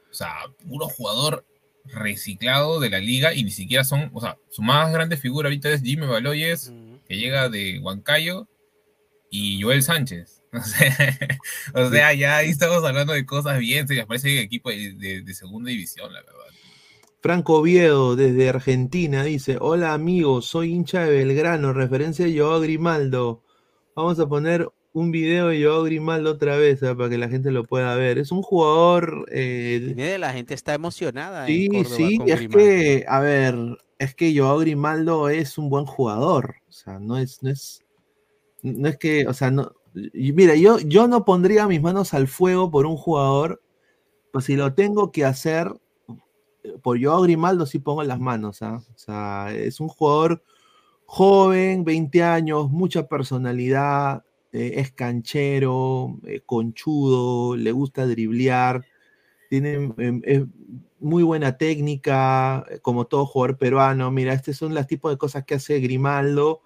O sea, puro jugador reciclado de la liga y ni siquiera son, o sea, su más grande figura ahorita es Jimmy Baloyes, que llega de Huancayo, y Joel Sánchez. O sea, o sea, ya ahí estamos hablando de cosas bien, se parece equipo de, de- de segunda división, la verdad. Franco Oviedo, desde Argentina, dice: Hola amigos, soy hincha de Belgrano, referencia de Joao Grimaldo. Vamos a poner un video de Joao Grimaldo otra vez ¿eh? para que la gente lo pueda ver. Es un jugador. eh, la gente está emocionada Sí, en sí, con es Grimaldo. que, a ver, es que Joao Grimaldo es un buen jugador. O sea, no es, no es, no es que, o sea, no. mira, yo, yo no pondría mis manos al fuego por un jugador, pues si lo tengo que hacer, por Joao Grimaldo sí pongo las manos, ¿ah? O sea, es un jugador joven, 20 años, mucha personalidad, eh, es canchero, eh, conchudo, le gusta driblear, tiene em, muy buena técnica, eh, como todo jugador peruano. Mira, estos son los tipos de cosas que hace Grimaldo.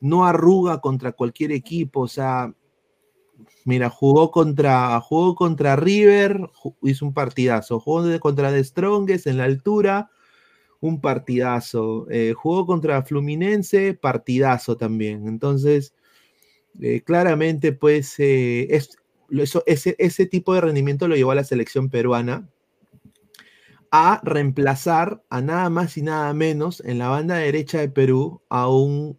No arruga contra cualquier equipo, o sea, mira, jugó contra, jugó contra River, hizo un partidazo, jugó contra The Strongest en la altura, un partidazo, eh, jugó contra Fluminense, partidazo también. Entonces, eh, claramente, pues, es, eso- ese, ese tipo de rendimiento lo llevó a la selección peruana a reemplazar a nada más y nada menos en la banda derecha de Perú a un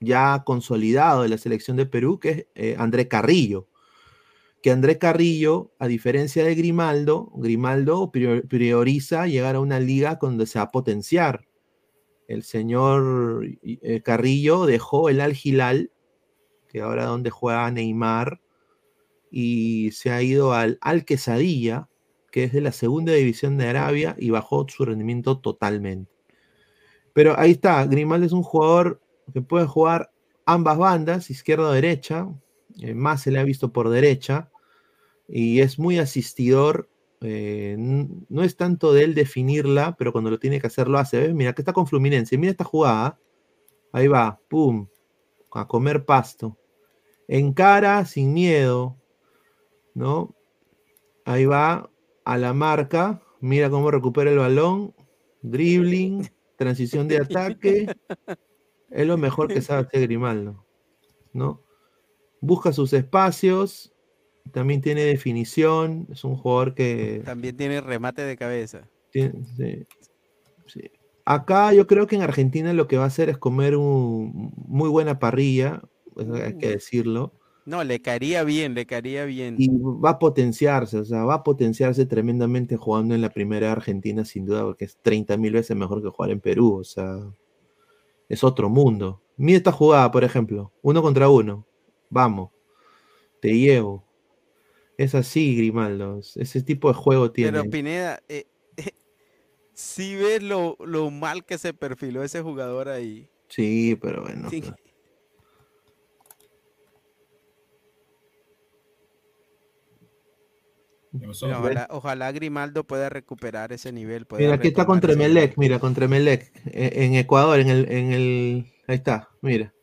ya consolidado de la selección de Perú, que es eh, André Carrillo. Que André Carrillo, a diferencia de Grimaldo, Grimaldo prior- prioriza llegar a una liga donde se va a potenciar. El señor eh, Carrillo dejó el Al Hilal, que ahora donde juega Neymar, y se ha ido al Al Quesadilla, que es de la segunda división de Arabia, y bajó su rendimiento totalmente. Pero ahí está, Grimaldo es un jugador que puede jugar ambas bandas, izquierda o derecha, eh, más se le ha visto por derecha, y es muy asistidor. eh, no es tanto de él definirla, pero cuando lo tiene que hacer lo hace. Mira, que está con Fluminense, mira esta jugada. Ahí va, pum, a comer pasto. Encara sin miedo, ¿no? Ahí va a la marca, mira cómo recupera el balón, dribbling, transición de ataque. Es lo mejor que sabe hacer Grimaldo, ¿no? Busca sus espacios, también tiene definición, es un jugador que También tiene remate de cabeza. tiene- sí, sí. Acá yo creo que en Argentina lo que va a hacer es comer un muy buena parrilla, eso hay que Uh. decirlo, No, le caería bien, le caería bien. y va a potenciarse, o sea, va a potenciarse tremendamente jugando en la primera Argentina, sin duda, porque es 30 mil veces mejor que jugar en Perú, o sea, es otro mundo. Mira esta jugada, por ejemplo, uno contra uno, vamos, te llevo. Es así, Grimaldo, es- ese tipo de juego tiene. Pero Pineda, eh, si ves lo, lo mal que se perfiló ese jugador ahí. Sí, pero bueno. Sí. ¿Qué pasó? Mira, ojalá, ojalá Grimaldo pueda recuperar ese nivel. pueda Mira, aquí está retomar contra ese Emelec, nivel. mira, contra Emelec, e- en Ecuador, en el, en el, ahí está, mira.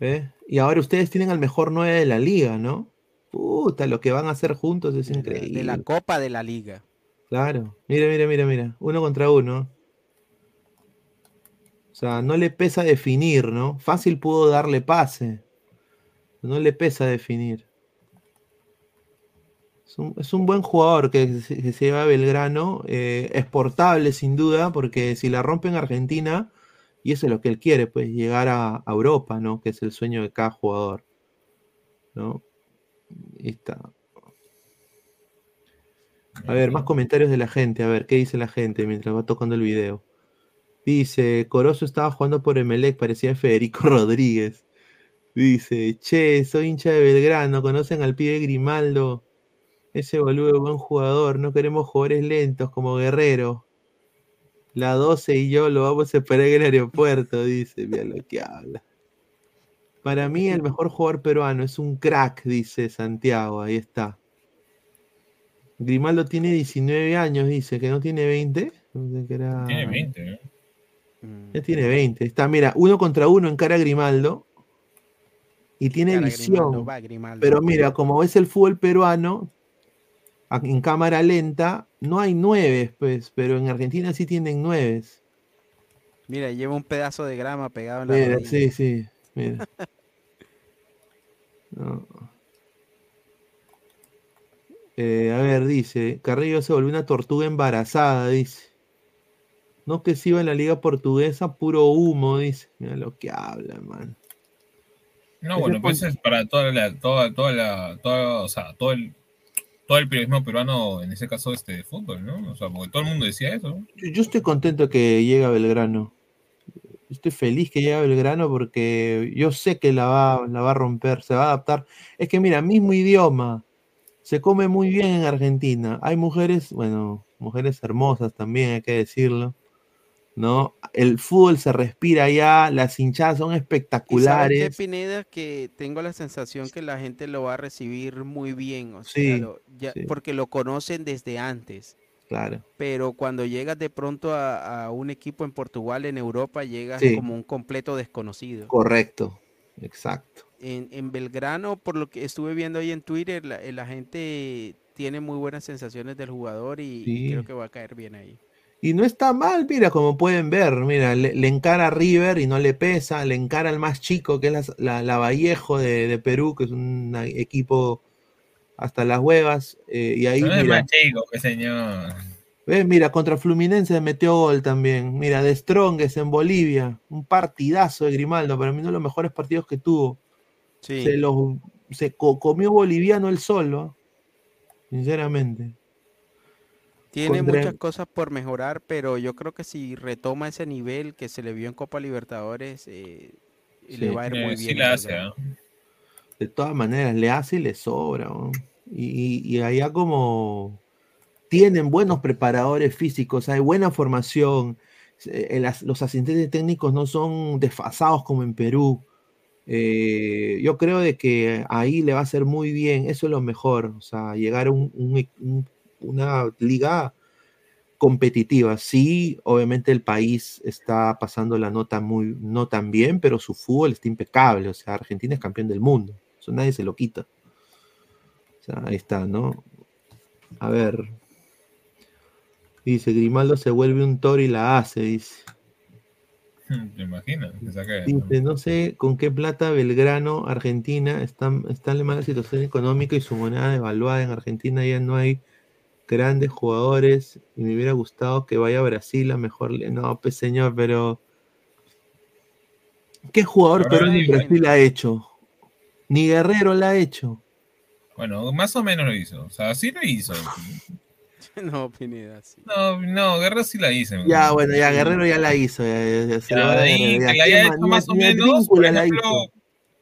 ¿Ve? Y ahora ustedes tienen al mejor 9 de la liga, ¿no? Puta, lo que van a hacer juntos es increíble. de la Copa de la Liga. Claro, mira, mira, mira, mira, uno contra uno. O sea, no le pesa definir, ¿no? Fácil pudo darle pase. No le pesa definir. Es un, es un buen jugador que se, lleva a Belgrano. eh, exportable sin duda, porque si la rompe en Argentina, y eso es lo que él quiere, pues llegar a, a Europa, ¿no? Que es el sueño de cada jugador. ¿No? Ahí está. A ver, más comentarios de la gente. A ver, ¿qué dice la gente mientras va tocando el video? Dice, Corozo estaba jugando por Emelec, parecía Federico Rodríguez. Dice, che, soy hincha de Belgrano, ¿conocen al pibe Grimaldo? Ese boludo es buen jugador, no queremos jugadores lentos como Guerrero. La 12 y yo lo vamos a esperar en el aeropuerto, dice, mira lo que habla. Para mí el mejor jugador peruano es un crack, dice Santiago, ahí está. Grimaldo tiene 19 años, dice, que no tiene 20. Pensé que era- Tiene 20, ¿no? Mm, Ya tiene 20. Está, mira, uno contra uno en cara a Grimaldo. Y tiene Cara, visión. Grimaldo, va, Grimaldo. Pero mira, como ves el fútbol peruano, en cámara lenta, no hay nueve, pues, pero en Argentina sí tienen nueves. Mira, lleva un pedazo de grama pegado en la Mira, rodilla. sí, sí, mira. No. Eh, a ver, dice, Carrillo se volvió una tortuga embarazada, dice. No que si iba en la liga portuguesa, puro humo, dice. Mira lo que habla, man. No, bueno, pues es para toda la, toda, toda la, toda, o sea, todo el, todo el periodismo peruano, en ese caso, este, de fútbol, ¿no? O sea, porque todo el mundo decía eso. Yo, yo estoy contento que llegue a Belgrano. Estoy feliz que llegue a Belgrano porque yo sé que la va, la va a romper, se va a adaptar. Es que mira, mismo idioma, se come muy bien en Argentina. Hay mujeres, bueno, mujeres hermosas también, hay que decirlo. ¿No? El fútbol se respira allá, las hinchadas son ¿Y sabes qué, espectaculares. Pineda? Que tengo la sensación que la gente lo va a recibir muy bien, o sea, Sí, lo- ya- sí. porque lo conocen desde antes. Claro. Pero cuando llegas de pronto a, a un equipo en Portugal, en Europa, llegas Sí. como un completo desconocido. Correcto. Exacto. En, en Belgrano, por lo que estuve viendo ahí en Twitter, la, la gente tiene muy buenas sensaciones del jugador y, y creo que va a caer bien ahí. Y no está mal, mira, como pueden ver, mira, le, le encara a River y no le pesa, le encara al más chico, que es la, la- la Vallejo de, de Perú, que es un equipo hasta las huevas, eh, y ahí, No es mira, más chico, que señor. ves, mira, contra Fluminense metió gol también, mira, de Strongest en Bolivia, un partidazo de Grimaldo, para mí uno de los mejores partidos que tuvo, Sí. se, los, se co- comió boliviano él solo, sinceramente. Tiene muchas cosas por mejorar, pero yo creo que si retoma ese nivel que se le vio en Copa Libertadores, eh, le va a ir Eh, muy bien. De todas maneras, le hace y le sobra. ¿no? Y, y- y allá como tienen buenos preparadores físicos, hay buena formación, eh, el as- los asistentes técnicos no son desfasados como en Perú. Eh, yo creo de que ahí le va a hacer muy bien, eso es lo mejor, o sea, llegar a un- un un- una liga competitiva. Sí, obviamente el país está pasando la nota muy, no tan bien, pero su fútbol está impecable. O sea, Argentina es campeón del mundo. Eso nadie se lo quita. O sea, ahí está, ¿no? A ver. Dice, Grimaldo se vuelve un toro y la hace, dice. ¿Te imaginas? Que saque- Dice, no sé con qué plata Belgrano, Argentina, está, está en mala situación económica y su moneda devaluada. En Argentina ya no hay grandes jugadores y me hubiera gustado que vaya a Brasil a mejor. No, pues señor, pero. ¿Qué jugador peruano en. Brasil ha hecho? Ni Guerrero la ha hecho. Bueno, más o menos lo hizo. O sea, sí lo hizo. No, Pineda, sí. No, no, Guerrero sí la hizo. Ya, bueno, ya Guerrero ya la hizo. Ya, ya- se Ya, ahí, que la ¿Quién haya más? hecho más o menos, por Advíncula la ejemplo, hizo.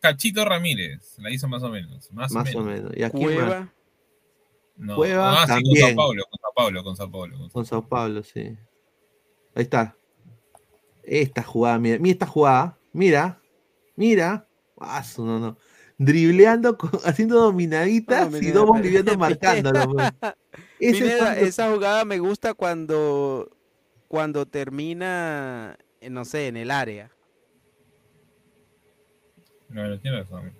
Cachito Ramírez, la hizo más o menos. Más, Más o o menos. menos. ¿Y a quién más? Cueva, No. Cueva ah, sí, con también. Sao Paulo, con Sao Paulo, con Sao Paulo. con Sao Con Sao Paulo, sí. Ahí está. Esta jugada, mira, mira esta jugada. Mira, mira. Ah, su- no, no. Dribleando, con- haciendo dominaditas y dos bolivianos marcándolo. pues. Ese cuando- esa jugada me gusta cuando, cuando termina, eh, no sé, en el área. No, no tiene razón.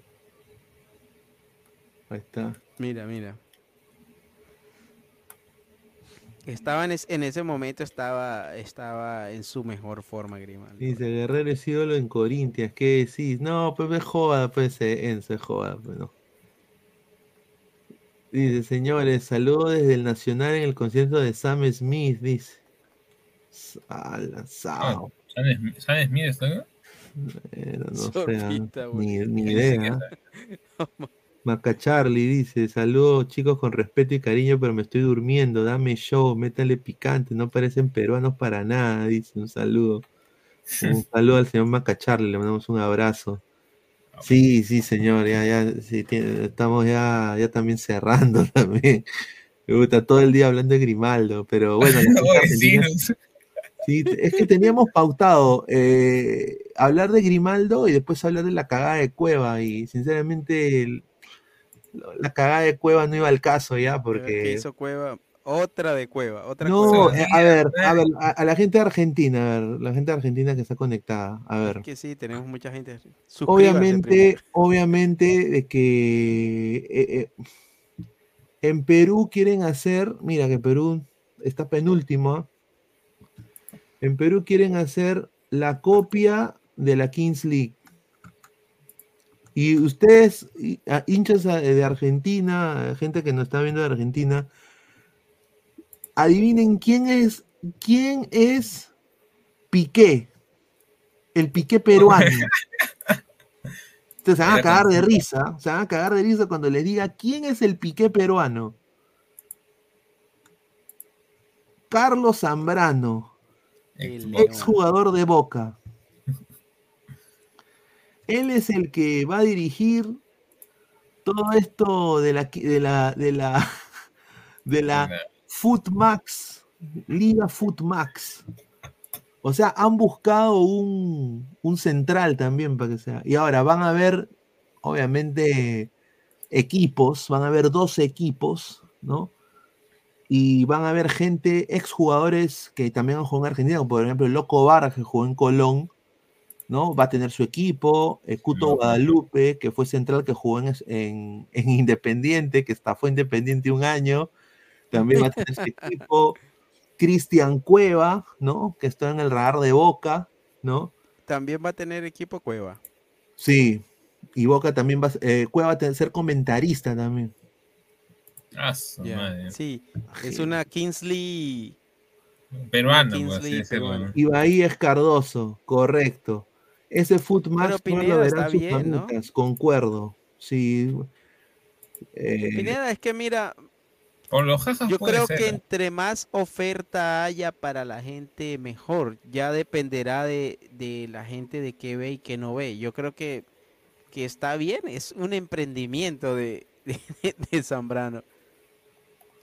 Ahí está. Mira, mira. Estaba en, es- en ese momento, estaba, estaba en su mejor forma, Grimaldo. Dice Guerrero es ídolo en Corintias. ¿Qué decís? No, pues me joda, pues eh, Enzo, es joda, pues no. Dice, señores, saludos desde el Nacional en el concierto de Sam Smith, dice. Ah, Ah. ¿Sam Smith- Sam Smith está acá? Eh, no sé, ah, ni, ni idea. Maca Charlie dice, saludos chicos con respeto y cariño, pero me estoy durmiendo, dame show, métale picante, no parecen peruanos para nada, dice, un saludo. Un saludo al señor Maca Charlie, le mandamos un abrazo. Sí, sí, señor, ya, ya, sí, estamos ya, ya también cerrando también. Me gusta todo el día hablando de Grimaldo, pero bueno. Sí, es que teníamos pautado eh, hablar de Grimaldo y después hablar de la cagada de Cueva y sinceramente el- la cagada de Cueva no iba al caso ya ver ¿Qué porque hizo Cueva? otra de Cueva, otra No, Cueva. eh, a ver, a ver, a, a la gente de Argentina, a ver, la gente de Argentina que está conectada, a ver. Que sí, tenemos mucha gente. Obviamente, primero. obviamente de que eh, eh, en Perú quieren hacer, mira que Perú está penúltimo. ¿ah? En Perú quieren hacer la copia de la Kings League. Y ustedes, hinchas de Argentina, gente que nos está viendo de Argentina, adivinen quién es, quién es Piqué, el Piqué peruano. Ustedes se van a cagar de risa, se van a cagar de risa cuando les diga quién es el Piqué peruano. Carlos Zambrano, El ex León. jugador de Boca. Él es el que va a dirigir todo esto de la de la de la de la Footmax, Liga Footmax. O sea, han buscado un, un central también para que sea. Y ahora van a ver, obviamente, equipos, van a haber dos equipos, ¿no? Y van a ver gente, exjugadores que también han jugado en Argentina, como por ejemplo el Loco Barra, que jugó en Colón, ¿no? Va a tener su equipo, el Cuto. Guadalupe, que fue central, que jugó en, en- en Independiente, que está, fue Independiente un año, también va a tener su equipo. Cristian Cueva, ¿no? Que está en el radar de Boca, ¿no? También va a tener equipo Cueva. Sí, y Boca también va a eh, Cueva va a tener- ser comentarista también. Ah, su Ya, madre. Sí, es una Kingsley. Peruano, Kingsley pues, peruano. ¿no? Y Bahía es Cardoso, correcto. Ese Footmax no lo verán sus bien, concuerdo. Sí. Eh, Pineda, es que mira, Por los jajas yo creo ser, que ¿eh? entre más oferta haya para la gente, mejor. Ya dependerá de, de la gente de qué ve y qué no ve. Yo creo que, que está bien, es un emprendimiento de, de, de Zambrano.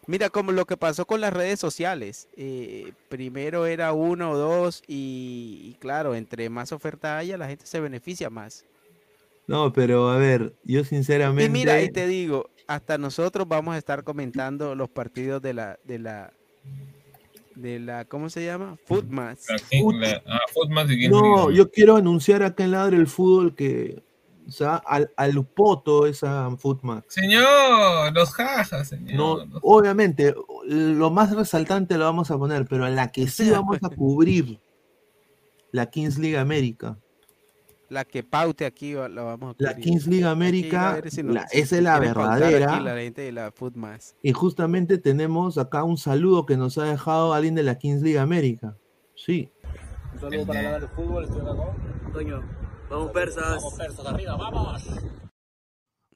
Mira como lo que pasó con las redes sociales. eh, primero era uno o dos y, y claro, entre más oferta haya, la gente se beneficia más. no, pero a ver, yo Y sinceramente. mira, y te digo, hasta nosotros vamos a estar comentando los partidos de la, de la, de la, ¿cómo se llama? Footmas. Ah, Footmas y No, yo quiero anunciar acá en Ladre el Fútbol que. O sea, al, al poto esa Footmax. Señor, los jajas, señor. No, los- obviamente, lo más resaltante lo vamos a poner, pero en la que sí vamos a cubrir la Kings League América. La que paute aquí la vamos a La cubrir. Kings League a América, si la- esa es la verdadera. aquí la gente de la Footmas. Y justamente tenemos acá un saludo que nos ha dejado alguien de la Kings League América. Sí. Un saludo para la del fútbol, estoy acá. Toño, vamos persas. Vamos, persas, arriba, vamos.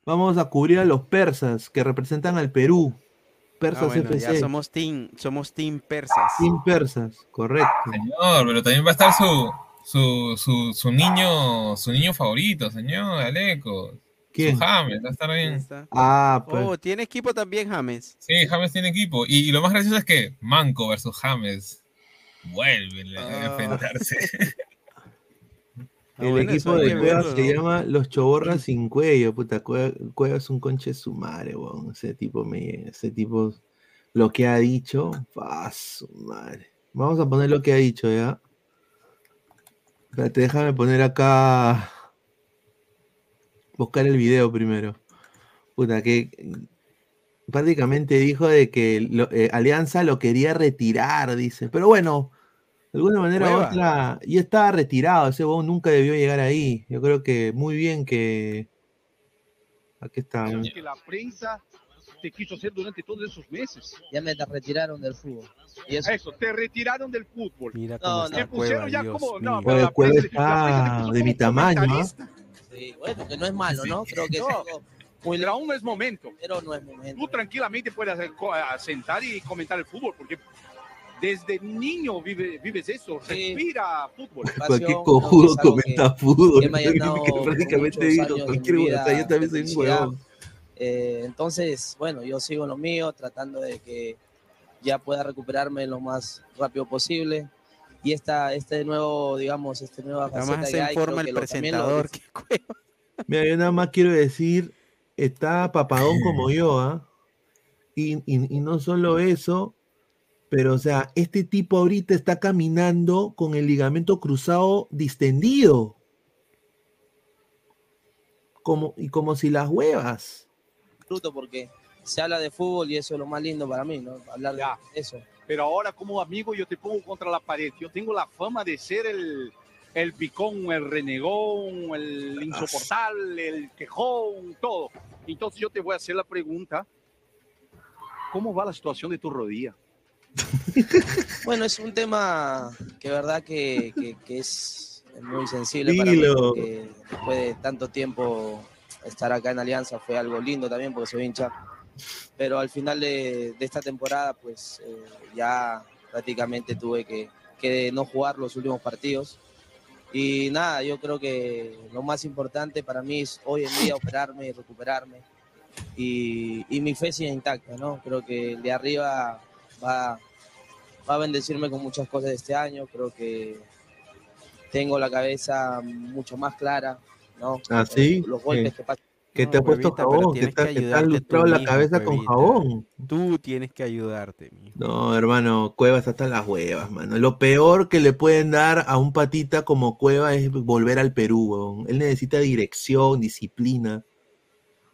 Vamos a cubrir a los persas que representan al Perú. Ah, Persas ya FC. somos team, somos team persas. Team persas, correcto. Señor, pero también va a estar su, su, su, su niño, su niño favorito, señor, Aleco. ¿Quién? Su James, va a estar bien. Ah, pues. Oh, tiene equipo también James. Sí, James tiene equipo. Y, y lo más gracioso es que Manco versus James vuelven a Ah. enfrentarse. Ah, El bueno, equipo de Cueva verlo, se ¿no? llama Los Choborras sin cuello, puta. Cueva, Cueva es un conche su madre, weón. Ese tipo me, ese tipo, lo que ha dicho, su madre. Vamos a poner lo que ha dicho, ¿ya? Espérate, déjame poner acá. Buscar el video primero. Puta, que prácticamente dijo de que lo- eh, Alianza lo quería retirar, dice. Pero bueno, de alguna manera u Cueva. otra, ya estaba retirado. Ese huevón nunca debió llegar ahí. Yo creo que muy bien que. Aquí está. que la prensa te quiso hacer durante todos esos meses. Ya me retiraron del fútbol. Y eso, Eso, te retiraron del fútbol. Mira cómo no. está Te pusieron Cueva, ya Dios como. mío. No, pero la Cueva prensa, la está puso de mi tamaño, sí, bueno, que no es malo, ¿no? Creo que es No. algo muy Pero aún no es momento. pero no es momento. Tú tranquilamente puedes sentar y comentar el fútbol, porque desde niño vive- vives eso, Sí. respira fútbol. Cualquier que cojudo algo comenta fútbol. que llenado que por prácticamente de cualquier mi huevada. Yo vida también soy un huevón. Eh, entonces, bueno, yo sigo lo mío, tratando de que ya pueda recuperarme lo más rápido posible. Y esta, este nuevo, digamos, este nueva Nada faceta más que se informa el que lo- lo presentador. dif- que Mira, yo nada más quiero decir, está papadón como yo, ¿ah? Y, y- y no solo eso, pero o sea, este tipo ahorita está caminando con el ligamento cruzado distendido. Como, y como si las huevas. Fruto porque se habla de fútbol y eso es lo más lindo para mí, ¿no? Hablar de eso. Pero ahora como amigo yo te pongo contra la pared. Yo tengo la fama de ser el, el picón, el renegón, el insoportable, el quejón, todo. Entonces yo te voy a hacer la pregunta. ¿Cómo va la situación de tu rodilla? Bueno, es un tema que verdad que, que- que es muy sensible para Dilo. mí porque después de tanto tiempo estar acá en Alianza fue algo lindo también porque soy hincha. Pero al final de, de esta temporada pues eh, ya prácticamente tuve que, que no jugar los últimos partidos. Y nada, yo creo que lo más importante para mí es hoy en día operarme y recuperarme. Y, y mi fe sigue intacta, ¿no? Creo que el de arriba va, va a bendecirme con muchas cosas este año. Creo que tengo la cabeza mucho más clara, ¿no? ¿Ah, sí? Los golpes ¿Qué? que pasan. Que te ha puesto jabón, que te, que te lustrado la mismo, cabeza con jabón. Tú tienes que ayudarte, mijo. No, hermano, Cuevas hasta las huevas, mano. Lo peor que le pueden dar a un patita como Cueva es volver al Perú. Él necesita dirección, disciplina.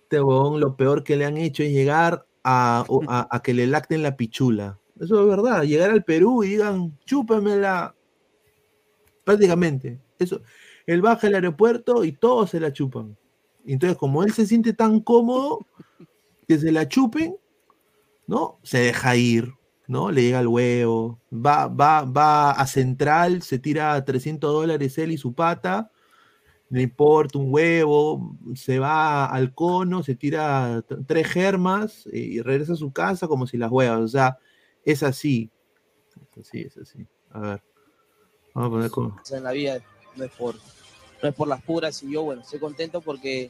Este weón, lo peor que le han hecho es llegar a, a que le lacten la pichula. Eso es verdad. Llegar al Perú y digan, chúpamela. Prácticamente. Eso. Él baja al aeropuerto y todos se la chupan. Entonces, como él se siente tan cómodo que se la chupen, ¿no? Se deja ir, ¿no? Le llega el huevo, va, va, va a Central, se tira 300 dólares él y su pata, le importa un huevo, se va al cono, se tira tres germas y regresa a su casa como si las huevas, o sea, es así, es así, es así. A ver, vamos a poner como... en la vida no es por no es por las puras y yo bueno estoy contento porque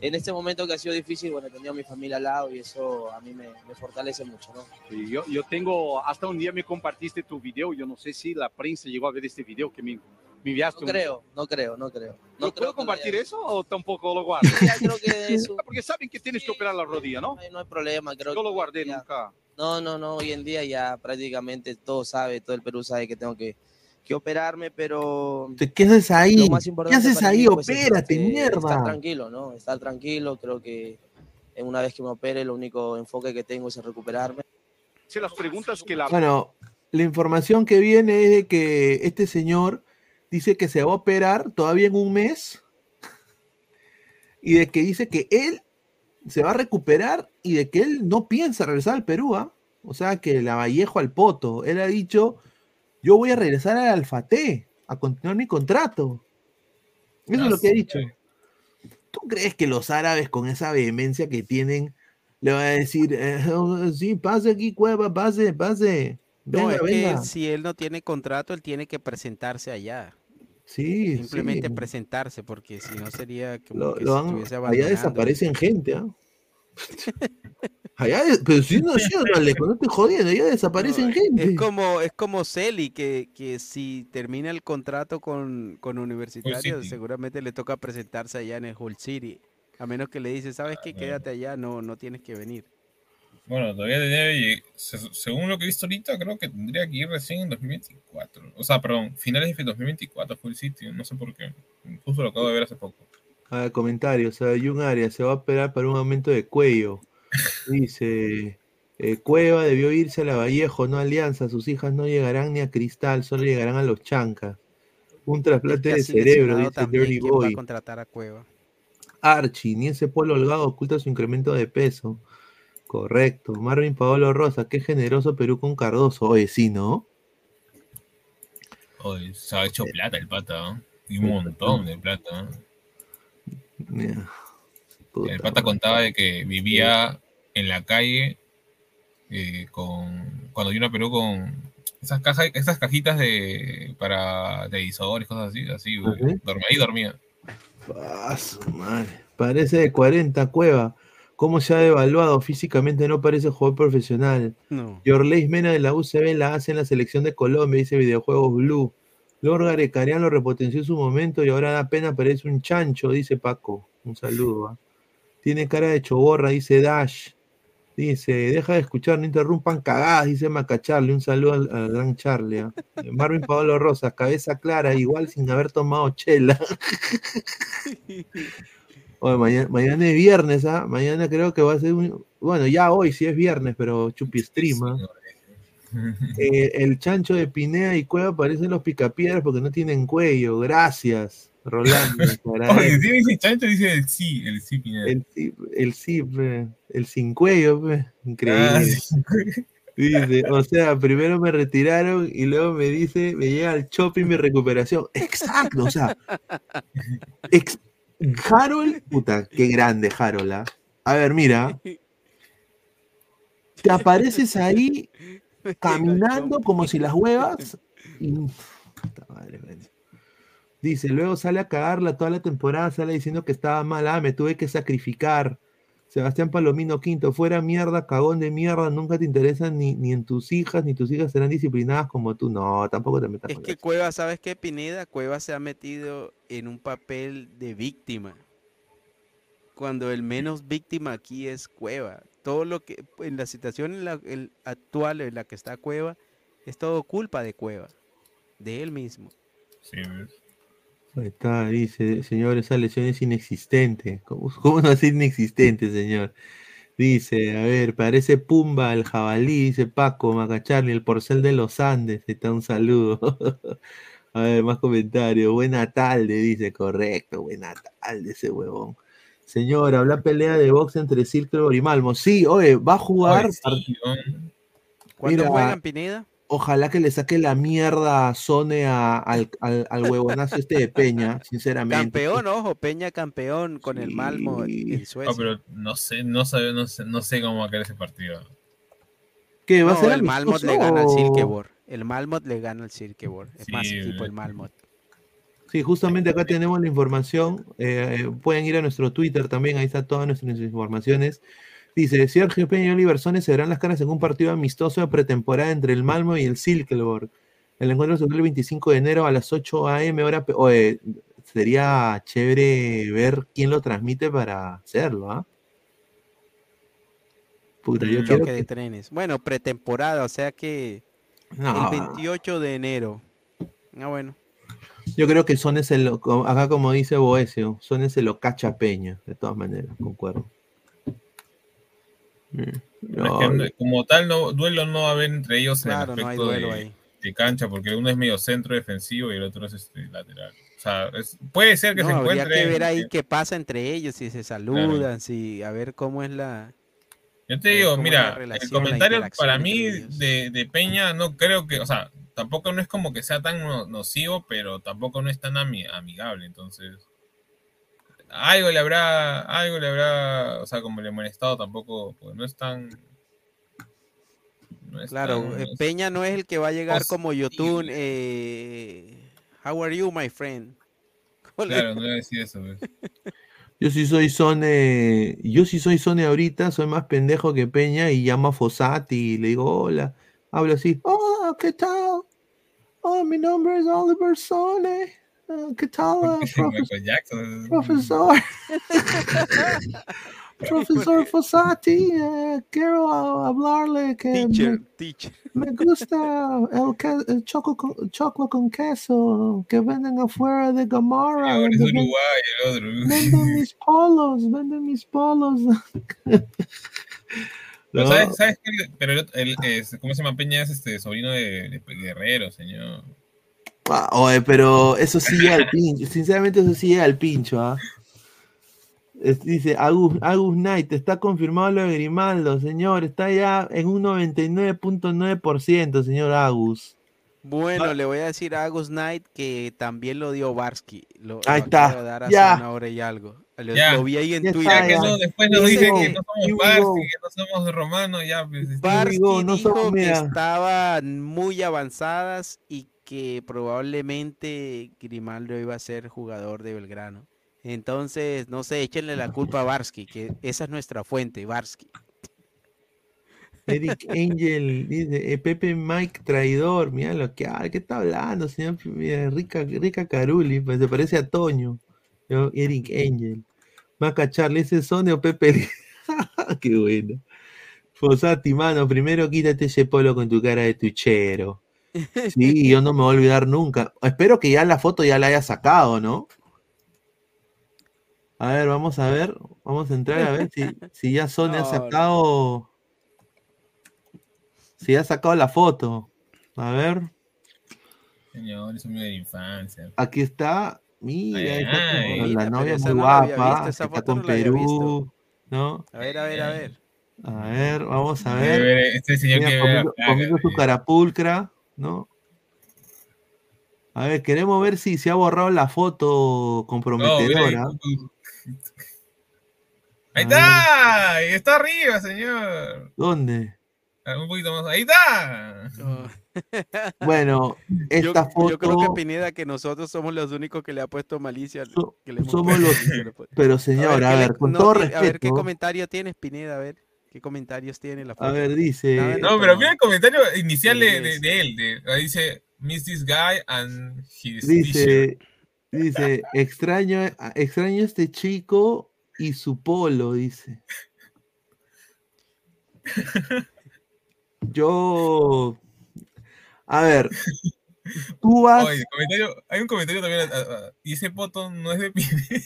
en este momento que ha sido difícil bueno he tenido a mi familia al lado y eso a mí me, me fortalece mucho no Sí, yo, yo tengo, hasta un día me compartiste tu video, yo no sé si la prensa llegó a ver este video que me, no un- creo no creo no creo no ¿No creo puedo que compartir lo haya- eso o tampoco lo guardo? Ya creo que eso Porque saben que tienes que operar la rodilla, ¿no? no hay, problema creo Yo lo guardé ya- nunca. no no no hoy en día ya prácticamente todo sabe todo el Perú sabe que tengo que, que operarme pero ¿Qué haces ahí? lo más ¿Qué importante haces para ahí? mí, pues, es, Opérate, este, Estar mierda. tranquilo, ¿no? Estar tranquilo. Creo que en una vez que me opere, el único enfoque que tengo es recuperarme. Sí, las preguntas que la... Bueno, la información que viene es de que este señor dice que se va a operar todavía en un mes y de que dice que él se va a recuperar y de que él no piensa regresar al Perú, ¿ah? O sea, que la Vallejo al poto. Él ha dicho, yo voy a regresar al Alfate a continuar mi contrato. Eso es lo que ha dicho. ¿Tú crees que los árabes con esa vehemencia que tienen le van a decir, eh, sí, pase aquí, cueva, pase, pase? No, Venga, es que si él no tiene contrato, él tiene que presentarse allá. Sí, Simplemente sí. presentarse, porque si no sería como Lo- que lo han- estuviese allá desaparecen gente, ¿ah? allá, de- pero si no, sí, Alejo, no estoy jodiendo, allá desaparecen No, gente. Es como, es como Celi, que, que si termina el contrato con, con Universitario, seguramente le toca presentarse allá en el Hull City. A menos que le dice, ¿sabes qué? Quédate allá, no, no tienes que venir. Bueno, todavía se- según lo que he visto ahorita, creo que tendría que ir recién en 2024. O sea, perdón, finales de 2024 fue el sitio, no sé por qué. Justo lo acabo de ver hace poco. Ah, comentarios, o sea, Jun Arias se va a operar para un aumento de cuello. Dice, eh, Cueva debió irse a la Vallejo, no a Alianza, sus hijas no llegarán ni a Cristal, solo llegarán a los Chancas. Un trasplante de cerebro, dice también, Dirty ¿quién va a Boy. contratar a Cueva? Archie, ni ese polo holgado oculta su incremento de peso. Correcto. Marvin Paolo Rosa, qué generoso Perú con Cardoso. Oye, sí, ¿no? Oye, se ha hecho plata el pata, ¿no? Y un montón de plata. El pata contaba de que vivía en la calle eh, con cuando vino a Perú con esas cajas, esas cajitas de para televisores, cosas así, así. Dormía, ahí dormía. Ah, madre. Parece de 40 Cueva. ¿Cómo se ha devaluado? Físicamente no parece jugador profesional. No. Yorleis Mena de la UCB la hace en la selección de Colombia, dice Videojuegos Blue. Lord Garecarian lo repotenció en su momento y ahora da pena, parece un chancho, dice Paco. Un saludo. ¿ah? Tiene cara de choborra, dice Dash. Dice, deja de escuchar, no interrumpan cagadas, dice Macacharle. Un saludo al, al gran Charlie. ¿ah? Eh, Marvin Pablo Rosas, cabeza clara, igual sin haber tomado chela. Oye, mañana, mañana es viernes, ¿ah? Mañana creo que va a ser un. Bueno, ya hoy sí es viernes, pero chupi stream, ¿ah? Eh, el chancho de Pinea y Cueva parecen los picapiedras porque no tienen cuello. Gracias, Rolando. Oye, sí dice chancho, dice el sí, el sí, Pineda. El sí, el sí, pe, el sin cuello, pe. increíble. Ah, sí. Dice, o sea, primero me retiraron y luego me dice, me llega al shopping mi recuperación. Exacto, o sea, ex- Harold, puta, qué grande Harold. ¿ah? A ver, mira, te apareces ahí caminando como si las huevas y puta madre. Dice, luego sale a cagarla toda la temporada, sale diciendo que estaba mal, ah, me tuve que sacrificar. Sebastián Palomino Quinto, fuera mierda, cagón de mierda, nunca te interesan ni, ni en tus hijas, ni tus hijas serán disciplinadas como tú. No, tampoco te metas Es con que eso. Cueva, ¿sabes qué, Pineda? Cueva se ha metido en un papel de víctima. Cuando el menos víctima aquí es Cueva. Todo lo que, en la situación en la, el- actual en la que está Cueva, es todo culpa de Cueva. De él mismo. Sí, ¿ves? Ahí está, dice, señor, esa lesión es inexistente. ¿Cómo, cómo no es inexistente, señor? Dice, a ver, parece Pumba, el jabalí, dice Paco, Macacharli, el porcel de los Andes. Ahí está un saludo. A ver, más comentarios. Buena tarde, dice, correcto, buena tarde ese huevón. Señor, habla pelea de box entre Silkebor y Malmo. Sí, oye, va a jugar. Oye, sí, weón. ¿Cuándo Mira, juegan, Pineda? Ojalá que le saque la mierda a Sone a- al, al, al huevonazo este de Peña, sinceramente. Campeón, ojo, Peña campeón con el Malmo en Suecia. No, pero no sé, no sé, no sé, no sé cómo va a quedar ese partido. ¿Qué va a ser el Malmot le gana al Silkeborg. El Malmot le gana al Silkeborg. Es más Sí, equipo eh. el Malmot. Sí, justamente acá tenemos la información. eh, eh, pueden ir a nuestro Twitter también, ahí están todas nuestras informaciones. Dice, Sergio Peña y Oliver Sones se verán las caras en un partido amistoso de pretemporada entre el Malmo y el Silkeborg. El encuentro se el 25 de enero a las 8 a.m. hora. oye, sería chévere ver quién lo transmite para hacerlo, ¿ah? Puta, yo quiero Choque de que- trenes. Bueno, pretemporada, o sea que No. el 28 de enero. Ah, bueno. Yo creo que Sones co- acá como dice Boesio, Sones se lo cacha Peña, de todas maneras, concuerdo. Mm, no, es que como tal, no, duelo no va a haber entre ellos Claro, en el no hay aspecto duelo de, ahí. de cancha, porque uno es medio centro defensivo y el otro es este, lateral. O sea, es- puede ser que No, se habría encuentre. que ver ahí qué pasa entre ellos, si se saludan, si a ver cómo es la. Yo te digo, es mira, la relación, el comentario para mí de, de Peña no creo que, o sea, tampoco no es como que sea tan no- nocivo, pero tampoco no es tan ami- amigable, entonces algo le habrá, algo le habrá, o sea, como le ha molestado tampoco, pues no es tan no es Claro, tan- eh, Peña no es el que va a llegar como Yotun. Eh, How are you, my friend? ¿Cómo le- Claro, no voy a decir eso, pues. Yo sí soy Sone, yo sí soy Sone ahorita, soy más pendejo que Peña y llamo a Fossati y le digo hola, hablo así, hola, ¿qué tal? Oh, mi nombre es Oliver Sone, Ah, ¿qué tal, ah, profe- Michael Jackson. profesor? Profesor Fossati, eh, quiero hablarle que me- Teacher, teacher. Me gusta el, que- el choco con, choclo con queso que venden afuera de Gamara. Ahora es Uruguay el otro. Venden mis polos, venden mis polos. Pero No, ¿sabes, sabes qué? Pero el, el- ¿cómo se llama Peña? Es este sobrino de, de Guerrero, señor. Ah, oye, pero eso sí llega al pincho. Sinceramente, eso sí llega al pincho. ¿ah? Es- dice Agus, Agus Knight, está confirmado lo de Grimaldo, señor. Está ya en un 99.9%, señor Agus. Bueno, le voy a decir a Agus Knight que también lo dio Barsky. Lo, Ahí lo está, dar hace ya. una hora y algo. Lo, Ya. lo vi ahí en Ya Twitter. está, Ya que no, después nos dicen que no somos go. que no somos romanos, ya. Pues, este, Barsky no dijo somos, que estaban muy avanzadas y que probablemente Grimaldo iba a ser jugador de Belgrano. Entonces, no sé, échenle la culpa a Barsky, que esa es nuestra fuente, Barsky. Eric Angel dice, eh, Pepe Mike traidor, mira lo que hay, ¿qué está hablando, señor? Mira, rica, rica Caruli, pues se parece a Toño. Yo, Eric Angel. Maca Charlie, ¿ese es Sony Pepe? Qué bueno. Fosati, mano, primero quítate ese polo con tu cara de tuchero. Sí, yo no me voy a olvidar nunca. Espero que ya la foto ya la haya sacado, ¿no? A ver, vamos a ver. Vamos a entrar a ver si, si ya Sony ha No, sacado. Si ha sacado la foto. A ver, Señor, es un de la infancia. aquí está. Mira, Ay, está con- ay. la Mira, novia esa muy no guapa. visto, Está con no Perú. ¿No? A ver, a ver, a ver. A ver, vamos a ver. ver, Este señor Mira, que comiendo, comiendo su carapulcra, ¿no? A ver, queremos ver si se ha borrado la foto No, mira ahí. comprometedora. Ahí está, está arriba, señor. ¿Dónde? Un poquito más. Ahí está. Bueno, Yo, esta foto. yo creo que Pineda que nosotros somos los únicos que le ha puesto malicia. que le somos los- pero, señor, a ¿qué le- ver, con no todo tiene- A ver, ¿qué respeto. comentario tienes, Pineda? A ver, ¿qué comentarios tiene la foto? A ver, dice. No, pero mira el comentario inicial de, él. de- ahí dice, Miss this guy and his t-shirt". Dice, dice, extraño, extraño este chico y su polo, dice. Yo, a ver, tú vas, Oye, comentario, hay un comentario también. y ese poto no es de Pineda.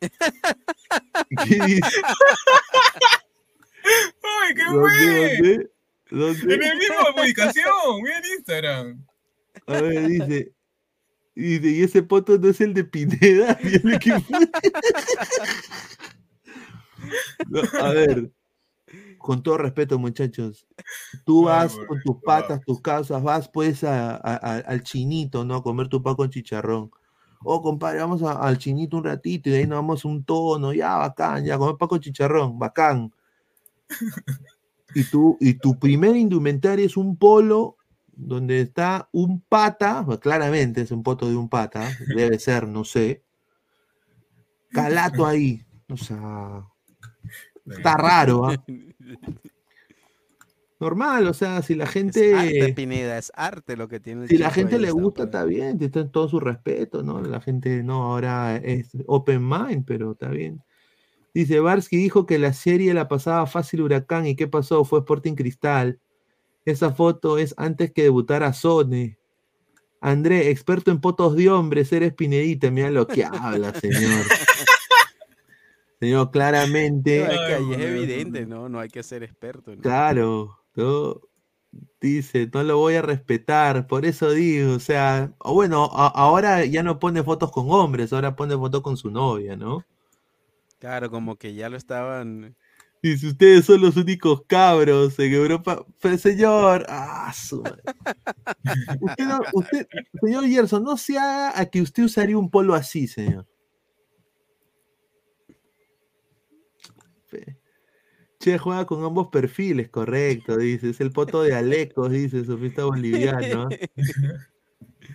¿qué dice? Ay, qué. ¿Dónde? En el mismo publicación, mira en Instagram. A ver, dice, dice, y ese poto no es el de Pineda. y el de que fue. No, a ver, con todo respeto, muchachos, tú Ay, vas con tus patas, tus casas, vas pues a- a- a- al chinito, ¿no? A comer tu pan con chicharrón. Oh, compadre, vamos al chinito un ratito y de ahí nos vamos un tono, ya, bacán, ya, comer pan con chicharrón, bacán. Y tú, y tu primer indumentaria es un polo donde está un pata, pues, claramente es un poto de un pata, debe ser, no sé. Calato ahí. O sea, está raro, ¿ah? Normal, o sea, si la Es arte, gente. Pineda, es arte lo que tiene Si la gente le gusta, está bien, está en todo su respeto, ¿no? La gente no ahora es open mind, pero está bien. Dice, Barsky dijo que la serie la pasaba fácil Huracán y ¿qué pasó? Fue Sporting Cristal. Esa foto es antes que debutara Sone. André, experto en potos de hombres, eres Pinedita, mira lo que habla, señor. Señor, claramente. No, es que ahí es evidente, ¿no? No hay que ser experto. ¿no? Claro, ¿no? Dice, no lo voy a respetar, por eso digo, o sea, o bueno, a- ahora ya no pone fotos con hombres, ahora pone fotos con su novia, ¿no? Claro, como que ya lo estaban. Dice, ustedes son los únicos cabros en Europa. Pero señor, ah, su. Usted no- usted- señor Gerson, no se haga a que usted usaría un polo así, señor. Che, juega con ambos perfiles, correcto, dice. Es el poto de Alecos, dice, surfista boliviano.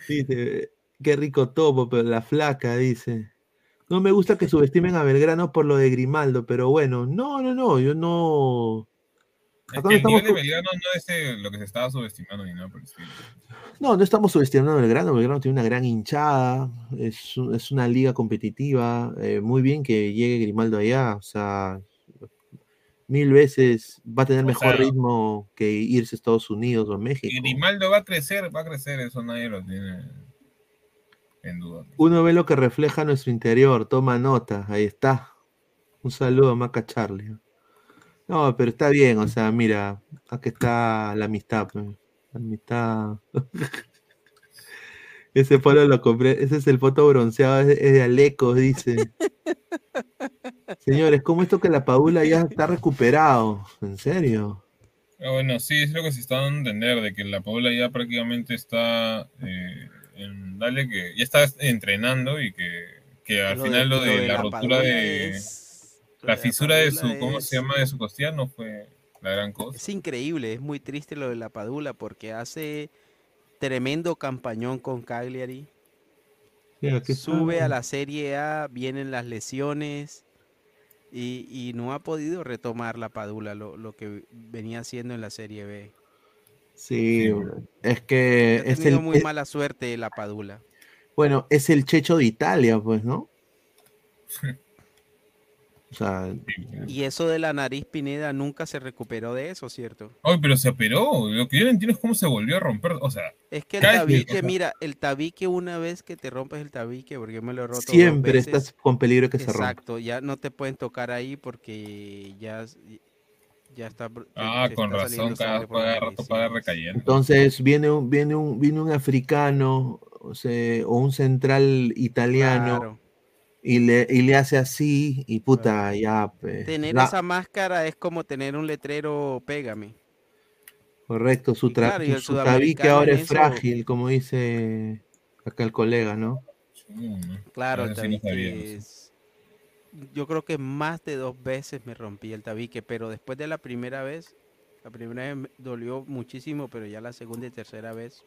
Dice, qué rico topo, pero la flaca, dice. No me gusta que subestimen a Belgrano por lo de Grimaldo, pero bueno, no, no, no, yo no. Acá no el estamos, nivel de Belgrano no es eh, lo que se estaba subestimando ni nada por el estilo. no, no estamos subestimando a Belgrano. Belgrano tiene una gran hinchada, es, un- es una liga competitiva. eh, muy bien que llegue Grimaldo allá, o sea, mil veces va a tener O mejor sea- ritmo que irse a Estados Unidos o a México. Grimaldo va a crecer, va a crecer, eso nadie lo tiene en duda. Uno ve lo que refleja nuestro interior, toma nota, ahí está. Un saludo a Maca Charlie. No, pero está bien, o sea, mira, aquí está la amistad, pues, la amistad. Ese polo lo compré, ese es el foto bronceado, es de, es de Alecos, dice. Señores, ¿cómo esto que la Paula ya está recuperado? ¿En serio? Ah, bueno, sí, es lo que se está dando a entender, de que la Paula ya prácticamente está eh, en, dale, que ya está entrenando y que, que al Lo final lo lo de, de la la rotura Padula de es- la de la fisura de su, ¿cómo es- se llama? De su costilla no fue la gran cosa. Es increíble, es muy triste lo de la Padula porque hace tremendo campañón con Cagliari. Mira, aquí está. Sube a la Serie A, vienen las lesiones y, y no ha podido retomar la Padula, lo, lo que venía haciendo en la Serie B. Sí, Sí. es que Ha es el, muy es- mala suerte la Padula. bueno, es el Checho de Italia, pues, ¿no? O sea, Y eso de la nariz Pineda nunca se recuperó de eso, ¿cierto? Ay, pero se operó. Lo que yo no entiendo es cómo se volvió a romper. O sea, Es que el que- tabique, mira, el tabique una vez que te rompes el tabique, porque yo me lo he roto dos siempre veces, estás con peligro de que se rompa. Exacto, ya no te pueden tocar ahí porque ya, ya está. te- Ah, con está razón, cada, rato sí. para recayendo. Entonces viene un, viene un, viene un africano o, sea, o un central italiano Claro. y, le, y le hace así y puta, ya. pues, Tener la- esa máscara es como tener un letrero pégame. Correcto, su, claro, su tabique ahora es eso- frágil, como dice acá el colega, ¿no? Claro, el Eso sí no tabique es. Yo creo que más de dos veces me rompí el tabique, pero después de la primera vez, la primera vez me dolió muchísimo, pero ya la segunda y tercera vez.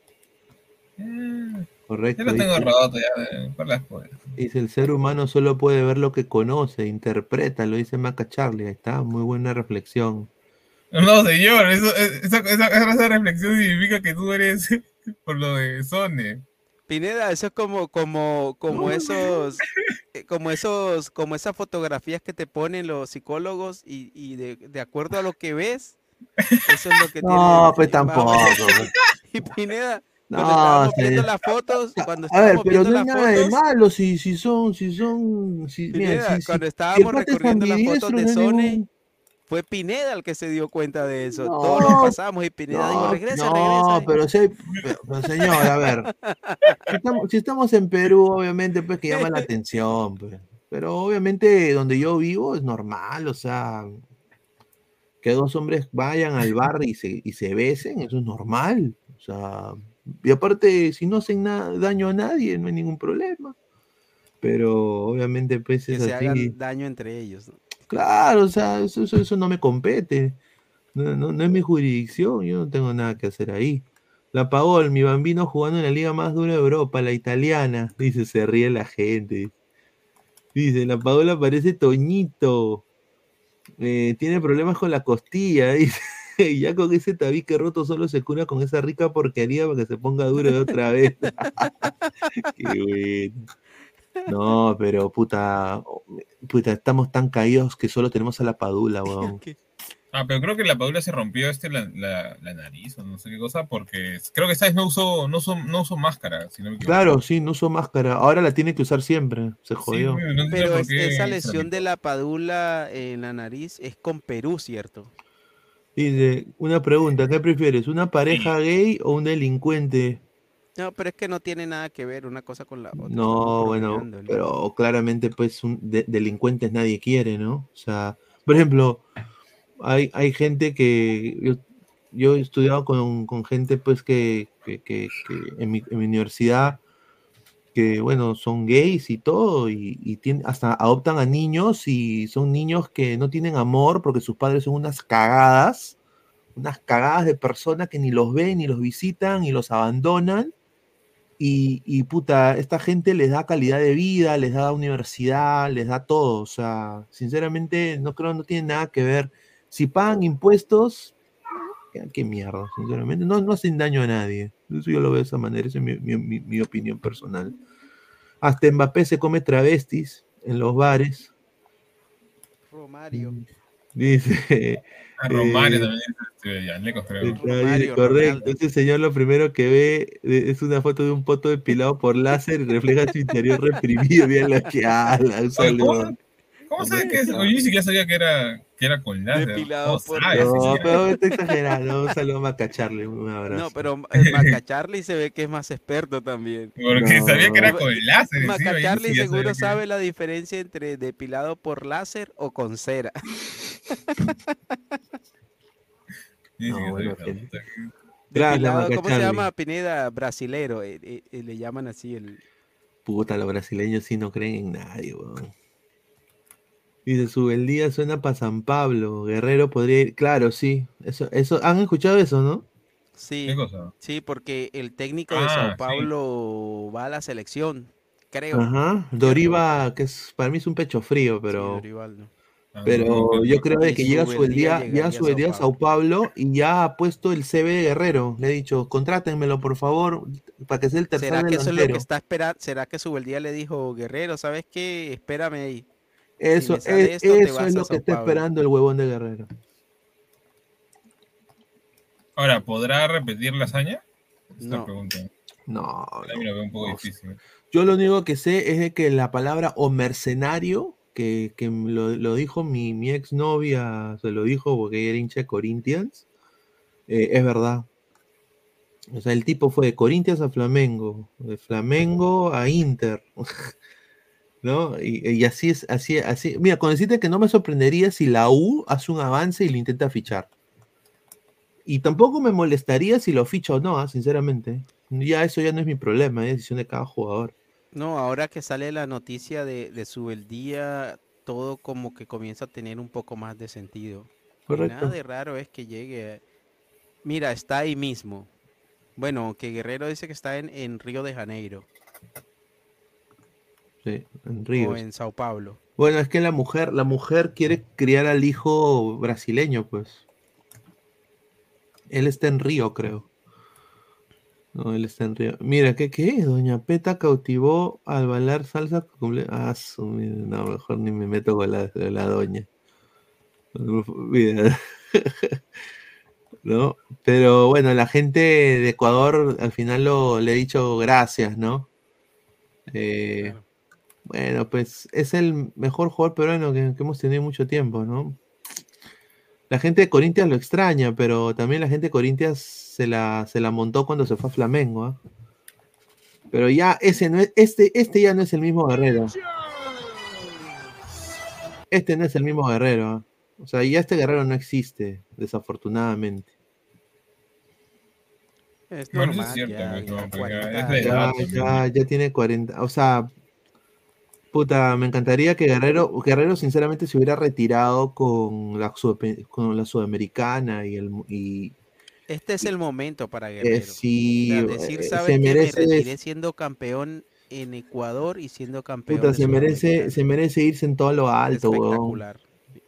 Correcto. Yo lo tengo dice- roto ya eh, por las cosas. Dice, el ser humano solo puede ver lo que conoce, interpreta, lo dice Maca Charlie, ahí está, muy buena reflexión. No, señor, eso, esa, esa, esa reflexión significa que tú eres por lo de Sone. Pineda, eso es como, como, como No, esos, eh, como esos, como esas fotografías que te ponen los psicólogos y, y de, de acuerdo a lo que ves, eso es lo que No, tiene- pues tampoco. pues. Y Pineda, No, cuando estábamos sí. viendo las fotos, cuando A ver, pero no hay nada de fotos, malo si, si son, si son, si, mira, Pineda, si- si- cuando si estábamos es recorriendo las fotos de no Sone, ningún- fue Pineda el que se dio cuenta de eso. No, Todos los pasamos y Pineda dijo, No, regresa, no, regresa. pero, si pero- pero, señor, a ver, si estamos, si estamos en Perú, obviamente, pues que llama la atención, pues. pero obviamente donde yo vivo es normal, o sea, que dos hombres vayan al bar y se, y se besen, eso es normal, o sea, y aparte, si no hacen nada, daño a nadie, no hay ningún problema, pero obviamente, pues Que es se así. hagan daño entre ellos. ¿no? Claro, o sea, eso, no me compete. No es mi jurisdicción, yo no tengo nada que hacer ahí. La Paol, mi bambino jugando en la liga más dura de Europa, la italiana. Dice, se ríe la gente. Dice, la Paola parece Toñito. Eh, tiene problemas con la costilla. Dice, y ya con ese tabique roto solo se cura con esa rica porquería para que se ponga duro de otra vez. Qué bueno. No, pero puta, puta, estamos tan caídos que solo tenemos a la Padula, weón. Ah, pero creo que la Padula se rompió este la, la, la nariz o no sé qué cosa, porque creo que esta vez no usó, no usó, no usó máscara, si no me. Claro, sí, no uso máscara. Ahora la tiene que usar siempre. Se jodió. no Pero es- esa lesión de la padula en la nariz es con Perú, ¿cierto? Dice, una pregunta, ¿qué prefieres? ¿Una pareja gay o un delincuente? No, pero es que no tiene nada que ver una cosa con la otra. No, bueno, pero claramente pues un de- delincuentes nadie quiere, ¿no? O sea, por ejemplo, hay, hay gente que yo, yo he estudiado con, con gente pues que, que, que- que en, mi, en mi universidad que bueno, son gays y todo, y, y tienen, hasta adoptan a niños y son niños que no tienen amor porque sus padres son unas cagadas, unas cagadas de personas que ni los ven, ni los visitan, y los abandonan. Y, y, puta, esta gente les da calidad de vida, les da universidad, les da todo. O sea, sinceramente, no creo, no tiene nada que ver. Si pagan impuestos, qué, qué mierda, sinceramente. No, no hacen daño a nadie. Eso yo lo veo de esa manera, esa es mi, mi- mi- mi opinión personal. Hasta Mbappé se come travestis en los bares. Romario. Dice. Romario eh, también este, Yanlecos, creo. Está bien, correcto. Ese señor lo primero que ve eh, es una foto de un poto depilado por láser y refleja su interior reprimido. Bien la que habla. Un. ¿Cómo, sabes que es? Oye, Yo ni siquiera sabía que era, que era con láser. Depilado ¿Cómo por sabes? No, pero está exagerando. Un saludo a Macacharle. Un abrazo. No, pero el Maca Charlie se ve que es más experto también. Porque No. sabía que era con láser. Maca encima, yo Charlie sí ya seguro que- sabe la diferencia entre depilado por láser o con cera. Sí, sí, No, bueno. Gracias, ¿Cómo se llama? Pineda brasilero. eh, eh, eh, le llaman así el. Puta, los brasileños sí no creen en nadie, weón. Dice, sube el día suena para San Pablo. Guerrero podría ir. Claro, sí. Eso, eso, ¿han escuchado eso, no? Sí, ¿Qué cosa? sí, porque el técnico de Ah, Sao sí. Paulo va a la selección, creo. Ajá. Doriva, que es, para mí es un pecho frío, Sí, pero. Dorival, ¿no? Ah, Pero no, yo creo que llega su el día, día, llegaría ya a su día a Sao Paulo y ya ha puesto el CV de Guerrero. Le he dicho, contrátenmelo por favor, para que sea el tercer ¿Será que eso es lo que delantero. está esperando? ¿Será que Subeldía le dijo, Guerrero, ¿sabes qué? Espérame ahí. Eso, me sale es, esto, eso es lo que está esperando el huevón de Guerrero. Ahora, ¿podrá repetir la hazaña? Esta No. pregunta. No, También lo veo un poco no. difícil. Yo lo único que sé es de que la palabra o mercenario, que, que lo, lo dijo mi, mi exnovia, se lo dijo porque era hincha de Corinthians, eh, es verdad. O sea, el tipo fue de Corinthians a Flamengo, de Flamengo a Inter. ¿No? Y, y así es, así, así. Mira, con decirte que no me sorprendería si la U hace un avance y lo intenta fichar. Y tampoco me molestaría si lo ficha o no, ah, sinceramente. Ya eso ya no es mi problema, es decisión de cada jugador. No, ahora que sale la noticia de, de su el día, todo como que comienza a tener un poco más de sentido. Correcto. nada de raro es que llegue. Mira, está ahí mismo. Bueno, que Guerrero dice que está en, en Río de Janeiro Sí, en o Ríos. en Sao Paulo. Bueno, es que la mujer, la mujer quiere criar al hijo brasileño, pues. Él está en Río, creo. No, él está en Río. Mira, ¿qué, qué es? Doña Peta cautivó al bailar salsa. cumple- Ah, su- mira, no, mejor ni me meto con la, la doña. Mira. ¿No? Pero bueno, la gente de Ecuador al final lo, le he dicho gracias, ¿no? Eh, bueno, pues es el mejor jugador peruano que, que hemos tenido mucho tiempo, ¿no? La gente de Corinthians lo extraña, pero también la gente de Corinthians se la, se la montó cuando se fue a Flamengo, ¿ah? Pero ya ese no es, este, este ya no es el mismo guerrero. Este no es el mismo guerrero, ¿ah? O sea, ya este guerrero no existe, desafortunadamente. Es Bueno, es cierto, ya, ya no, porque 40 es de edad Ya, también. ya, ya tiene 40. O sea, puta, me encantaría que Guerrero, Guerrero sinceramente se hubiera retirado con la, Sudape- con la Sudamericana y el y Este es el momento para eh, Guerrero. sí, O sea, decir, eh, ¿sabes se? Me merece, retiré siendo campeón en Ecuador y siendo campeón puta, se merece, se merece irse en todo lo alto, weón. Espectacular.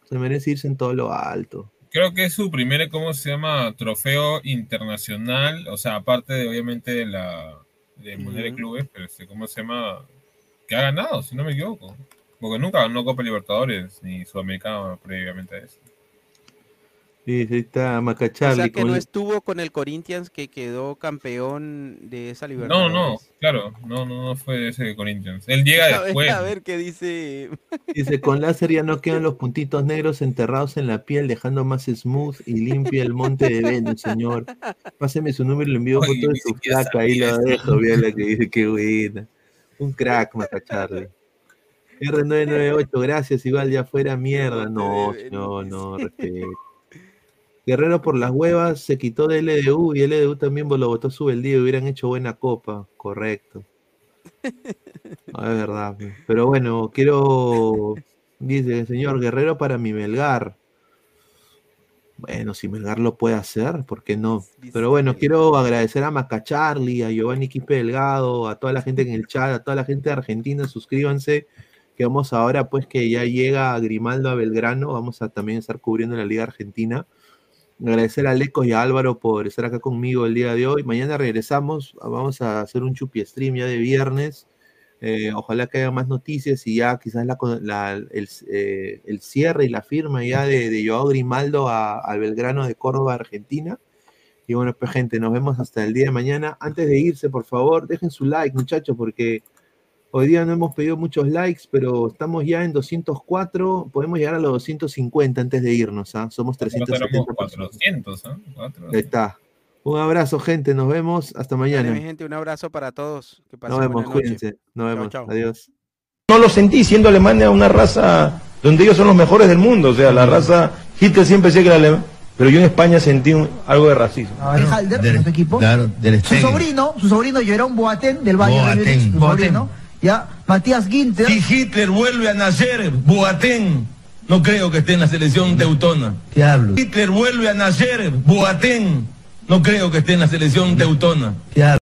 Se merece irse en todo lo alto. Creo que es su primer, ¿cómo se llama? Trofeo internacional. O sea, aparte de, obviamente, de la de Mundial de. Clubes, pero este, ¿cómo se llama? Que ha ganado, si no me equivoco. Porque nunca ganó Copa Libertadores ni Sudamericana previamente a eso. Y ahí está O Macacharli sea que con no estuvo con el Corinthians que quedó campeón de esa No, Libertadores. no, claro, no, no, no fue ese de Corinthians. Él llega A ver, después. a ver qué dice. Dice, con láser ya no quedan los puntitos negros enterrados en la piel, dejando más smooth y limpia el monte de Venus, señor. Páseme su número y le envío foto de su flaca, ahí lo dejo, mira la que dice, qué buena. Un crack, Macacharli. R998, gracias, igual ya fuera mierda. No, no, no, respeto. Guerrero por las huevas se quitó de LDU y LDU también lo votó su el día hubieran hecho buena copa, correcto. No, es verdad. pe. Pero bueno, quiero. Dice, señor Guerrero para mi Melgar. Bueno, si Melgar lo puede hacer, ¿por qué no? Pero bueno, quiero agradecer a Macacharli, a Giovanni Quispe Delgado, a toda la gente en el chat, a toda la gente de Argentina, suscríbanse, que vamos ahora, pues que ya llega Grimaldo a Belgrano, vamos a también estar cubriendo la Liga Argentina. Agradecer a Lecos y a Álvaro por estar acá conmigo el día de hoy. Mañana regresamos, vamos a hacer un chupi stream ya de viernes. Eh, ojalá que haya más noticias y ya quizás la, la- el, eh, el cierre y la firma ya de, de Joao Grimaldo a, al Belgrano de Córdoba, Argentina. Y bueno, pues gente, nos vemos hasta el día de mañana. Antes de irse, por favor, dejen su like, muchachos, porque hoy día no hemos pedido muchos likes, pero estamos ya en 204. Podemos llegar a los 250 antes de irnos. ¿ah? Somos Nosotros 370 éramos personas. 400, ¿ah? Cuatro. Ahí está. Un abrazo, gente. Nos vemos. Hasta Dale, mañana. mi gente, un abrazo para todos. Que pasen Nos vemos. buena noche. Cuídense. Nos Chao, vemos. chao. Adiós. No lo sentí, siendo Alemania una raza donde ellos son los mejores del mundo. O sea, la raza, Hitler siempre decía que era alemán, pero yo en España sentí un- algo de racismo. ¿Es Halder, de tu equipo? Claro, del Su sobrino, su sobrino Jerón Boateng del Bayern de Múnich, su Boateng. sobrino, ya, Matías Ginter. Si Hitler vuelve a nacer, Boateng, no creo que esté en la selección teutona. ¿Qué hablo? Hitler vuelve a nacer, Boateng, no creo que esté en la selección teutona. ¿Qué hablo?